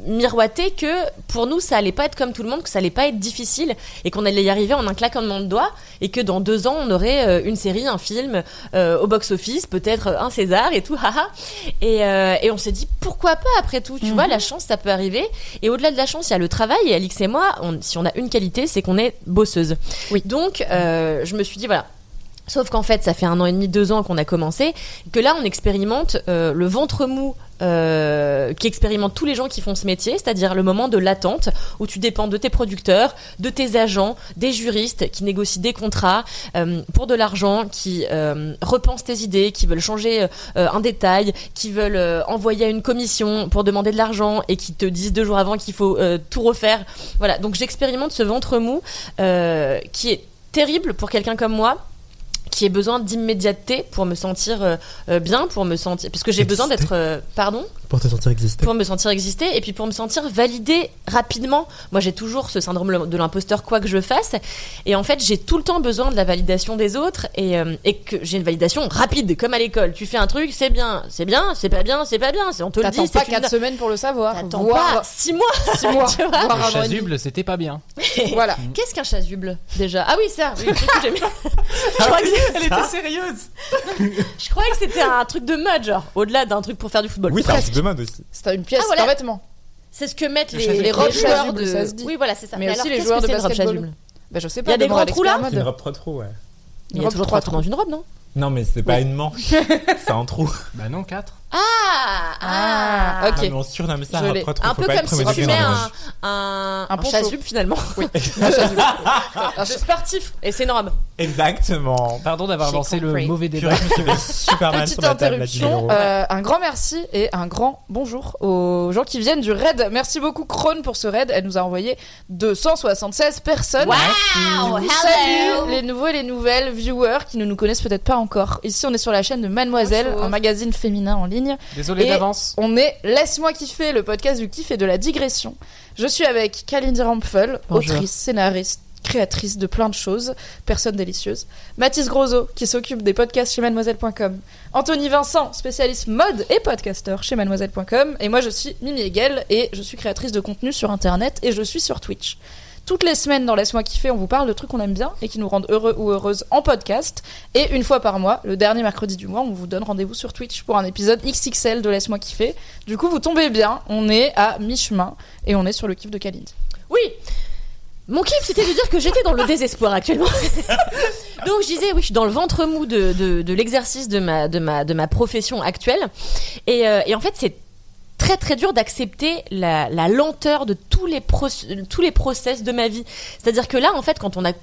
miroiter que pour nous, ça allait pas être comme tout le monde, que ça allait pas être difficile et qu'on allait y arriver en un claquement de doigts et que dans deux ans, on aurait euh, une série, un film euh, au box-office, peut-être un César et tout, haha. Et, euh, et on s'est dit pourquoi pas après tout, tu vois, la chance, ça peut arriver. Et au-delà de la chance, il y a le travail. Et Alix et moi, on- si on a une qualité, c'est qu'on est bosseuse. Oui. Donc, euh, je me suis dit voilà. Sauf qu'en fait, ça fait un an et demi, deux ans qu'on a commencé, que là, on expérimente euh, le ventre mou euh, qui expérimente tous les gens qui font ce métier, c'est-à-dire le moment de l'attente où tu dépends de tes producteurs, de tes agents, des juristes qui négocient des contrats euh, pour de l'argent, qui euh, repensent tes idées, qui veulent changer un détail, qui veulent envoyer à une commission pour demander de l'argent et qui te disent deux jours avant qu'il faut tout refaire. Voilà, donc j'expérimente ce ventre mou qui est terrible pour quelqu'un comme moi qui ait besoin d'immédiateté pour me sentir euh, euh, bien, pour me sentir, puisque j'ai besoin d'être, euh, pardon, Pour te sentir exister. pour me sentir exister et puis pour me sentir validée rapidement. Moi, j'ai toujours ce syndrome de l'imposteur quoi que je fasse, et en fait, j'ai tout le temps besoin de la validation des autres et, euh, et que j'ai une validation rapide, comme à l'école. Tu fais un truc, c'est bien, c'est bien, c'est pas bien, c'est pas bien, on te le T'attends dit. pas c'est une- 4 semaines pour le savoir. T'attends pas six mois. 6 mois. Tu vois Le chasuble, c'était pas bien. Voilà. Qu'est-ce qu'un chasuble déjà? Ah oui, ça. Oui, je crois que c'est- Elle était sérieuse je croyais que c'était un truc de mode, genre au-delà d'un truc pour faire du football. Oui, c'est aussi. C'est une pièce, Ah, voilà. un vêtement. C'est ce que mettent les. Les robes de. ça se dit. Oui, voilà, c'est ça. Mais aussi alors, les joueurs de basketball. chasuble Bah, je sais Il y a des grands trous, là C'est une robe ouais. Il y a toujours trois trous dans une robe, non? Non, mais c'est pas une manche. c'est un trou. Bah non, 4. Ah, Ah, ok. Non, mais on surnomme ça Je robe l'ai. trop trop. Un peu comme si tu mets un, un, Un un chasuble finalement. Oui. Un sportif. Et c'est robe. Exactement. Pardon d'avoir lancé compris. le mauvais débat. Purée, je me suis fait super mal Petite sur la table à 10 000 interruption. euh, un grand merci et un grand bonjour aux gens qui viennent du raid. Merci beaucoup Krone pour ce raid. Elle nous a envoyé 276 personnes. Wow. Salut les nouveaux et les nouvelles viewers qui ne nous connaissent peut-être pas encore. Ici, on est sur la chaîne de Mademoiselle, Bonjour. un magazine féminin en ligne. Désolé Et- d'avance. On est Laisse-moi kiffer, le podcast du kiff et de la digression. Je suis avec Kalindi Rampfel, Bonjour. autrice, scénariste, créatrice de plein de choses, personne délicieuse. Mathis Grosso, qui s'occupe des podcasts chez mademoiselle.com. Anthony Vincent, spécialiste mode et podcasteur chez mademoiselle.com. Et moi, je suis Mimi Hegel et je suis créatrice de contenu sur Internet et je suis sur Twitch. Toutes les semaines dans Laisse-moi kiffer, on vous parle de trucs qu'on aime bien et qui nous rendent heureux ou heureuses en podcast. Et une fois par mois, le dernier mercredi du mois, on vous donne rendez-vous sur Twitch pour un épisode XXL de Laisse-moi kiffer. Du coup, vous tombez bien, on est à mi-chemin et on est sur le kiff de Kalindi. Oui. Mon kiff, c'était de dire que j'étais dans le désespoir actuellement. Donc je disais, oui, je suis dans le ventre mou de, de, l'exercice de ma, de, ma, de ma profession actuelle. Et, euh, et en fait, c'est très très dur d'accepter la, lenteur de tous les, tous les process de ma vie. C'est-à-dire que là, en fait, quand on a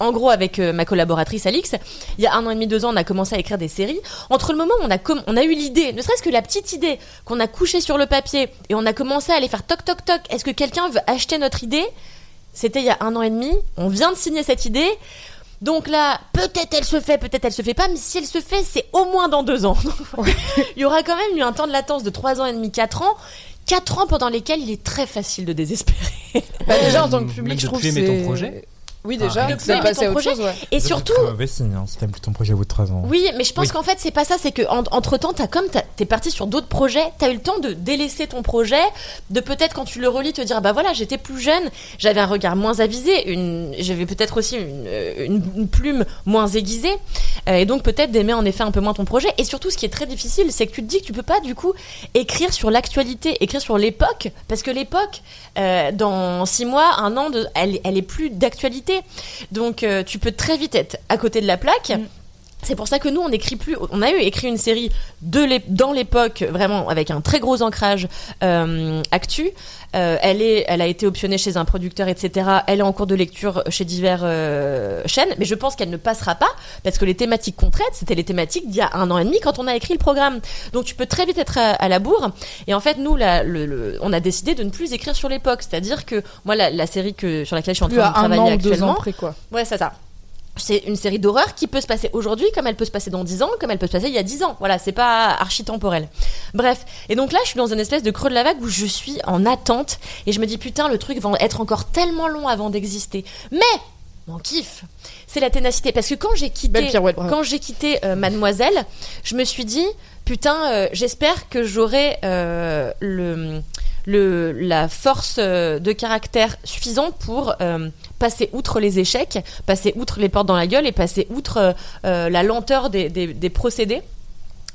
en gros, avec euh, ma collaboratrice Alix, il y a un an et demi, deux ans, on a commencé à écrire des séries. Entre le moment où on a, on a eu l'idée, ne serait-ce que la petite idée qu'on a couchée sur le papier et on a commencé à aller faire toc toc toc, est-ce que quelqu'un veut acheter notre idée? C'était il y a un an et demi. On vient de signer cette idée. Donc là, peut-être elle se fait, peut-être elle se fait pas, mais si elle se fait, c'est au moins dans deux ans. il y aura quand même eu un temps de latence de trois ans et demi, quatre ans. Quatre ans pendant lesquels il est très facile de désespérer. Bah, déjà en tant que public, je trouve que c'est- projet. Oui, déjà, Ah, à autre projet. chose, ouais. Et C'est surtout, très mauvais signe hein, si t'aimes plus ton projet au bout de 3 ans. Oui, mais je pense Oui. qu'en fait, c'est pas ça. C'est que en- entre temps, t'as comme t'as- t'es parti sur d'autres projets, t'as eu le temps de délaisser ton projet, de peut-être quand tu le relis te dire bah voilà, j'étais plus jeune, j'avais un regard moins avisé, une, j'avais peut-être aussi une, euh, une- une plume moins aiguisée, euh, et donc peut-être d'aimer en effet un peu moins ton projet. Et surtout, ce qui est très difficile, c'est que tu te dis que tu peux pas du coup écrire sur l'actualité, écrire sur l'époque, parce que l'époque, euh, dans six mois, un an, de, elle, elle est plus d'actualité. Donc euh, tu peux très vite être à côté de la plaque. Mm. C'est pour ça que nous, on écrit plus. On a eu écrit une série de dans l'époque, vraiment avec un très gros ancrage euh, actu. Euh, elle est, elle a été optionnée chez un producteur, etc. Elle est en cours de lecture chez divers euh, chaînes, mais je pense qu'elle ne passera pas parce que les thématiques qu'on traite, c'était les thématiques d'il y a un an et demi quand on a écrit le programme. Donc tu peux très vite être à, à la bourre. Et en fait, nous, la- le- le- on a décidé de ne plus écrire sur l'époque, c'est-à-dire que moi, la, la série que sur laquelle je suis en train de un travailler ou deux actuellement, ans près, quoi. Ouais, c'est ça. C'est une série d'horreur qui peut se passer aujourd'hui, comme elle peut se passer dans 10 ans, comme elle peut se passer il y a 10 ans. Voilà, c'est pas archi-temporel. Bref. Et donc là, je suis dans une espèce de creux de la vague où je suis en attente et je me dis, putain, le truc va être encore tellement long avant d'exister. Mais, mon kiff, c'est la ténacité. Parce que quand j'ai quitté, quand j'ai quitté euh, Mademoiselle, je me suis dit, putain, euh, j'espère que j'aurai euh, le, le, la force de caractère suffisante pour passer outre les échecs, passer outre les portes dans la gueule et passer outre euh, euh, la lenteur des, procédés.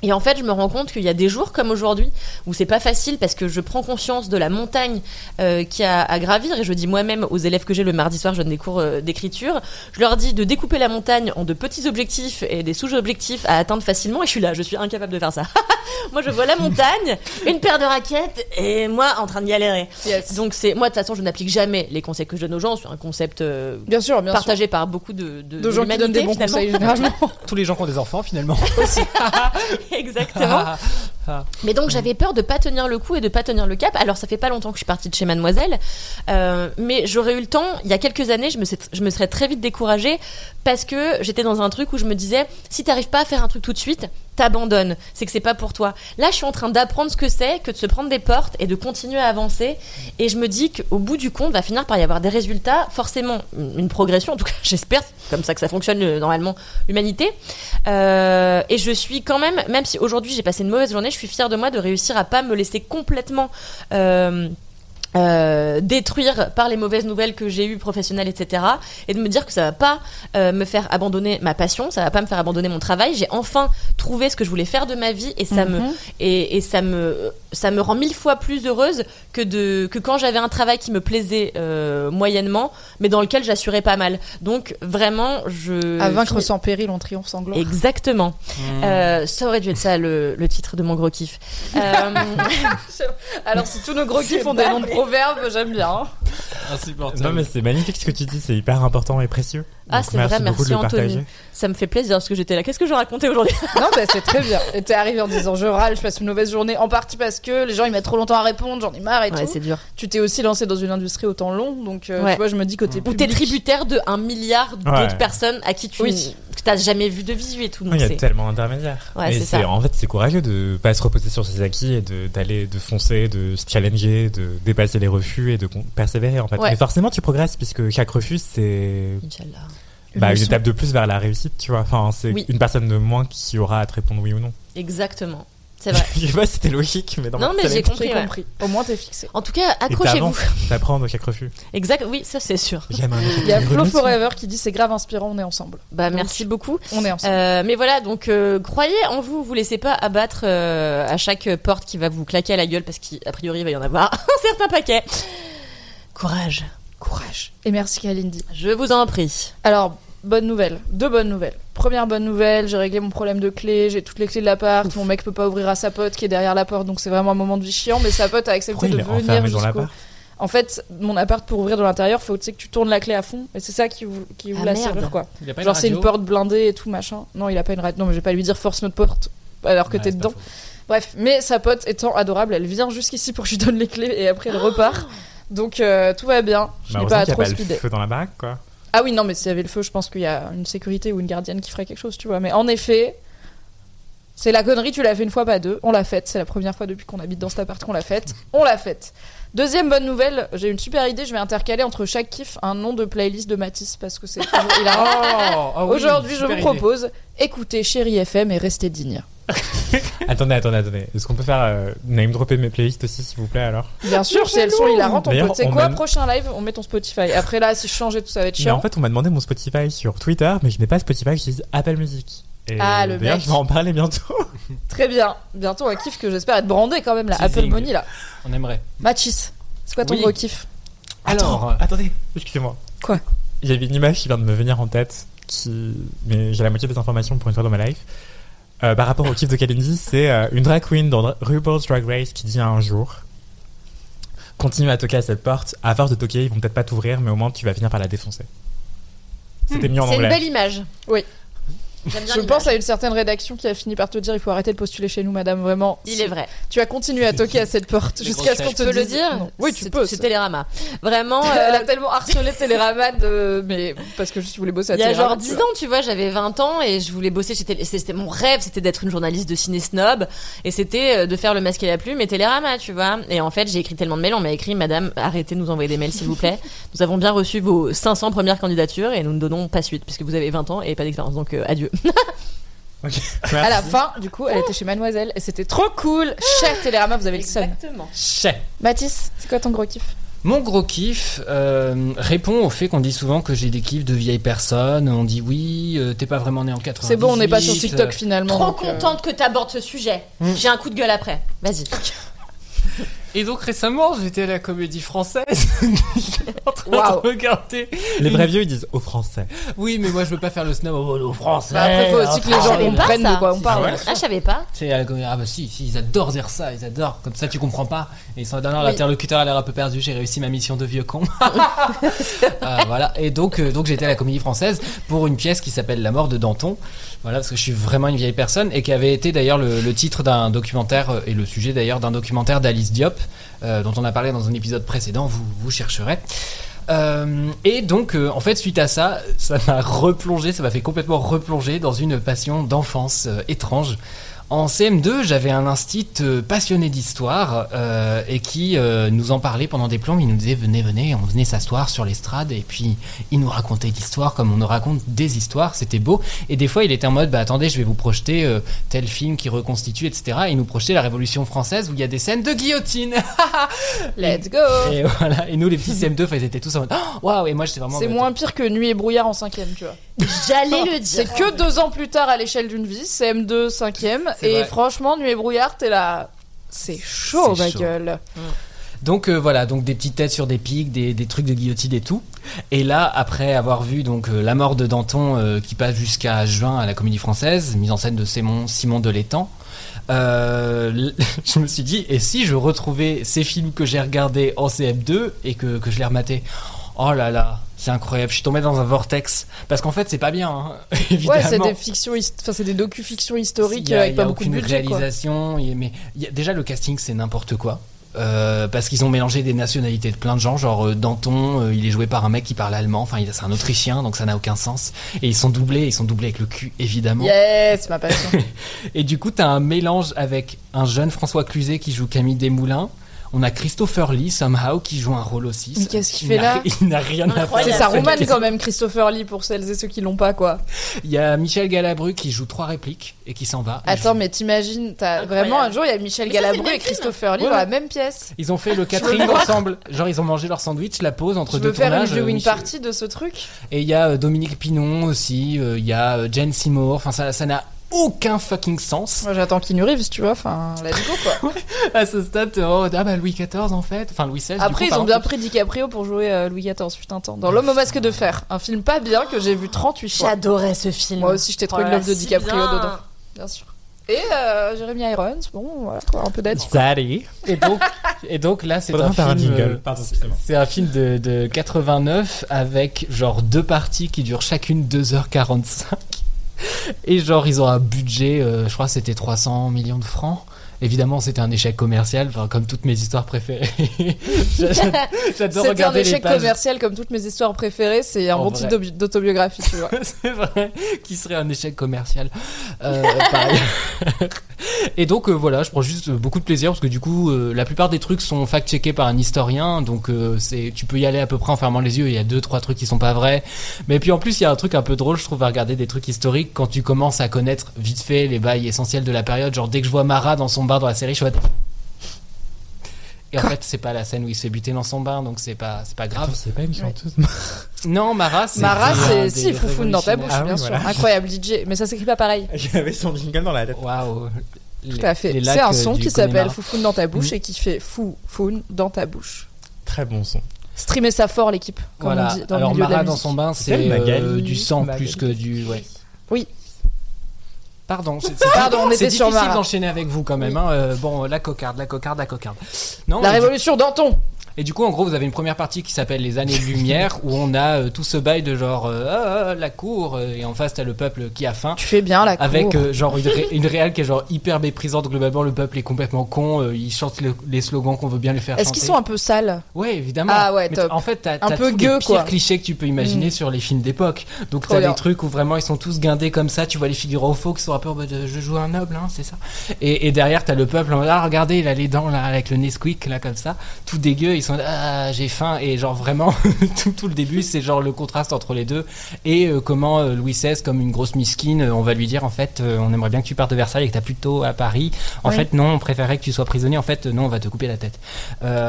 Et en fait, je me rends compte qu'il y a des jours comme aujourd'hui où c'est pas facile parce que je prends conscience de la montagne euh, qui a à gravir et je dis moi-même aux élèves que j'ai le mardi soir, je donne des cours euh, d'écriture, je leur dis de découper la montagne en de petits objectifs et des sous-objectifs à atteindre facilement et je suis là, je suis incapable de faire ça. moi, je vois la montagne, une paire de raquettes et moi en train de galérer. Yes. Donc c'est moi de toute façon, je n'applique jamais les conseils que je donne aux gens, c'est un concept euh, Bien sûr, bien sûr. partagé par beaucoup de de, De gens qui donnent des bons l'humanité, conseils, finalement. généralement. Tous les gens qui ont des enfants, finalement. Exactement. Mais donc j'avais peur de pas tenir le coup et de pas tenir le cap. Alors ça fait pas longtemps que je suis partie de chez Mademoiselle, euh, mais j'aurais eu le temps. Il y a quelques années, je me, serais très vite découragée parce que j'étais dans un truc où je me disais si t'arrives pas à faire un truc tout de suite, t'abandonnes. C'est que c'est pas pour toi. Là, je suis en train d'apprendre ce que c'est que de se prendre des portes et de continuer à avancer. Et je me dis qu'au bout du compte, va finir par y avoir des résultats, forcément une progression. En tout cas, j'espère. Comme ça que ça fonctionne normalement l'humanité. Euh, et je suis quand même, même si aujourd'hui j'ai passé une mauvaise journée, je suis fière de moi de réussir à pas me laisser complètement euh, euh, détruire par les mauvaises nouvelles que j'ai eues professionnelles, etc. Et de me dire que ça va pas euh, me faire abandonner ma passion, ça va pas me faire abandonner mon travail. J'ai enfin trouvé ce que je voulais faire de ma vie et ça me Mhm. et, et ça me ça me rend mille fois plus heureuse que de que quand j'avais un travail qui me plaisait euh, moyennement, mais dans lequel j'assurais pas mal. Donc vraiment, je À vaincre finis- sans péril, on triomphe sans gloire. Exactement. Mmh. Euh, ça aurait dû être ça le, le titre de mon gros kiff. Euh, Alors, si tous nos gros kiffs ont des noms de proverbes, j'aime bien. Insupportable. Non, mais c'est magnifique ce que tu dis, c'est hyper important et précieux. Ah, c'est vrai, merci Anthony. ça me fait plaisir parce que j'étais là. Qu'est-ce que je racontais aujourd'hui? Non, bah, c'est très bien. Et t'es arrivé en disant je râle, je passe une mauvaise journée, en partie parce que les gens ils mettent trop longtemps à répondre, j'en ai marre et Ouais, tout. c'est dur. Tu t'es aussi lancé dans une industrie autant long, donc euh, Ouais. tu vois, je me dis côté Ou t'es public. tributaire de un milliard d'autres Ouais. personnes à qui tu Oui. que t'as jamais vu de visu et tout. Il y a tellement d'intermédiaires. Ouais, Mais c'est ça. En fait, c'est courageux de pas se reposer sur ses acquis et de- d'aller, de, foncer, de se challenger, de dépasser les refus et de persévérer en fait. Ouais. Mais forcément, tu progresses puisque chaque refus, c'est Inch'Allah. Une bah, une étape de plus vers la réussite, tu vois. Enfin, c'est Oui. une personne de moins qui aura à te répondre oui ou non. Exactement. C'est vrai. Je sais pas si c'était logique, mais dans Non, ma mais j'ai compris. J'ai ouais. compris. Au moins t'es fixé. En tout cas, accrochez-vous. t'apprends de chaque refus. Exact. Oui, ça c'est sûr. Il y a Flo. Forever qui dit c'est grave inspirant, on est ensemble. Bah Donc, merci beaucoup. On est ensemble. Euh, mais voilà, donc euh, croyez en vous, vous laissez pas abattre euh, à chaque porte qui va vous claquer à la gueule parce qu'a priori il va y en avoir un certain paquet. Courage. Courage. Et merci Kalindi. Je vous en prie. Alors, bonne nouvelle. Deux bonnes nouvelles. première bonne nouvelle, j'ai réglé mon problème de clé, j'ai toutes les clés de l'appart, mon mec peut pas ouvrir à sa pote qui est derrière la porte, donc c'est vraiment un moment de vie chiant, mais sa pote a accepté de venir jusqu'au... En fait, mon appart pour ouvrir de l'intérieur, faut tu sais, que tu tournes la clé à fond, et c'est ça qui ouvre, qui Ah, la merde. serrure quoi. Genre c'est une porte blindée et tout machin. Non, il a pas une radio. Non, mais je vais pas lui dire force notre porte alors que Ouais, t'es dedans. Bref, mais sa pote étant adorable, elle vient jusqu'ici pour que je lui donne les clés et après elle repart. Donc euh, tout va bien. Je Bah, n'ai pas trop speedé. feu dans la baraque, quoi. Ah oui, non, mais s'il y avait le feu, je pense qu'il y a une sécurité ou une gardienne qui ferait quelque chose, tu vois. Mais en effet, c'est la connerie, tu l'as fait une fois, pas deux. On l'a faite. C'est la première fois depuis qu'on habite dans cet appart qu'on l'a faite. On l'a faite. Deuxième bonne nouvelle, j'ai une super idée. Je vais intercaler entre chaque kiff un nom de playlist de Matisse parce que c'est toujours hilarant. Oh, Aujourd'hui, je vous propose écoutez Chéri FM et restez digne. Attendez, attendez, attendez. Est-ce qu'on peut faire euh, name dropper mes playlists aussi, s'il vous plaît, alors? Bien sûr, si elles sont hilarantes, on peut. D'ailleurs, Tu sais on quoi, prochain live, on met ton Spotify. Après là, si je change et tout, ça va être Mais chiant. en fait, on m'a demandé mon Spotify sur Twitter, mais je n'ai pas Spotify, j'utilise Apple Music. Et Ah, le d'ailleurs, mec. je vais en parler bientôt. Très bien. Bientôt un kiff que j'espère être brandé quand même, Teasing. Apple Money là. On aimerait. Mathis, c'est quoi ton Oui. gros kiff? Alors, Attends, attendez, excusez-moi. Quoi? Il y avait une image qui vient de me venir en tête, qui... mais j'ai la moitié des informations pour une fois dans ma life. Euh, par rapport au kiff de Kalindi, c'est euh, une drag queen dans RuPaul's Drag Race qui dit un jour Continue à toquer à cette porte, à force de toquer, ils vont peut-être pas t'ouvrir, mais au moins tu vas finir par la défoncer. C'était mis en C'est une anglais. belle image. Oui. Je pense à une certaine rédaction qui a fini par te dire il faut arrêter de postuler chez nous, madame, vraiment. Il est vrai. Tu as continué à toquer à cette porte jusqu'à ce qu'on te Tu peux le dire Non. Oui, tu peux. C'est. Télérama. Vraiment. Elle euh, a tellement harcelé Télérama de... mais parce que je voulais bosser à Il y a Télérama. genre tu 10 vois. ans, tu vois, j'avais 20 ans et je voulais bosser chez Télé. C'était mon rêve, c'était d'être une journaliste de ciné snob et c'était euh, de faire le masque et la plume et Télérama, tu vois. Et en fait, j'ai écrit tellement de mails, on m'a écrit Madame, arrêtez de nous envoyer des mails s'il vous plaît. Nous avons bien reçu vos 500 premières candidatures et nous ne donnons pas suite puisque vous avez 20 ans et pas d'expérience. Donc euh, adieu. À la fin, du coup, elle était chez Mademoiselle et c'était trop cool. Cher Télérama, vous avez le seum. Exactement. chais. Mathis, c'est quoi ton gros kiff? Mon gros kiff euh, répond au fait qu'on dit souvent que j'ai des kiffs de vieilles personnes. On dit oui, euh, t'es pas vraiment né en 98. C'est bon, on n'est pas sur TikTok euh, finalement. Trop donc, euh, contente que t'abordes ce sujet. Mm. J'ai un coup de gueule après. Vas-y. Et donc récemment, j'étais à la comédie française. En train de regarder. Les vrais vieux, ils disent au français. Oui, mais moi je veux pas faire le snob au, au français. Bah après, faut aussi que les Ah, gens comprennent de quoi on parle. Ah je savais pas. C'est à la comédie. Ah bah si, si, ils adorent dire ça, ils adorent. Comme ça, tu comprends pas. Et ils sont derrière Oui. l'interlocuteur a l'air un peu perdu. J'ai réussi ma mission de vieux con. Ah, voilà. Et donc, euh, donc j'étais à la comédie française pour une pièce qui s'appelle La mort de Danton. Voilà, parce que je suis vraiment une vieille personne et qui avait été d'ailleurs le, titre d'un documentaire euh, et le sujet d'ailleurs d'un documentaire d'Alice Diop, euh, dont on a parlé dans un épisode précédent. Vous, vous chercherez. Euh, et donc, euh, en fait, suite à ça, ça m'a replongé, ça m'a fait complètement replonger dans une passion d'enfance euh, étrange. En CM2, j'avais un instit euh, passionné d'histoire euh, et qui euh, nous en parlait pendant des plombs. Il nous disait venez, venez, on venait s'asseoir sur l'estrade et puis il nous racontait l'histoire comme on nous raconte des histoires. C'était beau. Et des fois, il était en mode bah attendez, je vais vous projeter euh, tel film qui reconstitue, etc. Et il nous projetait la Révolution française où il y a des scènes de guillotine. Let's go et voilà. Et nous, les petits CM2, enfin, ils étaient tous en mode oh, waouh. Et moi, j'étais vraiment. en C'est moins pire que Nuit et brouillard en cinquième, tu vois. J'allais le dire. C'est que deux ans plus tard à l'échelle d'une vie, CM2, cinquième, et vrai. franchement, Nuit et brouillard, t'es là. C'est chaud, ma chaud. gueule. Donc euh, voilà, donc des petites têtes sur des pics, des, des trucs de guillotine et tout. Et là, après avoir vu donc euh, la mort de Danton euh, qui passe jusqu'à juin à la Comédie Française, mise en scène de Simon, Simon Delétang, euh, l- je me suis dit, et si je retrouvais ces films que j'ai regardés en CM2 et que, que je les rematais? Oh là là, c'est incroyable, je suis tombé dans un vortex. Parce qu'en fait, c'est pas bien, hein, évidemment. Ouais, c'est des fictions, enfin c'est des docu-fictions historiques a- avec pas beaucoup de budget, quoi. réalisation. a- mais y a- déjà, le casting, c'est n'importe quoi. Euh, parce qu'ils ont mélangé des nationalités de plein de gens, genre euh, Danton, euh, il est joué par un mec qui parle allemand, enfin c'est un Autrichien, donc ça n'a aucun sens. Et ils sont doublés, ils sont doublés avec le cul évidemment. Yes, ma passion. Et du coup t'as un mélange avec un jeune François Cluzet qui joue Camille Desmoulins. On a Christopher Lee somehow qui joue un rôle aussi. Mais qu'est-ce qu'il Il fait n'a- là Il n'a rien à faire. C'est sa romane quand même, Christopher Lee, pour celles et ceux qui l'ont pas, quoi. Il y a Michel Galabru qui joue trois répliques et qui s'en va. Attends, mais t'imagines, t'as vraiment un jour, il y a Michel Mais Galabru et Christopher Lee Ouais, dans la même pièce. Ils ont fait le catering ensemble. Genre, ils ont mangé leur sandwich, la pause entre Tu deux veux faire une tournages. euh, party de ce truc Et il y a euh, Dominique Pinon aussi, euh, il y a Jane Seymour. Enfin, ça ça n'a aucun fucking sens. Moi, j'attends Keanu Reeves, tu vois. Enfin, let's go, quoi. À ce stade, t'es en mode, ah bah Louis XIV en fait, enfin Louis XVI. du Après, coup, ils ont bien pris DiCaprio pour jouer euh, Louis XIV, putain, temps. Dans L'homme au masque de fer. Un film pas bien que j'ai vu 38 fois. J'adorais ce film. Moi aussi, je t'ai trouvé Oh une là love de DiCaprio bien. dedans. Bien sûr. Et euh, Jeremy Irons, bon, voilà, un peu d'aide. Et donc, et donc là, c'est un film. euh. C'est un film de, de 89 avec genre deux parties qui durent chacune 2h45. Et genre, ils ont un budget, euh, je crois que c'était 300 millions de francs. Évidemment, c'était un échec commercial, enfin, comme toutes mes histoires préférées. J'a- j'a- J'adore C'était un regarder les échec pages. commercial comme toutes mes histoires préférées. C'est un En bon vrai. titre d'aubi- d'autobiographie, tu vois. c'est vrai, qui serait un échec commercial? Euh, pareil. Et donc euh, voilà, je prends juste euh, beaucoup de plaisir parce que du coup, euh, la plupart des trucs sont fact-checkés par un historien, donc euh, c'est, tu peux y aller à peu près en fermant les yeux. Il y a deux, trois trucs qui sont pas vrais. Mais puis en plus, il y a un truc un peu drôle, je trouve, à regarder des trucs historiques quand tu commences à connaître vite fait les bails essentiels de la période. Genre dès que je vois Mara dans son bar dans la série, je mode- et en fait, c'est pas la scène où il se fait buter dans son bar, donc c'est pas, c'est pas grave. C'est pas une chanteuse. Non, Mara, c'est. Mara, c'est si, foufoune dans ta bouche, Ah oui, bien sûr. voilà. Incroyable DJ, mais ça s'écrit pas pareil. Il avait son jingle dans la tête. Waouh. Tout à fait. C'est un son qui s'appelle Foufoune dans ta bouche Mm. et qui fait Foufoune dans ta bouche. Très bon son. Streamer ça fort, l'équipe, comme Voilà. on dit dans Alors le milieu de la Mara dans son bain, C'est euh, du sang Magali. plus que du. Ouais. Oui. Pardon. c'est- difficile d'enchaîner avec vous quand même. hein. Euh, bon, la cocarde, la cocarde, la cocarde. Non. La révolution Danton. Et du coup, en gros, vous avez une première partie qui s'appelle les années de lumière où on a euh, tout ce bail de genre euh, Ah, ah, la cour euh, et en face t'as le peuple qui a faim. Tu fais bien la cour. Avec genre une, ré- une réelle qui est genre hyper méprisante. Globalement, le peuple est complètement con. ils chantent le- les slogans qu'on veut bien les faire Est-ce qu'ils sont un peu sales Ouais, évidemment. Ah ouais, top. En fait, t'as Un peu tous gueux, les pires quoi. clichés que tu peux imaginer Mm. sur les films d'époque. Donc t'as des trucs où vraiment ils sont tous guindés comme ça. Tu vois les figurants faux qui sont un peu en mode je joue un noble, hein, c'est ça. Et, et derrière t'as le peuple en mode ah regardez il a les dents là avec le Nesquik là comme ça, tout dégueu. Ils sont ah j'ai faim et genre vraiment tout, tout le début c'est genre le contraste entre les deux et euh, comment euh, Louis XVI comme une grosse miskine, euh, on va lui dire en fait on aimerait bien que tu partes de Versailles et que t'as plutôt à Paris. En fait non, on préférait que tu sois prisonnier. En fait non, on va te couper la tête.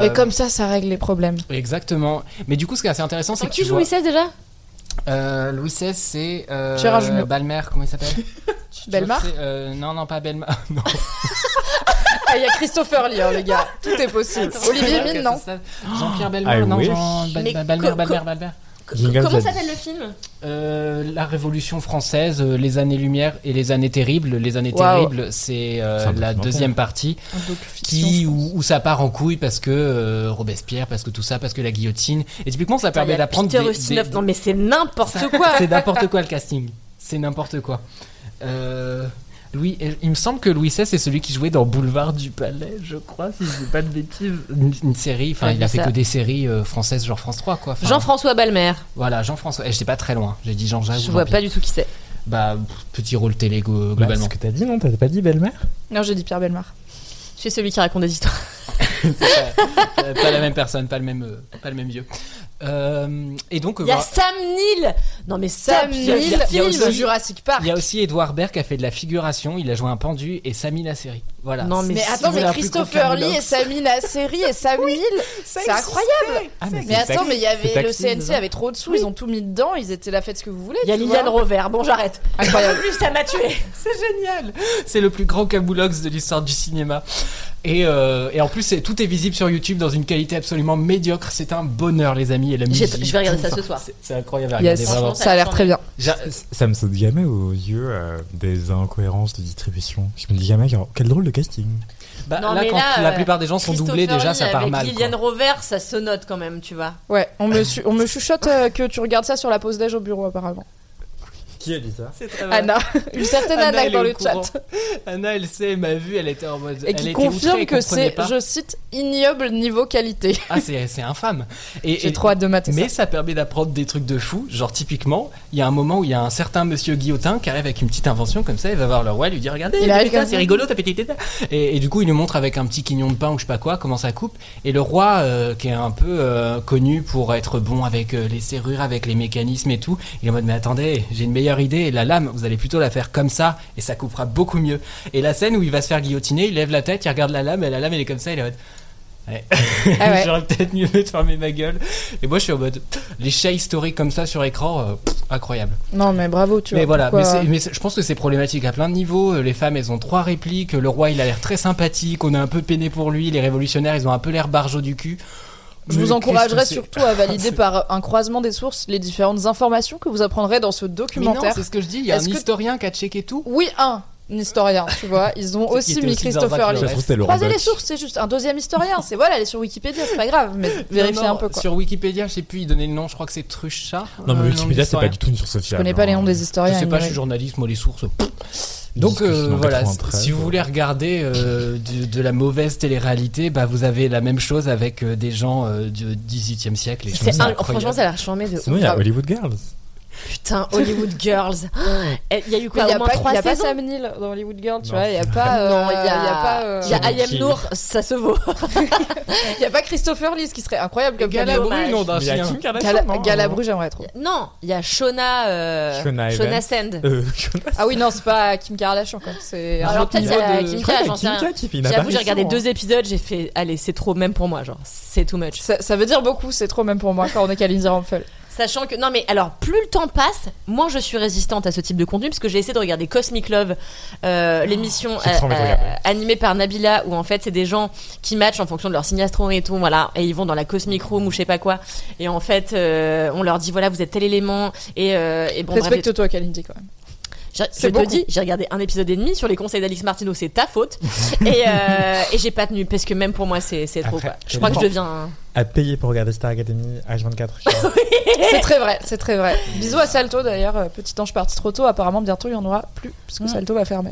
Et comme ça, ça règle les problèmes. Exactement. Mais du coup, ce qui est assez intéressant, c'est que Qui tu joue vois. Louis XVI déjà? Euh, Louis XVI, c'est. Euh, Gérard. Balmer, comment il s'appelle? Belmar? euh, Non, non, pas Belmar. Non. Ah, il y a Christopher Lee, hein, les gars. Tout est possible. Olivier Mine, non Jean-Pierre Belmer, non. Jean... Balmer, Balmer, Balmer. Comment s'appelle le film? Euh, la Révolution française, euh, les années lumière et les années terribles. Les années terribles, c'est euh, la deuxième partie qui où, où ça part en couille parce que euh, Robespierre, parce que tout ça, parce que la guillotine. Et typiquement, ça permet d'apprendre Peter des, Ustinov. des- Non mais c'est n'importe quoi. C'est n'importe quoi le casting. C'est n'importe quoi. Euh, Louis, il me semble que Louis XVI c'est celui qui jouait dans Boulevard du Palais, je crois, si je dis pas de bêtises. Une, une série, enfin, Ouais, il a c'est fait ça. que des séries euh, françaises, genre France 3, quoi. Enfin, Jean-François Balmer. Voilà, Jean-François. Et j'étais pas très loin. J'ai dit Jean-Jacques. Je ou vois pas du tout qui c'est. Bah, petit rôle télé Bah, globalement. ce que t'as dit, non? T'as pas dit Belmer Non, j'ai dit Pierre Belmar. Je suis celui qui raconte des histoires. C'est pas, pas- pas la même personne, pas le même, euh, pas le même vieux. Euh, et donc, Il y a voilà. Sam Neill. Non mais Sam Neill, film aussi- Jurassic Park. il y a aussi Edouard Baird qui a fait de la figuration. Il a joué un pendu et Samy la série. Voilà. Non, mais Mais si attends, mais Christopher Lee et Samy Nasseri et Sam Neill, c'est incroyable. Ah, mais attends, mais il y avait le CNC avait trop de sous, ils ont tout mis dedans, ils étaient là, faites ce que vous voulez. Il y a Liliane vois. Rover. Bon, j'arrête. Incroyable. Plus, ça m'a tué. C'est génial C'est le plus grand camoulox de l'histoire du cinéma. Et, euh, et en plus, tout est visible sur YouTube dans une qualité absolument médiocre. C'est un bonheur, les amis. Et la musique. je vais regarder ça ce soir. c'est- incroyable à regarder, Yes, vraiment. ça a l'air très bien. Ça me saute jamais aux yeux euh, des incohérences de distribution. Je me dis jamais, genre, quel drôle de casting. bah, Non, là, mais quand là, la euh, plupart des gens sont doublés, déjà, ça part avec mal. Liliane. Rover, ça se note quand même, tu vois. Ouais, on me, on me chuchote euh, que tu regardes ça sur la pause déj au bureau apparemment. Qui a dit ça C'est très vrai. Anna, une certaine Anna, Anna elle dans le courant. chat. Anna, elle sait, elle m'a vu, elle était en mode. Et elle qui outrée, confirme elle que c'est, je cite, ignoble niveau qualité. Ah, c'est c'est infâme. Et, J'ai et- trop hâte de mater Mais ça. ça permet d'apprendre des trucs de fou. Genre, typiquement, il y a un moment où il y a un certain monsieur Guillotin qui arrive avec une petite invention comme ça. Il va voir le roi, il lui dit Regardez, c'est rigolo, ta petite tête. Et, et du coup, il lui montre avec un petit quignon de pain ou je sais pas quoi comment ça coupe. Et le roi, euh, qui est un peu euh, connu pour être bon avec euh, les serrures, avec les mécanismes et tout, il est en mode Mais attendez, j'ai une meilleure idée. La lame, vous allez plutôt la faire comme ça et ça coupera beaucoup mieux. Et la scène où il va se faire guillotiner, il lève la tête, il regarde la lame et la lame, elle est comme ça, il est en mode Ouais. Ah ouais. J'aurais peut-être mieux fait de fermer ma gueule. Et moi, je suis en mode, les chats historiques comme ça sur écran, euh, pff, incroyable. Non, mais bravo, tu mais vois. voilà, pourquoi- mais, c'est- mais je pense que c'est problématique à plein de niveaux. Euh, Les femmes, elles ont trois répliques. Le roi, il a l'air très sympathique. On est un peu peiné pour lui. Les révolutionnaires, ils ont un peu l'air barjots du cul. Je vous encouragerais surtout à valider par un croisement des sources les différentes informations que vous apprendrez dans ce documentaire. c'est ce que je dis. Il y a un que- historien qui a checké tout. Oui, un, un historien, tu vois. Ils ont aussi mis aussi Christopher Lee. Croisez les sources, c'est juste un deuxième historien. C'est voilà, elle est sur Wikipédia, c'est pas grave, mais vérifiez Non, non, un peu quoi. Sur Wikipédia, je sais plus, il donnait le nom. Je crois que c'est Trucha. Non, euh, mais nom Wikipédia, c'est pas du tout une source Je fiable. connais pas les noms des Je historiens. sais pas, je suis journaliste, moi les sources. Donc euh, voilà, 93, si vous voulez regarder euh, de, de la mauvaise télé-réalité, bah, vous avez la même chose avec euh, des gens euh, du XVIIIe siècle. et un- franchement, ça a l'air de ouf. il y a Hollywood Girls. Putain, Hollywood Girls. Il y a eu quoi il y a Au moins pas, trois il y a pas saisons Sam Neill dans Hollywood Girl, tu Non. vois. Il y a pas. euh, Non, il y a, il y a pas. euh, il y a Noor, ça se vaut. il y a pas Christopher Lee, ce qui serait incroyable comme Galabru, nom d'un Mais il y a chien. Kim Kardashian, Gala- non Galabru, j'aimerais trop. Non, il y a Shona, euh, Shona Shona Evans. Sand. Euh, Ah oui, non, c'est pas Kim Kardashian, quoi. C'est un Alors peut-être de. Kim je crois K, qu'il y a j'en sais Kim rien. K qui fait une J'avoue, j'ai regardé hein. deux épisodes, j'ai fait, allez, c'est trop même pour moi, genre, c'est too much. Ça, veut dire beaucoup, c'est trop même pour moi quand on est qu'à Lindsay Rampel. Sachant que, non mais alors, plus le temps passe, moins je suis résistante à ce type de contenu, parce que j'ai essayé de regarder Cosmic Love, euh, l'émission de regarder. animée par Nabila, où en fait c'est des gens qui matchent en fonction de leur signe astro et tout, voilà, et ils vont dans la Cosmic Room ou je sais pas quoi, et en fait euh, on leur dit voilà vous êtes tel élément, et, euh, et bon bref, Respecte-toi, Kalindi, quand même. C'est Je te dis, j'ai regardé un épisode et demi sur les conseils d'Alix Martino, c'est ta faute. et euh, et j'ai pas tenu parce que même pour moi c'est trop Après, quoi. Je crois que je deviens. À payer pour regarder Star Academy H24. je sais pas. C'est très vrai, c'est très vrai. Bisous à Salto d'ailleurs, euh, petit ange parti trop tôt. Apparemment, bientôt il y en aura plus, puisque Mm. Salto va fermer.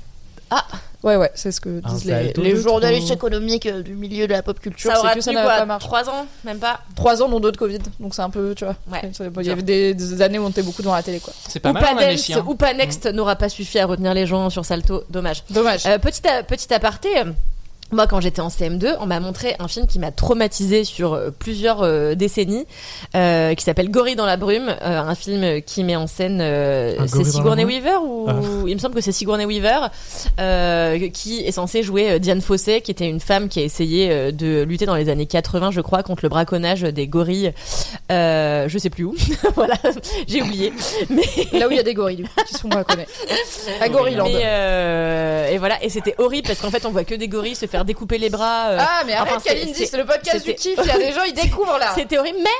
Ah. Ouais, ouais, c'est ce que disent les, les journalistes trop. économiques euh, du milieu de la pop culture. Ça C'est aura que ça tenu n'a quoi pas marché. Trois ans, même pas. Trois ans, dont deux de Covid, donc c'est un peu, tu vois. Ouais. C'est- Il y avait des, des années où on était beaucoup dans la télé, quoi. C'est pas ou mal, on a chiens. ou pas Next n'aura pas suffi à retenir les gens sur Salto. Dommage. Dommage. Euh, petit, a- petit aparté. Moi, quand j'étais en CM2, on m'a montré un film qui m'a traumatisé sur euh, plusieurs euh, décennies, euh, qui s'appelle Gorille dans la brume, euh, un film qui met en scène euh, c'est Sigourney Weaver ou Ah. il me semble que c'est Sigourney Weaver euh, qui est censée jouer euh, Diane Fossey, qui était une femme qui a essayé euh, de lutter dans les années 80, je crois, contre le braconnage des gorilles. Euh, je sais plus où. voilà, j'ai oublié. Mais Là où il y a des gorilles, du coup, qui se font braconner. À Gorilland. euh, et voilà, et c'était horrible parce qu'en fait, on voit que des gorilles se faire découper les bras. euh, Ah, mais arrête, enfin, c'est- Kalindi, c'est- le podcast du kiff. Il y a des gens, ils découvrent là. C'était horrible, mais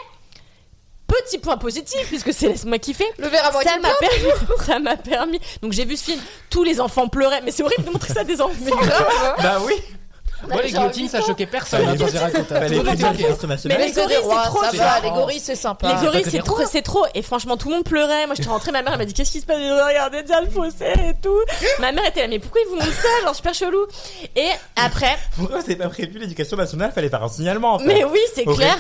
petit point positif puisque c'est laisse-moi kiffer. Le verre à Ça m'a permis, ça m'a permis. Donc j'ai vu ce film, tous les enfants pleuraient, mais c'est horrible de montrer ça à des enfants. Bah oui. Moi, les guillotines, ça choquait personne le le. Mais les gorilles, c'est trop ça super. va, les gorilles, c'est sympa. Les gorilles, pas c'est trop, c'est trop. Et franchement, tout le monde pleurait. Moi, j'étais rentrée, ma mère, elle m'a dit, qu'est-ce qui se passe? J'ai regardé Diane Fossé et tout. Ma mère était là, mais pourquoi ils vous montrent ça? Genre, super chelou. Et après, Pourquoi c'est pas prévu? L'éducation nationale Fallait faire un signalement en fait. mais oui, c'est clair.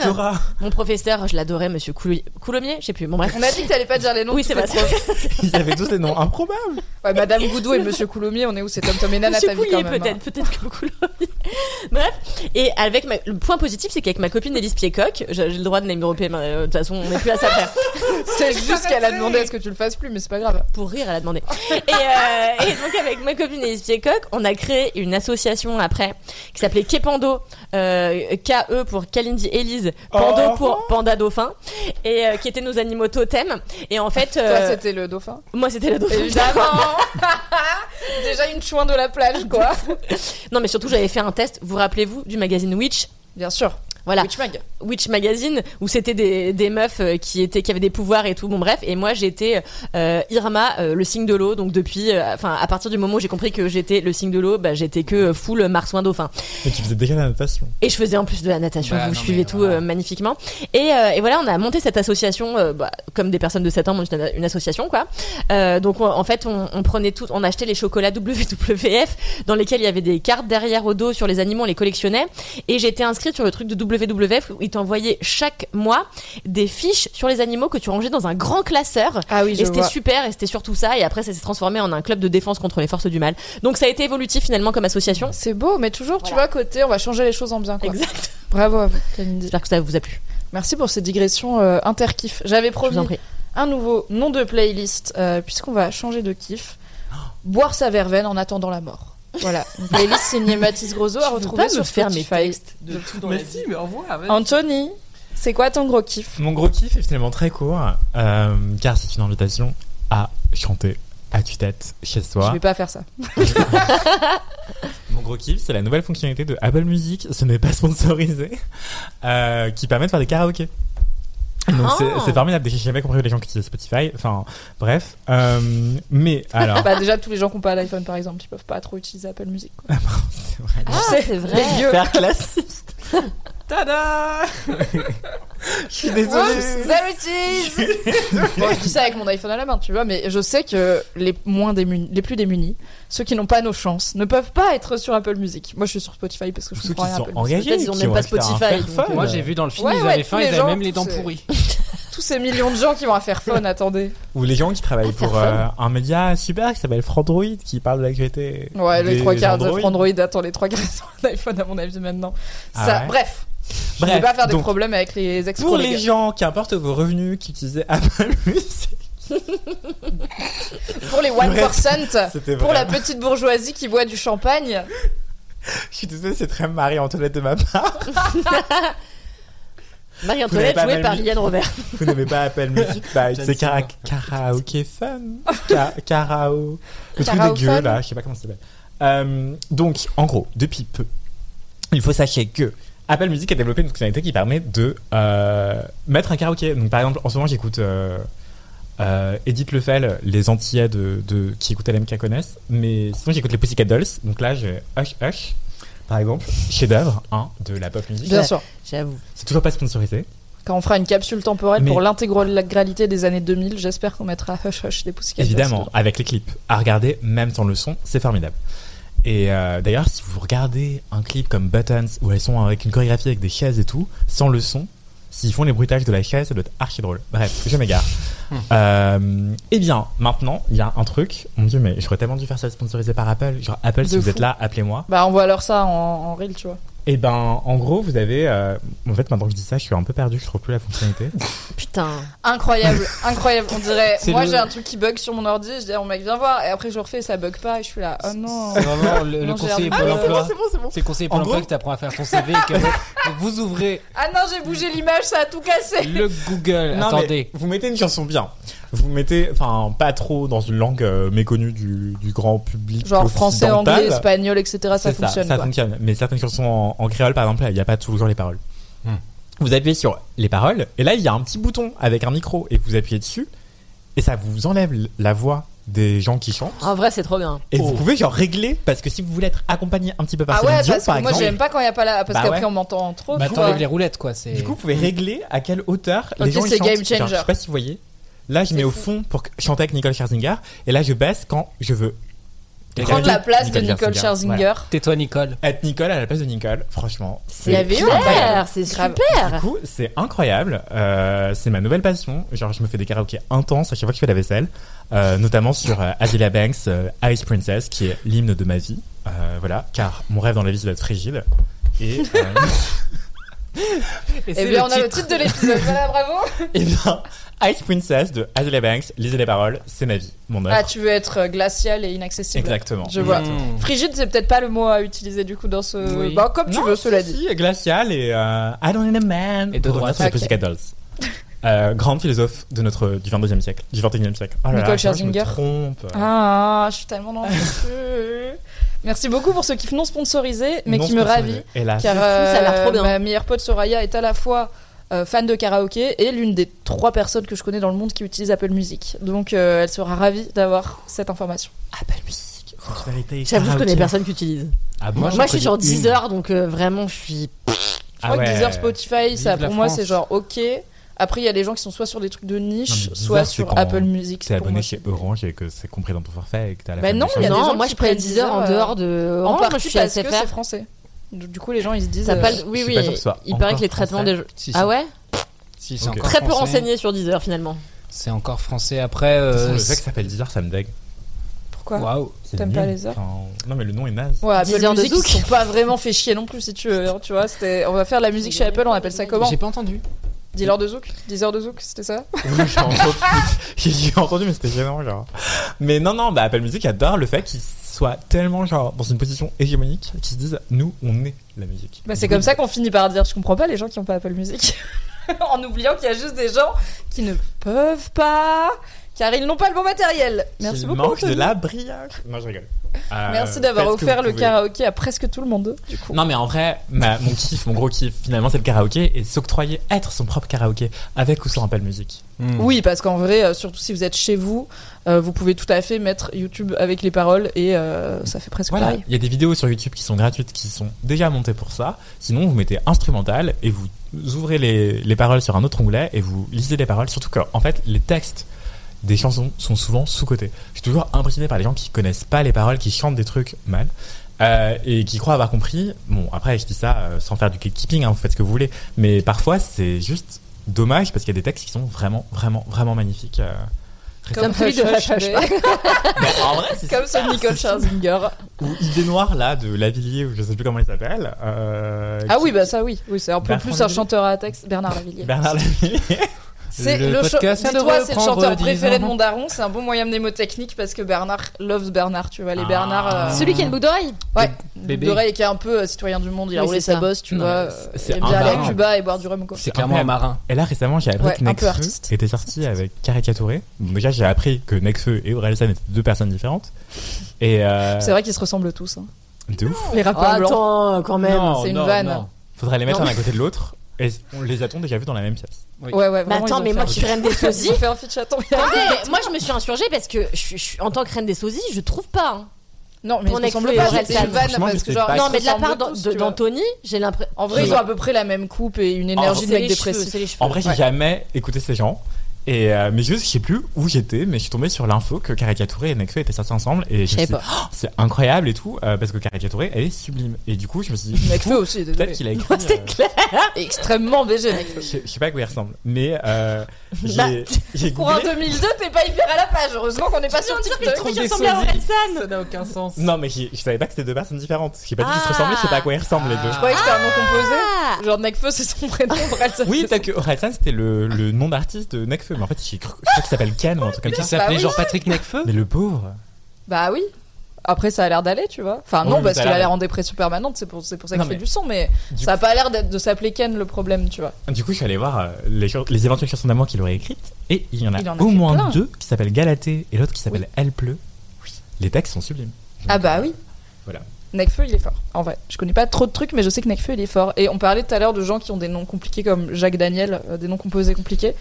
Mon professeur, je l'adorais, monsieur Coulommiers, je sais plus. Bon, bref. On a dit que t'allais pas dire les noms. Oui, c'est profs. Ils avaient tous des noms improbables. Ouais, Madame Goudou et Monsieur Coulomier, on est où? C'est Tom Tom et Nana ta vie quand même. hein. peut-être, peut-être que Coulommiers. Bref. Et avec ma- le point positif, c'est qu'avec ma copine Élise Piecock, j'ai le droit de name dropper, mais, de toute façon, on n'est plus à ça près. C'est juste qu'elle a demandé à ce que tu le fasses plus, mais c'est pas grave. Pour rire, elle a demandé. Et, euh, et donc avec ma copine Élise Piecock, on a créé une association après qui s'appelait Kepando, euh, K-E pour Kalindi Élise, Pando Oh. pour Panda Dauphin, et euh, qui étaient nos animaux totems. Et en fait, Toi, euh, c'était le dauphin. moi c'était le dauphin. Évidemment Déjà une chouin de la plage, quoi. Non, mais surtout j'avais fait un Vous rappelez-vous du magazine Witch? Bien sûr. Voilà. Witch Mag. Witch Magazine où c'était des, des meufs euh, qui étaient qui avaient des pouvoirs et tout bon bref et moi j'étais euh, Irma euh, le signe de l'eau donc depuis euh, enfin à partir du moment où j'ai compris que j'étais le signe de l'eau bah j'étais que full marsouin dauphin Mais tu faisais déjà la natation. et je faisais en plus de la natation Bah, vous non, suivez mais tout voilà. euh, magnifiquement et, euh, et voilà on a monté cette association euh, bah, comme des personnes de 7 ans montent une, une association quoi Euh, donc on- en fait on, on prenait tout on achetait les chocolats WWF dans lesquels il y avait des cartes derrière au dos sur les animaux on les collectionnait et j'étais inscrite sur le truc de WWF où ils t'envoyaient chaque mois des fiches sur les animaux que tu rangeais dans un grand classeur Ah oui, je et c'était vois. super, et c'était surtout ça. Et après, ça s'est transformé en un club de défense contre les forces du mal. Donc, ça a été évolutif finalement comme association. C'est beau, mais toujours, tu vois, côté, on va changer les choses en bien, quoi. Exact. Bravo à vous, Kalindi. J'espère que ça vous a plu. Merci pour ces digressions euh, interkiff. J'avais Je promis vous en prie. un nouveau nom de playlist, euh, puisqu'on va changer de kiff. Boire sa verveine en attendant la mort. Voilà, une playlist signée Mathis Grosso à retrouver sur Spotify. de tout dans Mais la si, vie mais au revoir. Anthony, c'est quoi ton gros kiff? Mon gros kiff est finalement très court, euh, car c'est une invitation à chanter à tue-tête chez Je soi. vais pas faire ça. Mon gros kiff, c'est la nouvelle fonctionnalité de Apple Music, ce n'est pas sponsorisé, euh, qui permet de faire des karaokés. Donc Ah. c'est- c'est formidable, j'ai jamais compris les gens qui utilisent Spotify, enfin bref. Euh, mais alors, Bah déjà tous les gens qui ont pas l'iPhone par exemple, ils peuvent pas trop utiliser Apple Music. quoi. c'est vrai. Ah, c'est vrai. Faire classiste. Tada Je suis désolé. Bon, je dis ça avec mon iPhone à la main, tu vois, mais je sais que les moins démunis, les plus démunis, ceux qui n'ont pas nos chances, ne peuvent pas être sur Apple Music. Moi, je suis sur Spotify parce que je Ceux comprends rien sont Apple Music. engagés, Peut-être ils ont même pas Spotify, donc, Moi, j'ai vu dans le film, Ouais, ils ouais, avaient tous faim, les ils avaient gens, même les tous dents ces- pourries. Tous ces millions de gens qui vont à Fairphone, attendez. Ou les gens qui travaillent pour euh, un média super qui s'appelle Frandroid, qui parle de l'actualité. Ouais, les trois quarts de Android. Android, attends, les trois quarts de iPhone à mon avis maintenant. Ah ça, ouais bref. Je Bref, vais pas faire des donc, problèmes avec les ex Pour les gens, qu'importe vos revenus, qui utilisaient Apple Music, Pour les 1%, c'était pour la petite bourgeoisie qui boit du champagne. Je suis désolé, c'est très Marie-Antoinette de ma part. Marie-Antoinette jouée par Liliane Robert. Vous n'aimez pas Apple Music Bah, c'est ne pas. karaoke fun. Ka- Karao. Le truc dégueu, là, je sais pas comment ça s'appelle. Euh, donc, en gros, depuis peu, il faut sachez que Apple Music a développé une fonctionnalité qui permet de euh, mettre un karaoké. Donc, par exemple, en ce moment, j'écoute euh, euh, Edith Lefel, les Antillais de, de, qui écoutent LMK connaissent. Mais sinon, j'écoute les Pussycat Dolls. Donc là, j'ai Hush Hush, par exemple, chef-d'œuvre hein, de la pop music. Bien sûr. J'avoue. C'est toujours pas sponsorisé. Quand on fera une capsule temporelle Mais- pour l'intégralité des années 2000, j'espère qu'on mettra Hush Hush des Pussycat Dolls Évidemment, dedans. avec les clips. À regarder, même sans le son, c'est formidable. Et euh, d'ailleurs, si vous regardez un clip comme Buttons, où elles sont avec une chorégraphie avec des chaises et tout, sans le son, s'ils font les bruitages de la chaise, ça doit être archi drôle. Bref, je m'égare. euh, eh bien, maintenant, il y a un truc. Mon dieu, mais j'aurais tellement dû faire ça sponsorisé par Apple. Genre, Apple, si vous êtes là, appelez-moi. Bah, on voit alors ça en, en reel, tu vois. Et ben, en gros, vous avez. euh, en fait, maintenant que je dis ça, je suis un peu perdu, je trouve plus la fonctionnalité. Putain. Incroyable, incroyable. On dirait, moi le- j'ai un truc qui bug sur mon ordi, je dis, oh mec, viens voir. Et après je refais, ça bug pas. Et je suis là, oh non. C'est vraiment le, le Non, j'ai conseiller Pôle emploi. bon, c'est bon. C'est le conseiller En Pôle emploi gros- qui t'apprend à faire ton CV. et que- vous ouvrez Ah non, j'ai bougé l'image, ça a tout cassé. le Google. Non, Attendez. mais vous mettez une chanson bien. Vous mettez, enfin, pas trop dans une langue euh, méconnue du, du grand public. Genre français, anglais, espagnol, etc. Ça fonctionne. ça quoi. fonctionne. Mais certaines chansons en, en créole, par exemple, il n'y a pas toujours les paroles. Hmm. Vous appuyez sur les paroles, et là, il y a un petit bouton avec un micro, et vous appuyez dessus, et ça vous enlève la voix des gens qui chantent. En vrai, c'est trop bien. Et Oh. vous pouvez genre régler, parce que si vous voulez être accompagné un petit peu par Ah ouais, Dion, parce par que moi j'aime pas quand il y a pas la. Parce Bah qu'après ouais. on m'entend trop. Bah t'enlèves les roulettes quoi. Du coup, vous pouvez régler à quelle hauteur Ok, les gens ils chantent. game Genre, changer. je sais pas si vous voyez. Là, je C'est mets au fond pour chanter avec Nicole Scherzinger. Et là, je baisse quand je veux. Prendre la place de Nicole Voilà. Scherzinger. Tais-toi Nicole. Être Nicole à la place de Nicole, franchement. Bail. Claire, c'est Grave. Du super. coup, c'est incroyable. Euh, c'est ma nouvelle passion. Genre, je me fais des karaokés intenses à chaque fois que je fais la vaisselle. Euh, notamment sur euh, Azealia Banks, euh, Ice Princess, qui est l'hymne de ma vie. Euh, voilà, car mon rêve dans la vie, c'est d'être frigide. Et, euh, Et bien, on a le titre de l'épisode. Voilà, bravo. et bien, Ice Princess de Azealia Banks, lisez les paroles, c'est ma vie, mon œuvre. Ah, tu veux être euh, glacial et inaccessible. Exactement. Je vois. Mmh. Frigide, c'est peut-être pas le mot à utiliser du coup dans ce. Oui. Bah, comme tu Non, veux, cela dit. si, glacial et euh, I don't need a man. Et de droite. revenir sur les Ok. Pussycat Dolls. Euh, grande philosophe de notre du 22e siècle, du 21e siècle. Oh là Nicole que je me Scherzinger. trompe. Ah, je suis tellement dans. Merci beaucoup pour ce kiff non sponsorisé, mais Non qui me ravit. Hélas. Car fou, ça a l'air euh, trop bien. ma meilleure pote Soraya est à la fois euh, fan de karaoké et l'une des trois personnes que je connais dans le monde qui utilisent Apple Music. Donc euh, elle sera ravie d'avoir cette information. Apple Music. J'avoue, je connais personne qui utilise. Ah bon Moi, Moi, je suis sur. Deezer, donc euh, vraiment, je suis. Je Ah crois ouais. que Deezer, Spotify, ça Vive pour moi c'est genre ok. Après il y a des gens qui sont soit sur des trucs de niche, Non, mais Deezer, soit sur Apple Music. C'est abonné moi, chez Orange et que c'est compris dans ton forfait et que t'as la Bah non, non, gens moi, qui je prends Deezer en dehors de. En Orange, moi, partie je suis parce que c'est français. Du coup les gens ils se disent. Ça euh, parle- Oui, je suis oui. pas sûr que ce soit Il paraît que les traitements français. des. Si, si. Ah ouais Si, c'est Ok. encore Très peu français. renseigné sur Deezer finalement. C'est encore français. Après, euh, Le fait que ça s'appelle Deezer, ça me dégue. Pourquoi waouh. C'est T'aimes nul. pas les heures Enfin, Non, mais le nom est naze. Ouais, Apple Deezer de Music, ils Zouk. sont pas vraiment fait chier non plus si tu veux. hein, tu vois, c'était, on va faire de la musique chez Apple, on appelle ça comment J'ai pas entendu. Dealer de Zouk Deezer de Zouk, c'était ça Oui, j'ai entendu, j'ai entendu, mais c'était gênant, genre. Mais non, non, bah, Apple Music adore le fait qu'ils soient tellement genre dans une position hégémonique qu'ils se disent nous on est la musique. Bah, c'est comme ça qu'on finit par dire je comprends pas les gens qui ont pas Apple Music. en oubliant qu'il y a juste des gens qui ne peuvent pas car ils n'ont pas le bon matériel. Merci Qu'il beaucoup. manque de la brillage. Non, je rigole. Euh, Merci d'avoir offert le karaoké à presque tout le monde. Du coup. Non mais en vrai, ma- mon kiff, mon gros kiff, finalement c'est le karaoké et s'octroyer être son propre karaoké avec ou sans Apple Music. Hmm. Oui, parce qu'en vrai, euh, surtout si vous êtes chez vous, euh, vous pouvez tout à fait mettre YouTube avec les paroles et euh, ça fait presque Voilà, pareil. il y a des vidéos sur YouTube qui sont gratuites, qui sont déjà montées pour ça. Sinon, vous mettez instrumental et vous ouvrez les, les paroles sur un autre onglet et vous lisez les paroles. Surtout que, en fait, les textes des chansons sont souvent sous-cotés. Je suis toujours impressionné par les gens qui connaissent pas les paroles, qui chantent des trucs mal. euh, et qui croient avoir compris. Bon, après, je dis ça euh, sans faire du gatekeeping, hein, vous faites ce que vous voulez. Mais parfois, c'est juste dommage parce qu'il y a des textes qui sont vraiment, vraiment, vraiment magnifiques. euh, Comme celui de Hush, en vrai, c'est Comme super, ce Nicole Scherzinger. ou Idée Noire là de Lavillier ou je sais plus comment il s'appelle. Ah qui- oui, bah ça oui. Oui, c'est un peu plus un chanteur à texte. Bernard Lavillier. Bernard Lavillier. C'est Le podcast Dis-toi, c'est le chanteur préféré de mon daron. C'est un bon moyen mnémotechnique parce que Bernard loves Bernard. Tu vois, les Ah. Bernard. euh, Celui qui a une boucle d'oreille Ouais, Bébé. d'oreille qui est un peu euh, citoyen du monde. Il a Oui, roulé sa bosse, tu Non, vois. euh, c'est Il aime bien aller à. Cuba et boire du rhum, quoi. C'est clairement un marin. Et là récemment j'ai appris Ouais, que Nekfeu était sorti avec Caricaturé. Bon, déjà j'ai appris que Nekfeu et Orelsan étaient deux personnes différentes. Et euh, C'est vrai qu'ils se ressemblent tous. hein. de ouf. Les rappeurs Ah, blancs. attends, quand même. C'est une vanne. Faudrait les mettre l'un à côté de l'autre. Et on les a-t-on déjà vus dans la même pièce Oui. Ouais, ouais, attends, mais moi qui suis reine des sosies. fait un feat chaton. Attendez, moi je me suis insurgée parce que je je en tant que reine des sosies, je trouve pas. hein. Non, mais Pour ils se ressemblent Nekfeu et pas. Parce que genre. non, mais de la part d'Anthony, j'ai l'impression. En vrai, ils ont à peu près la même coupe et une énergie de mec dépressif. En vrai j'ai jamais écouté ces gens. Et euh, mais je sais plus où j'étais mais je suis tombé sur l'info que Caricaturé et Nekfeu étaient sortis ensemble et je Je me sais suis dit. Oh, c'est incroyable et tout euh, parce que Caricaturé elle est sublime et du coup je me suis dit Nekfeu aussi, peut-être qu'il a écrit C'est euh, clair. Extrêmement BG, Nekfeu. Je, je sais pas à quoi il ressemble, mais euh, j'ai Bah, j'ai Pour un googlé. 2002, t'es pas hyper à la page. Heureusement qu'on n'est pas sur TikTok. des ressemblait à Orelsan. Ça n'a aucun sens. Non, mais j'ai- je savais pas que c'était deux personnes différentes. J'ai pas dit qu'ils se ressemblaient, je sais pas à quoi ils ressemblent les deux. Je croyais que c'était un nom composé. Ah. Genre Nekfeu, c'est son prénom. Orelsan, Oui, peut-être que Orelsan c'était le, le nom d'artiste de Nekfeu, mais en fait je crois qu'il s'appelle Ken ou un truc comme Qui ça. s'appelait Bah genre Patrick Necfeu Mais le pauvre. Bah oui. Après, ça a l'air d'aller, tu vois. Enfin, non, oui, parce ça a qu'il a l'air en dépression permanente, c'est pour, c'est pour ça qu'il fait mais- du son, mais Du, ça a pas l'air de s'appeler Ken le problème, tu vois. du coup, je suis allé voir euh, les, les éventuelles chansons d'amour qu'il aurait écrites, et il y en a, Il en a au moins plein. deux qui s'appellent Galatée et l'autre qui s'appelle Elle pleut. Les textes sont sublimes. Ah bah oui. Voilà. Nekfeu, il est fort. En vrai, je connais pas trop de trucs, mais je sais que Nekfeu, il est fort. Et on parlait tout à l'heure de gens qui ont des noms compliqués comme Jacques Daniel, euh, des noms composés compliqués.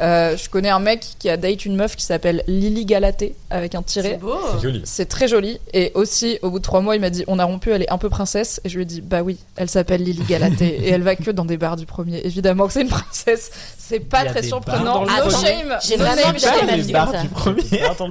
Euh, je connais un mec qui a date une meuf qui s'appelle Lily Galatée avec un C'est tiret. beau. C'est joli. C'est très joli. Et aussi, au bout de trois mois, il m'a dit On a rompu, elle est un peu princesse. Et je lui ai dit Bah oui, elle s'appelle Lily Galatée. et elle va que dans des bars du premier. Évidemment que c'est une princesse. C'est pas très surprenant. No shame. J'ai No vraiment ça.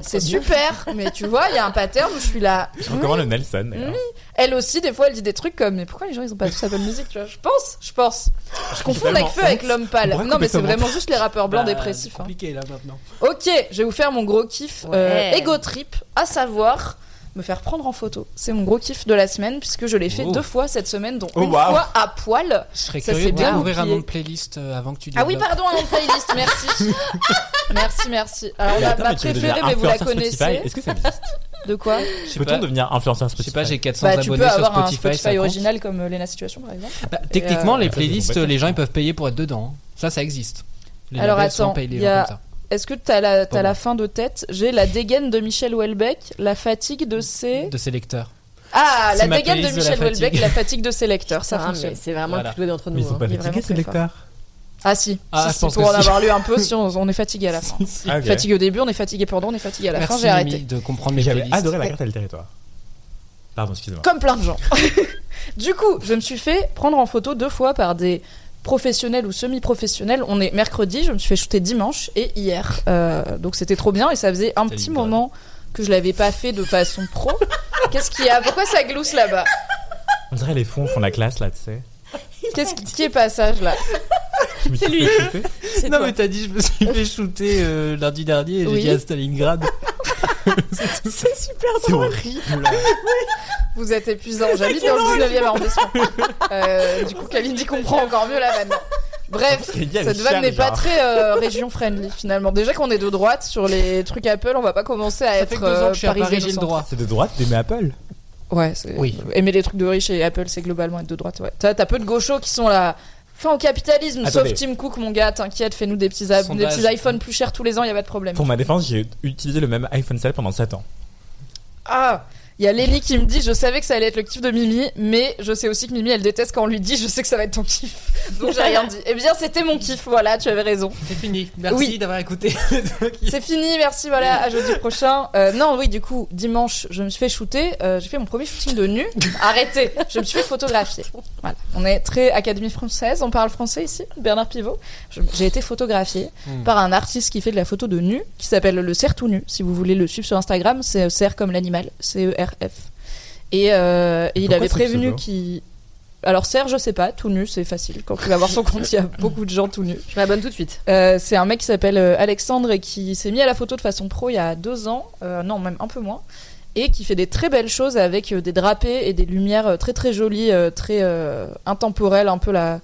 C'est super, mais tu vois, il y a un pattern où je suis là. Je recommande le Nelson. d'ailleurs. Elle aussi, des fois, elle dit des trucs comme Mais pourquoi les gens ils ont pas tous Apple Music tu vois? Je pense, je pense. Je confonds tellement Nekfeu avec l'homme pâle. Non, mais c'est ce vraiment juste les rappeurs blancs Bah, dépressifs. c'est hein. compliqué là maintenant. Ok, je vais vous faire mon gros kiff euh. Ego Trip, à savoir me faire prendre en photo. C'est mon gros kiff de la semaine puisque je l'ai fait Oh. deux fois cette semaine, dont Oh, une fois à poil. Je serais Ça, curieux de bien découvrir un nom de playlist euh, avant que tu Ah oui, développes. pardon, un nom de playlist, merci. merci, merci. Alors, Mais ma, tu préférée, mais vous la Spotify connaissez. Est-ce que ça existe De quoi Je sais Peut-on devenir influenceur je Spotify sais pas, j'ai 400 Bah, tu abonnés peux sur avoir un Spotify. Spotify ça compte. original comme euh, Lena Situation, par exemple. Bah, techniquement, Et, les euh, playlists, les gens ils peuvent payer pour être dedans. hein. Ça, ça existe. Les Alors, attends, payent les il gens y a-. Est-ce que t'as la, t'as la fin de tête? J'ai la dégaine de Michel Houellebecq, la fatigue de ses. De ses lecteurs. Ah, C'est la ma dégaine de playlist de la Michel Houellebecq, la fatigue de ses lecteurs. Ça Ah, fonctionne. c'est vraiment Voilà. le plus doué d'entre Mais ils nous. sont hein. pas il est fatigués vraiment ces très fort. lecteurs Ah si, Ah, si, je si, pense pour que en si. avoir lu un peu, si on, on est fatigué à la fin. Ah, ok. Fatigué au début, on est fatigué pendant, on est fatigué à la fin, Merci j'ai Mimi arrêté. de comprendre mes J'avais playlists. adoré la carte et le territoire. Pardon, excusez-moi. Comme plein de gens. du coup, je me suis fait prendre en photo deux fois par des professionnels ou semi-professionnels. On est mercredi, je me suis fait shooter dimanche et hier. Euh, donc c'était trop bien et ça faisait un petit moment que je l'avais pas fait de façon pro. Qu'est-ce qu'il y a? Pourquoi ça glousse là-bas? On dirait les fonds font la classe là, tu sais. Qu'est-ce qui, qui est passage là? Je me suis C'est lui. fait shooter. C'est Non toi. mais t'as dit je me suis fait shooter euh, lundi dernier et Oui. j'ai dit à Stalingrad. C'est super drôle. horrible. Vous êtes épuisant. J'habite dans le 19e arrondissement. Euh, du coup, Kalindi comprend encore mieux la vanne. Bref, cette vanne n'est pas très euh, région friendly finalement. Déjà qu'on est de droite sur les trucs Apple, on va pas commencer à Ça être fait que deux ans euh, que je suis à Paris, parisien j'ai le au centre. droit. C'est de droite d'aimer Apple. Ouais. Oui. Aimer les trucs de riches et Apple, c'est globalement être de droite. Ouais. T'as, t'as peu de gauchos qui sont là. Fin au capitalisme, Attendez. sauf Tim Cook, mon gars, t'inquiète, fais-nous des petits, ab- des Sondage. petits iPhones plus chers tous les ans, y a pas de problème. Pour ma défense, j'ai utilisé le même iPhone 7 pendant 7 ans. Ah il y a Lenny qui me dit je savais que ça allait être le kiff de Mimi mais je sais aussi que Mimi elle déteste quand on lui dit je sais que ça va être ton kiff. Donc j'ai rien dit. Eh bien c'était mon kiff. Voilà tu avais raison. C'est fini. Merci Oui. d'avoir écouté. c'est fini. Merci voilà. À jeudi prochain. Euh, non oui du coup dimanche je me suis fait shooter. Euh, j'ai fait mon premier shooting de nu. Arrêtez. Je me suis fait photographier. Voilà. On est très académie française. On parle français ici Bernard Pivot. J'ai été photographiée Hmm. par un artiste qui fait de la photo de nu qui s'appelle le cerf tout nu. Si vous voulez le suivre sur Instagram c'est cerf comme l'animal. C Et, euh, et il avait prévenu qu'il alors Serge, je sais pas, tout nu, c'est facile. Quand tu vas voir son compte, il y a beaucoup de gens tout nus. Je m'abonne tout de suite. Euh, c'est un mec qui s'appelle euh, Alexandre et qui s'est mis à la photo de façon pro il y a deux ans, euh, non même un peu moins, et qui fait des très belles choses avec des drapés et des lumières très très jolies, très euh, intemporelles, un peu la,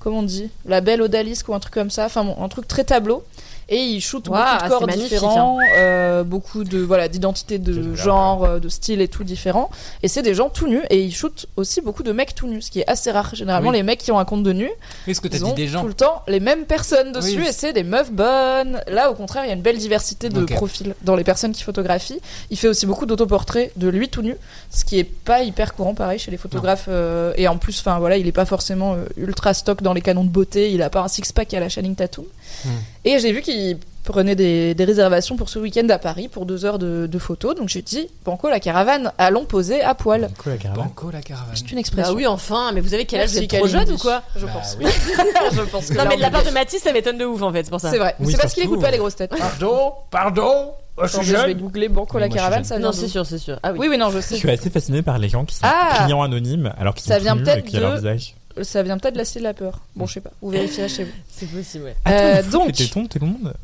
comment on dit, la belle odalisque ou un truc comme ça, enfin bon, un truc très tableau. Et il shoot Waouh, beaucoup de corps c'est magnifique, différents, euh, beaucoup de voilà d'identités J'ai de genre, euh, de style et tout différents. Et c'est des gens tout nus et il shoot aussi beaucoup de mecs tout nus, ce qui est assez rare. Généralement, Oui. les mecs qui ont un compte de nu, que ils dit ont des gens tout le temps les mêmes personnes dessus Oui. et c'est des meufs bonnes. Là, au contraire, il y a une belle diversité de profils dans les personnes qui photographient. Il fait aussi beaucoup d'autoportraits de lui tout nu, ce qui est pas hyper courant, pareil, chez les photographes. euh, et en plus, enfin voilà, il est pas forcément euh, ultra stock dans les canons de beauté. Il a pas un six pack à la Channing Tatum. Hmm. Et j'ai vu qu'il prenait des, des réservations pour ce week-end à Paris pour deux heures de, de photos. Donc j'ai dit, Banco la caravane, allons poser à poil. Quoi, la caravane Banco la caravane. C'est une Bah expression. oui, enfin, mais vous avez quel âge Vous êtes trop jeune ou quoi Je Bah pense. oui. je pense que Non, mais de la part de Mathis, ça m'étonne de ouf en fait, c'est pour ça. C'est vrai. Oui, c'est parce qu'il écoute pas les grosses têtes. Pardon, pardon. Je Attendez, je vais googler Banco la je caravane, ça vient Non, c'est sûr, c'est sûr. Ah oui. Oui, oui, non, je Je sais. suis assez fasciné par les gens qui sont Ah clients anonymes alors qu'ils Ça sont vient tout nus peut-être et qu'il y a leur de- visage. Ça vient peut-être de la cité de la peur. Bon, je sais pas. Vous vérifierez chez vous. C'est possible, ouais. Euh, Attends, donc- tout le monde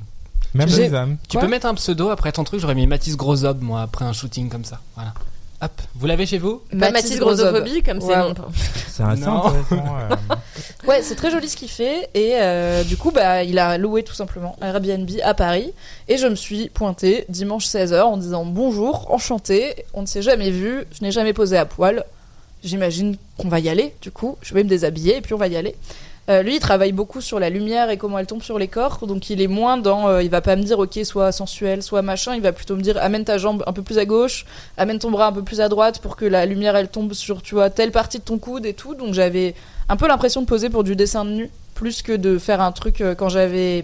Même les hommes. Tu Quoi peux mettre un pseudo après ton truc, j'aurais mis Mathis Grosob moi après un shooting comme ça. Voilà. Hop, vous l'avez chez vous Pas Mathis Grossophobie, comme c'est Ouais. mon. C'est assez Non. intéressant. euh, Ouais, c'est très joli ce qu'il fait. Et euh, du coup, bah, il a loué tout simplement un Airbnb à Paris. Et je me suis pointée dimanche 16h en disant bonjour, enchanté. On ne s'est jamais vu. Je n'ai jamais posé à poil. J'imagine qu'on va y aller. Du coup, je vais me déshabiller et puis on va y aller. Euh, lui, il travaille beaucoup sur la lumière et comment elle tombe sur les corps. Donc, il est moins dans. euh, il va pas me dire, ok, soit sensuel, soit machin. Il va plutôt me dire, amène ta jambe un peu plus à gauche, amène ton bras un peu plus à droite pour que la lumière elle tombe sur, tu vois, telle partie de ton coude et tout. Donc, j'avais un peu l'impression de poser pour du dessin de nu, plus que de faire un truc euh, quand j'avais.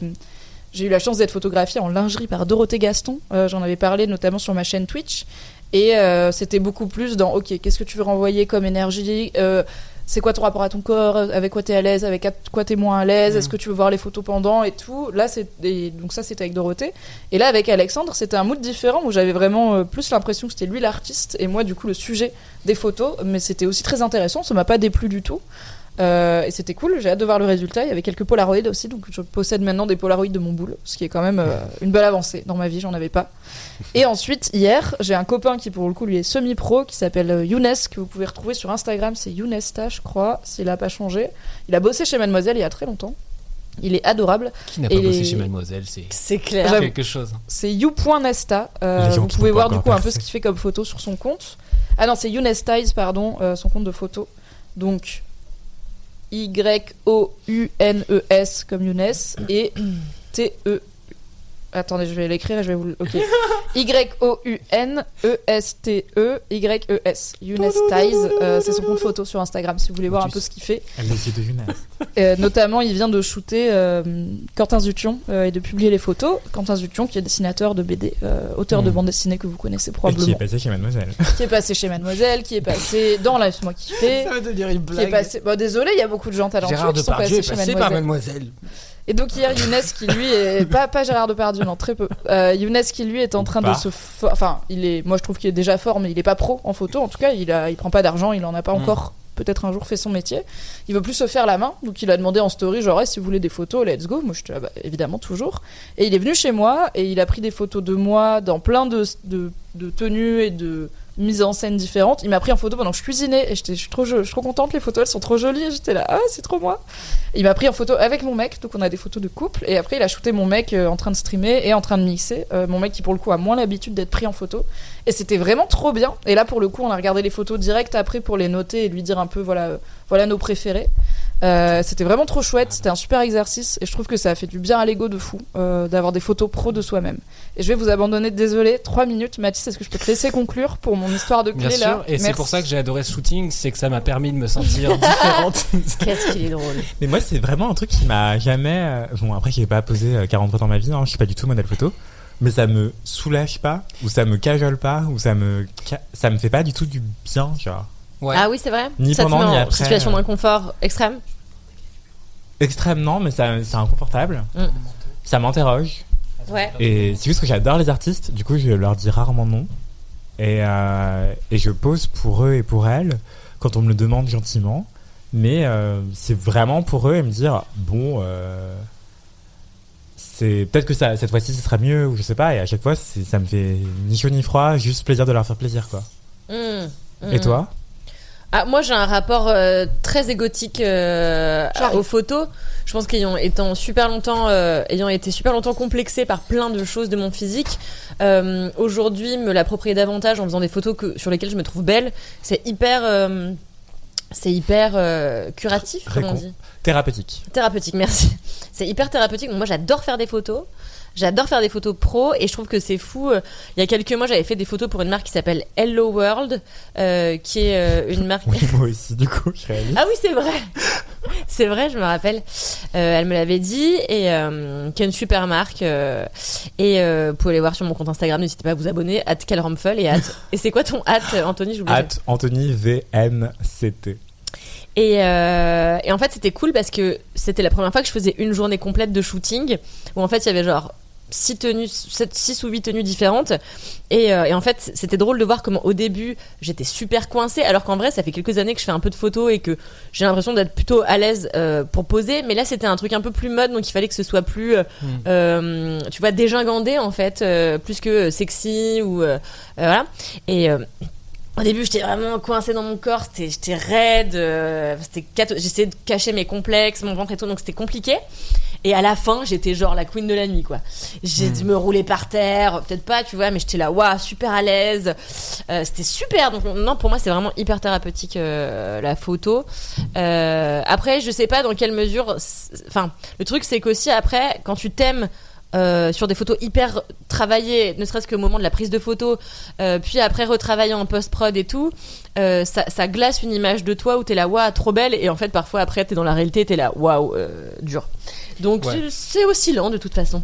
J'ai eu la chance d'être photographiée en lingerie par Dorothée Gaston. Euh, J'en avais parlé notamment sur ma chaîne Twitch. Et euh, c'était beaucoup plus dans, ok, qu'est-ce que tu veux renvoyer comme énergie Euh, C'est quoi ton rapport à ton corps Avec quoi t'es à l'aise Avec quoi t'es moins à l'aise Est-ce que tu veux voir les photos pendant et tout Là, c'est donc ça, c'était avec Dorothée. Et là, avec Alexandre, c'était un mood différent où j'avais vraiment euh, plus l'impression que c'était lui l'artiste et moi, du coup, le sujet des photos. Mais c'était aussi très intéressant. Ça m'a pas déplu du tout. Euh, et c'était cool, j'ai hâte de voir le résultat. Il y avait quelques Polaroids aussi, donc je possède maintenant des Polaroids de mon boule, ce qui est quand même euh, une belle avancée. Dans ma vie, j'en avais pas. Et ensuite, hier, j'ai un copain qui, pour le coup, lui est semi-pro, qui s'appelle euh, Younes, que vous pouvez retrouver sur Instagram. C'est Younesta, je crois, s'il a pas changé. Il a bossé chez Mademoiselle il y a très longtemps. Il est adorable. Qui n'a Et pas bossé les- chez Mademoiselle C'est C'est clair. Quelque chose. C'est you.nesta. Euh, vous pouvez voir du coup un peu ce qu'il fait comme photo sur son compte. Ah non, c'est Younestize, pardon, euh, son compte de photo. Donc Y-O-U-N-E-S comme Younes et T-E. Attendez, je vais l'écrire et je vais vous le. Ok. Y-O-U-N-E-S-T-E Y-E-S. Younestize, euh, c'est son compte photo sur Instagram si vous voulez voir un peu ce qu'il fait. Les yeux de Younes. Euh, notamment, il vient de shooter euh, Quentin Zution euh, et de publier les photos. Quentin Zution, qui est dessinateur de BD, euh, auteur de Mm. bande dessinée que vous connaissez Et qui est probablement, passé chez Mademoiselle. qui est passé chez Mademoiselle, qui est passé dans Laisse-moi kiffer, veut devenir une qui est passé. Bon, désolé, il y a beaucoup de gens talentueux Gérard qui sont passés est chez passé par Mademoiselle. Et donc hier, Younes qui lui est pas pas Gérard Depardieu, non très peu. Euh, Younes qui lui est en train de Pas. se, enfin, il est, moi je trouve qu'il est déjà fort, mais il est pas pro en photo. En tout cas, il a, il prend pas d'argent, il en a pas Mm. encore. Peut-être un jour fait son métier. Il veut plus se faire la main, donc il a demandé en story genre si vous voulez des photos, let's go. Moi je te bah, évidemment toujours. Et il est venu chez moi et il a pris des photos de moi dans plein de, de, de tenues et de mises en scène différentes. Il m'a pris en photo pendant que je cuisinais et j'étais, je suis trop, je suis trop contente. Les photos, elles sont trop jolies. J'étais là, ah, c'est trop moi. Il m'a pris en photo avec mon mec, donc on a des photos de couple. Et après, il a shooté mon mec euh, en train de streamer et en train de mixer. Euh, mon mec qui, pour le coup, a moins l'habitude d'être pris en photo. Et c'était vraiment trop bien. Et là, pour le coup, on a regardé les photos direct après pour les noter et lui dire un peu, voilà, euh, voilà nos préférés. Euh, c'était vraiment trop chouette, c'était un super exercice et je trouve que ça a fait du bien à l'ego de fou euh, d'avoir des photos pro de soi-même. Et je vais vous abandonner, désolé, 3 minutes. Mathis, est-ce que je peux te laisser conclure pour mon histoire de clé Bien là sûr, et c'est pour ça que j'ai adoré ce shooting, c'est que ça m'a permis de me sentir différente. Qu'est-ce qu'il est drôle. Mais moi, c'est vraiment un truc qui m'a jamais. euh, Bon, après, j'ai pas posé euh, 40 fois dans ma vie, hein, je suis pas du tout modèle photo. Mais ça me soulage pas, ou ça me cajole pas, ou ça me. Ça me fait pas du tout du bien, genre. Ouais. Ah oui, c'est vrai Ni Ça te pendant, met ni en après. situation d'inconfort extrême Extrêmement, mais ça, c'est inconfortable. Mm. Ça m'interroge. Ouais. Et c'est juste que j'adore les artistes, du coup, je leur dis rarement non. Et, euh, et je pose pour eux et pour elles quand on me le demande gentiment. Mais euh, c'est vraiment pour eux et me dire bon, euh, c'est peut-être que ça, cette fois-ci ce sera mieux ou je sais pas. Et à chaque fois, c'est- ça me fait ni chaud ni froid, juste plaisir de leur faire plaisir quoi. Mmh. Et Mmh. toi? Ah, moi j'ai un rapport euh, très égotique euh, aux photos. Je pense qu'ayant étant super longtemps, euh, ayant été super longtemps complexée par plein de choses de mon physique, euh, aujourd'hui me l'approprier davantage en faisant des photos que, sur lesquelles je me trouve belle, c'est hyper, euh, c'est hyper euh, curatif, comme on Récon- dit. Thérapeutique. Thérapeutique, merci. C'est hyper thérapeutique. Donc moi, j'adore faire des photos. J'adore faire des photos pro et je trouve que c'est fou. Euh, Il y a quelques mois, j'avais fait des photos pour une marque qui s'appelle Hello World, euh, qui est euh, une marque. Oui, moi aussi, du coup, je réalise. Ah oui, c'est vrai. c'est vrai, je me rappelle. Euh, elle me l'avait dit et qui est une super marque. et vous pouvez aller voir sur mon compte Instagram. N'hésitez pas à vous abonner. At Calromfel et at. et c'est quoi ton at, Anthony. At Anthony VNCT. Et, euh, et en fait, c'était cool parce que c'était la première fois que je faisais une journée complète de shooting où en fait il y avait genre six tenues, sept- six ou huit tenues différentes. Et, euh, et en fait, c'était drôle de voir comment au début j'étais super coincée, alors qu'en vrai, ça fait quelques années que je fais un peu de photos et que j'ai l'impression d'être plutôt à l'aise euh, pour poser. Mais là, c'était un truc un peu plus mode, donc il fallait que ce soit plus, euh, Mm. euh, tu vois, dégingandé en fait, plus que sexy ou voilà. Et au début, j'étais vraiment coincée dans mon corps, j'étais raide, j'essayais de cacher mes complexes, mon ventre et tout, donc c'était compliqué. Et à la fin, j'étais genre la queen de la nuit, quoi. J'ai dû me rouler par terre, peut-être pas, tu vois, mais j'étais là, waouh, super à l'aise. Euh, c'était super. Donc non, pour moi, c'est vraiment hyper thérapeutique euh, la photo. Euh, après, je sais pas dans quelle mesure. Enfin, le truc, c'est qu'aussi après, quand tu t'aimes. euh, sur des photos hyper travaillées, ne serait-ce qu'au moment de la prise de photo, euh, puis après retravailler en post-prod et tout, euh, ça, ça glace une image de toi où t'es là, waouh, trop belle, et en fait parfois après t'es dans la réalité, t'es là, waouh, dur. Donc Ouais. c'est- oscillant de toute façon.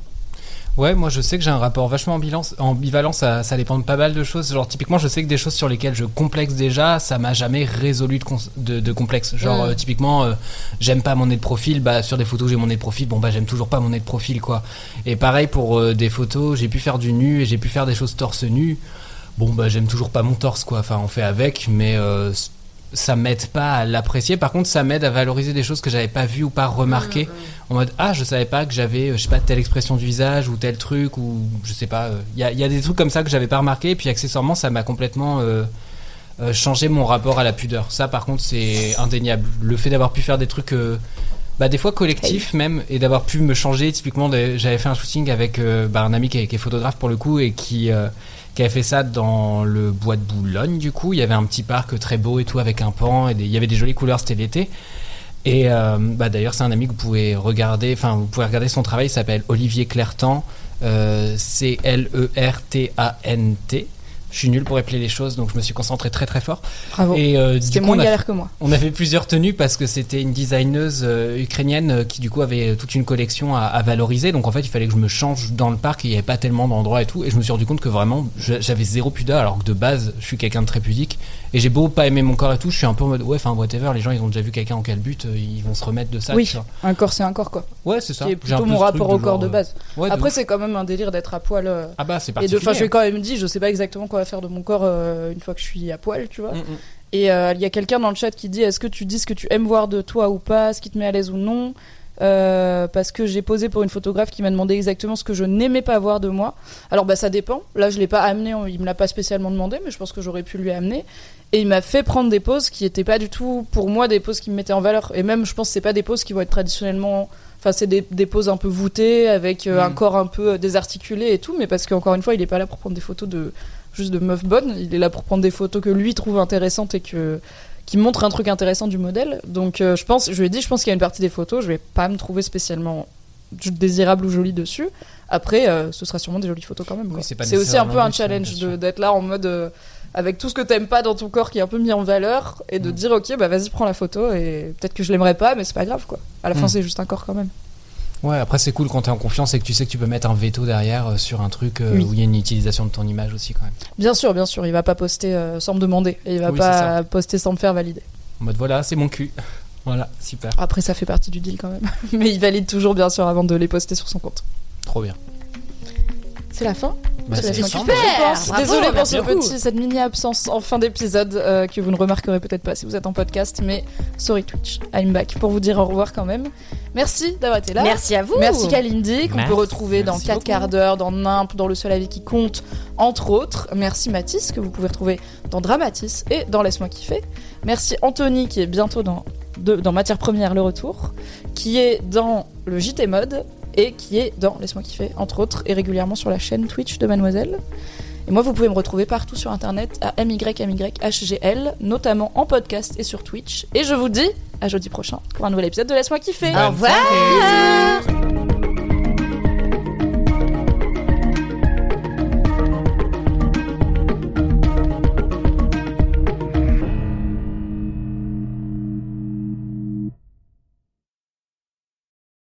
Ouais, moi je sais que j'ai un rapport vachement ambivalent, ça, ça dépend de pas mal de choses. Genre typiquement, je sais que des choses sur lesquelles je complexe déjà, ça m'a jamais résolu de, cons- de, de complexe. Genre Mm. euh, typiquement, euh, j'aime pas mon nez de profil, bah sur des photos j'ai mon nez de profil, bon bah j'aime toujours pas mon nez de profil quoi. Et pareil pour euh, des photos, j'ai pu faire du nu et j'ai pu faire des choses torse nu. Bon bah j'aime toujours pas mon torse quoi. Enfin on fait avec, mais ça m'aide pas à l'apprécier. Par contre, ça m'aide à valoriser des choses que j'avais pas vues ou pas remarquées. En mode ah je savais pas que j'avais euh, je sais pas telle expression du visage ou tel truc ou je sais pas. Il y, a, y a des trucs comme ça que j'avais pas remarqué et puis accessoirement ça m'a complètement euh, euh, changé mon rapport à la pudeur. Ça par contre c'est indéniable. Le fait d'avoir pu faire des trucs euh, bah, des fois collectifs même et d'avoir pu me changer. Typiquement j'avais fait un shooting avec euh, bah, un ami qui est, qui est photographe pour le coup et qui euh, qui avait fait ça dans le bois de Boulogne du coup. Il y avait un petit parc très beau et tout avec un pan et il y avait des jolies couleurs c'était l'été. Et euh, bah, d'ailleurs c'est un ami que vous pouvez regarder enfin vous pouvez regarder son travail. Il s'appelle Olivier Clertan euh, C L E R T A N T je suis nul pour épeler les choses donc je me suis concentré très très fort Bravo. et euh, C'était moins galère que moi. on avait plusieurs tenues parce que c'était une designeuse euh, ukrainienne euh, qui du coup avait toute une collection à, à valoriser. Donc en fait, il fallait que je me change dans le parc et il n'y avait pas tellement d'endroits et tout. Et je me suis rendu compte que vraiment, j'avais zéro pudeur alors que de base, je suis quelqu'un de très pudique. Et j'ai beau pas aimer mon corps et tout, je suis un peu en mode ouais, enfin whatever. Les gens, ils ont déjà vu quelqu'un en calbute, euh, ils vont se remettre de ça. Oui. tu vois. Un corps, c'est un corps, quoi. Ouais, c'est ça. Qui est J'ai un plutôt mon rapport au corps genre, de euh, base. ouais, Après, c'est quand même un délire d'être à poil. euh, ah bah c'est Et de, particulier. enfin, je vais quand même dit, je sais pas exactement quoi faire de mon corps euh, une fois que je suis à poil, tu vois. Mm. Et euh, il y a quelqu'un dans le chat qui dit est-ce que tu dis ce que tu aimes voir de toi ou pas, ce qui te met à l'aise ou non? Euh, parce que j'ai posé pour une photographe qui m'a demandé exactement ce que je n'aimais pas voir de moi. Alors bah ça dépend. Là je l'ai pas amené, il me l'a pas spécialement demandé, mais je pense que j'aurais pu lui amener. Et il m'a fait prendre des poses qui étaient pas du tout pour moi des poses qui me mettaient en valeur. Et même je pense que c'est pas des poses qui vont être traditionnellement. Enfin c'est des, des poses un peu voûtées avec euh, un Mm. corps un peu euh, désarticulé et tout, mais parce qu'encore une fois il est pas là pour prendre des photos de juste de meufs bonnes. Il est là pour prendre des photos que lui trouve intéressantes et que qui montrent un truc intéressant du modèle. Donc euh, je pense, je lui ai dit, je pense qu'il y a une partie des photos, je vais pas me trouver spécialement désirable ou jolie dessus. Après, euh, ce sera sûrement des jolies photos quand même. Oui, c'est aussi un peu un challenge d'être là en mode euh, avec tout ce que t'aimes pas dans ton corps qui est un peu mis en valeur et de Mm. dire ok bah vas-y prends la photo et peut-être que je l'aimerais pas mais c'est pas grave quoi. À la fin Mm. c'est juste un corps quand même. Ouais, après c'est cool quand t'es en confiance et que tu sais que tu peux mettre un veto derrière euh, sur un truc euh, Oui. où il y a une utilisation de ton image aussi quand même. Bien sûr, bien sûr, il va pas poster euh, sans me demander et il va Oui, pas poster sans me faire valider. En mode voilà, c'est mon cul. Voilà, super, Après ça fait partie du deal quand même. mais il valide toujours bien sûr avant de les poster sur son compte. trop bien. C'est la fin Bah, C'est c'est la fin super. pense. Bravo, Désolée pour ce petit, cette mini absence en fin d'épisode euh, que vous ne remarquerez peut-être pas si vous êtes en podcast, mais sorry Twitch, I'm back pour vous dire au revoir quand même. Merci d'avoir été là. Merci à vous. Merci Kalindi, qu'on peut retrouver dans Merci 4 beaucoup. quarts d'heure, dans Nimp, dans Le Seul Avis qui compte, entre autres. Merci Mathis, que vous pouvez retrouver dans Dramatis et dans Laisse-moi kiffer. Merci Anthony, qui est bientôt dans, de- dans Matière Première, le retour, qui est dans le JT Mode et qui est dans Laisse-moi kiffer, entre autres, et régulièrement sur la chaîne Twitch de Mademoiselle. Et moi, vous pouvez me retrouver partout sur internet à MYMYHGL, notamment en podcast et sur Twitch. Et je vous dis à jeudi prochain pour un nouvel épisode de Laisse-moi kiffer. Au revoir.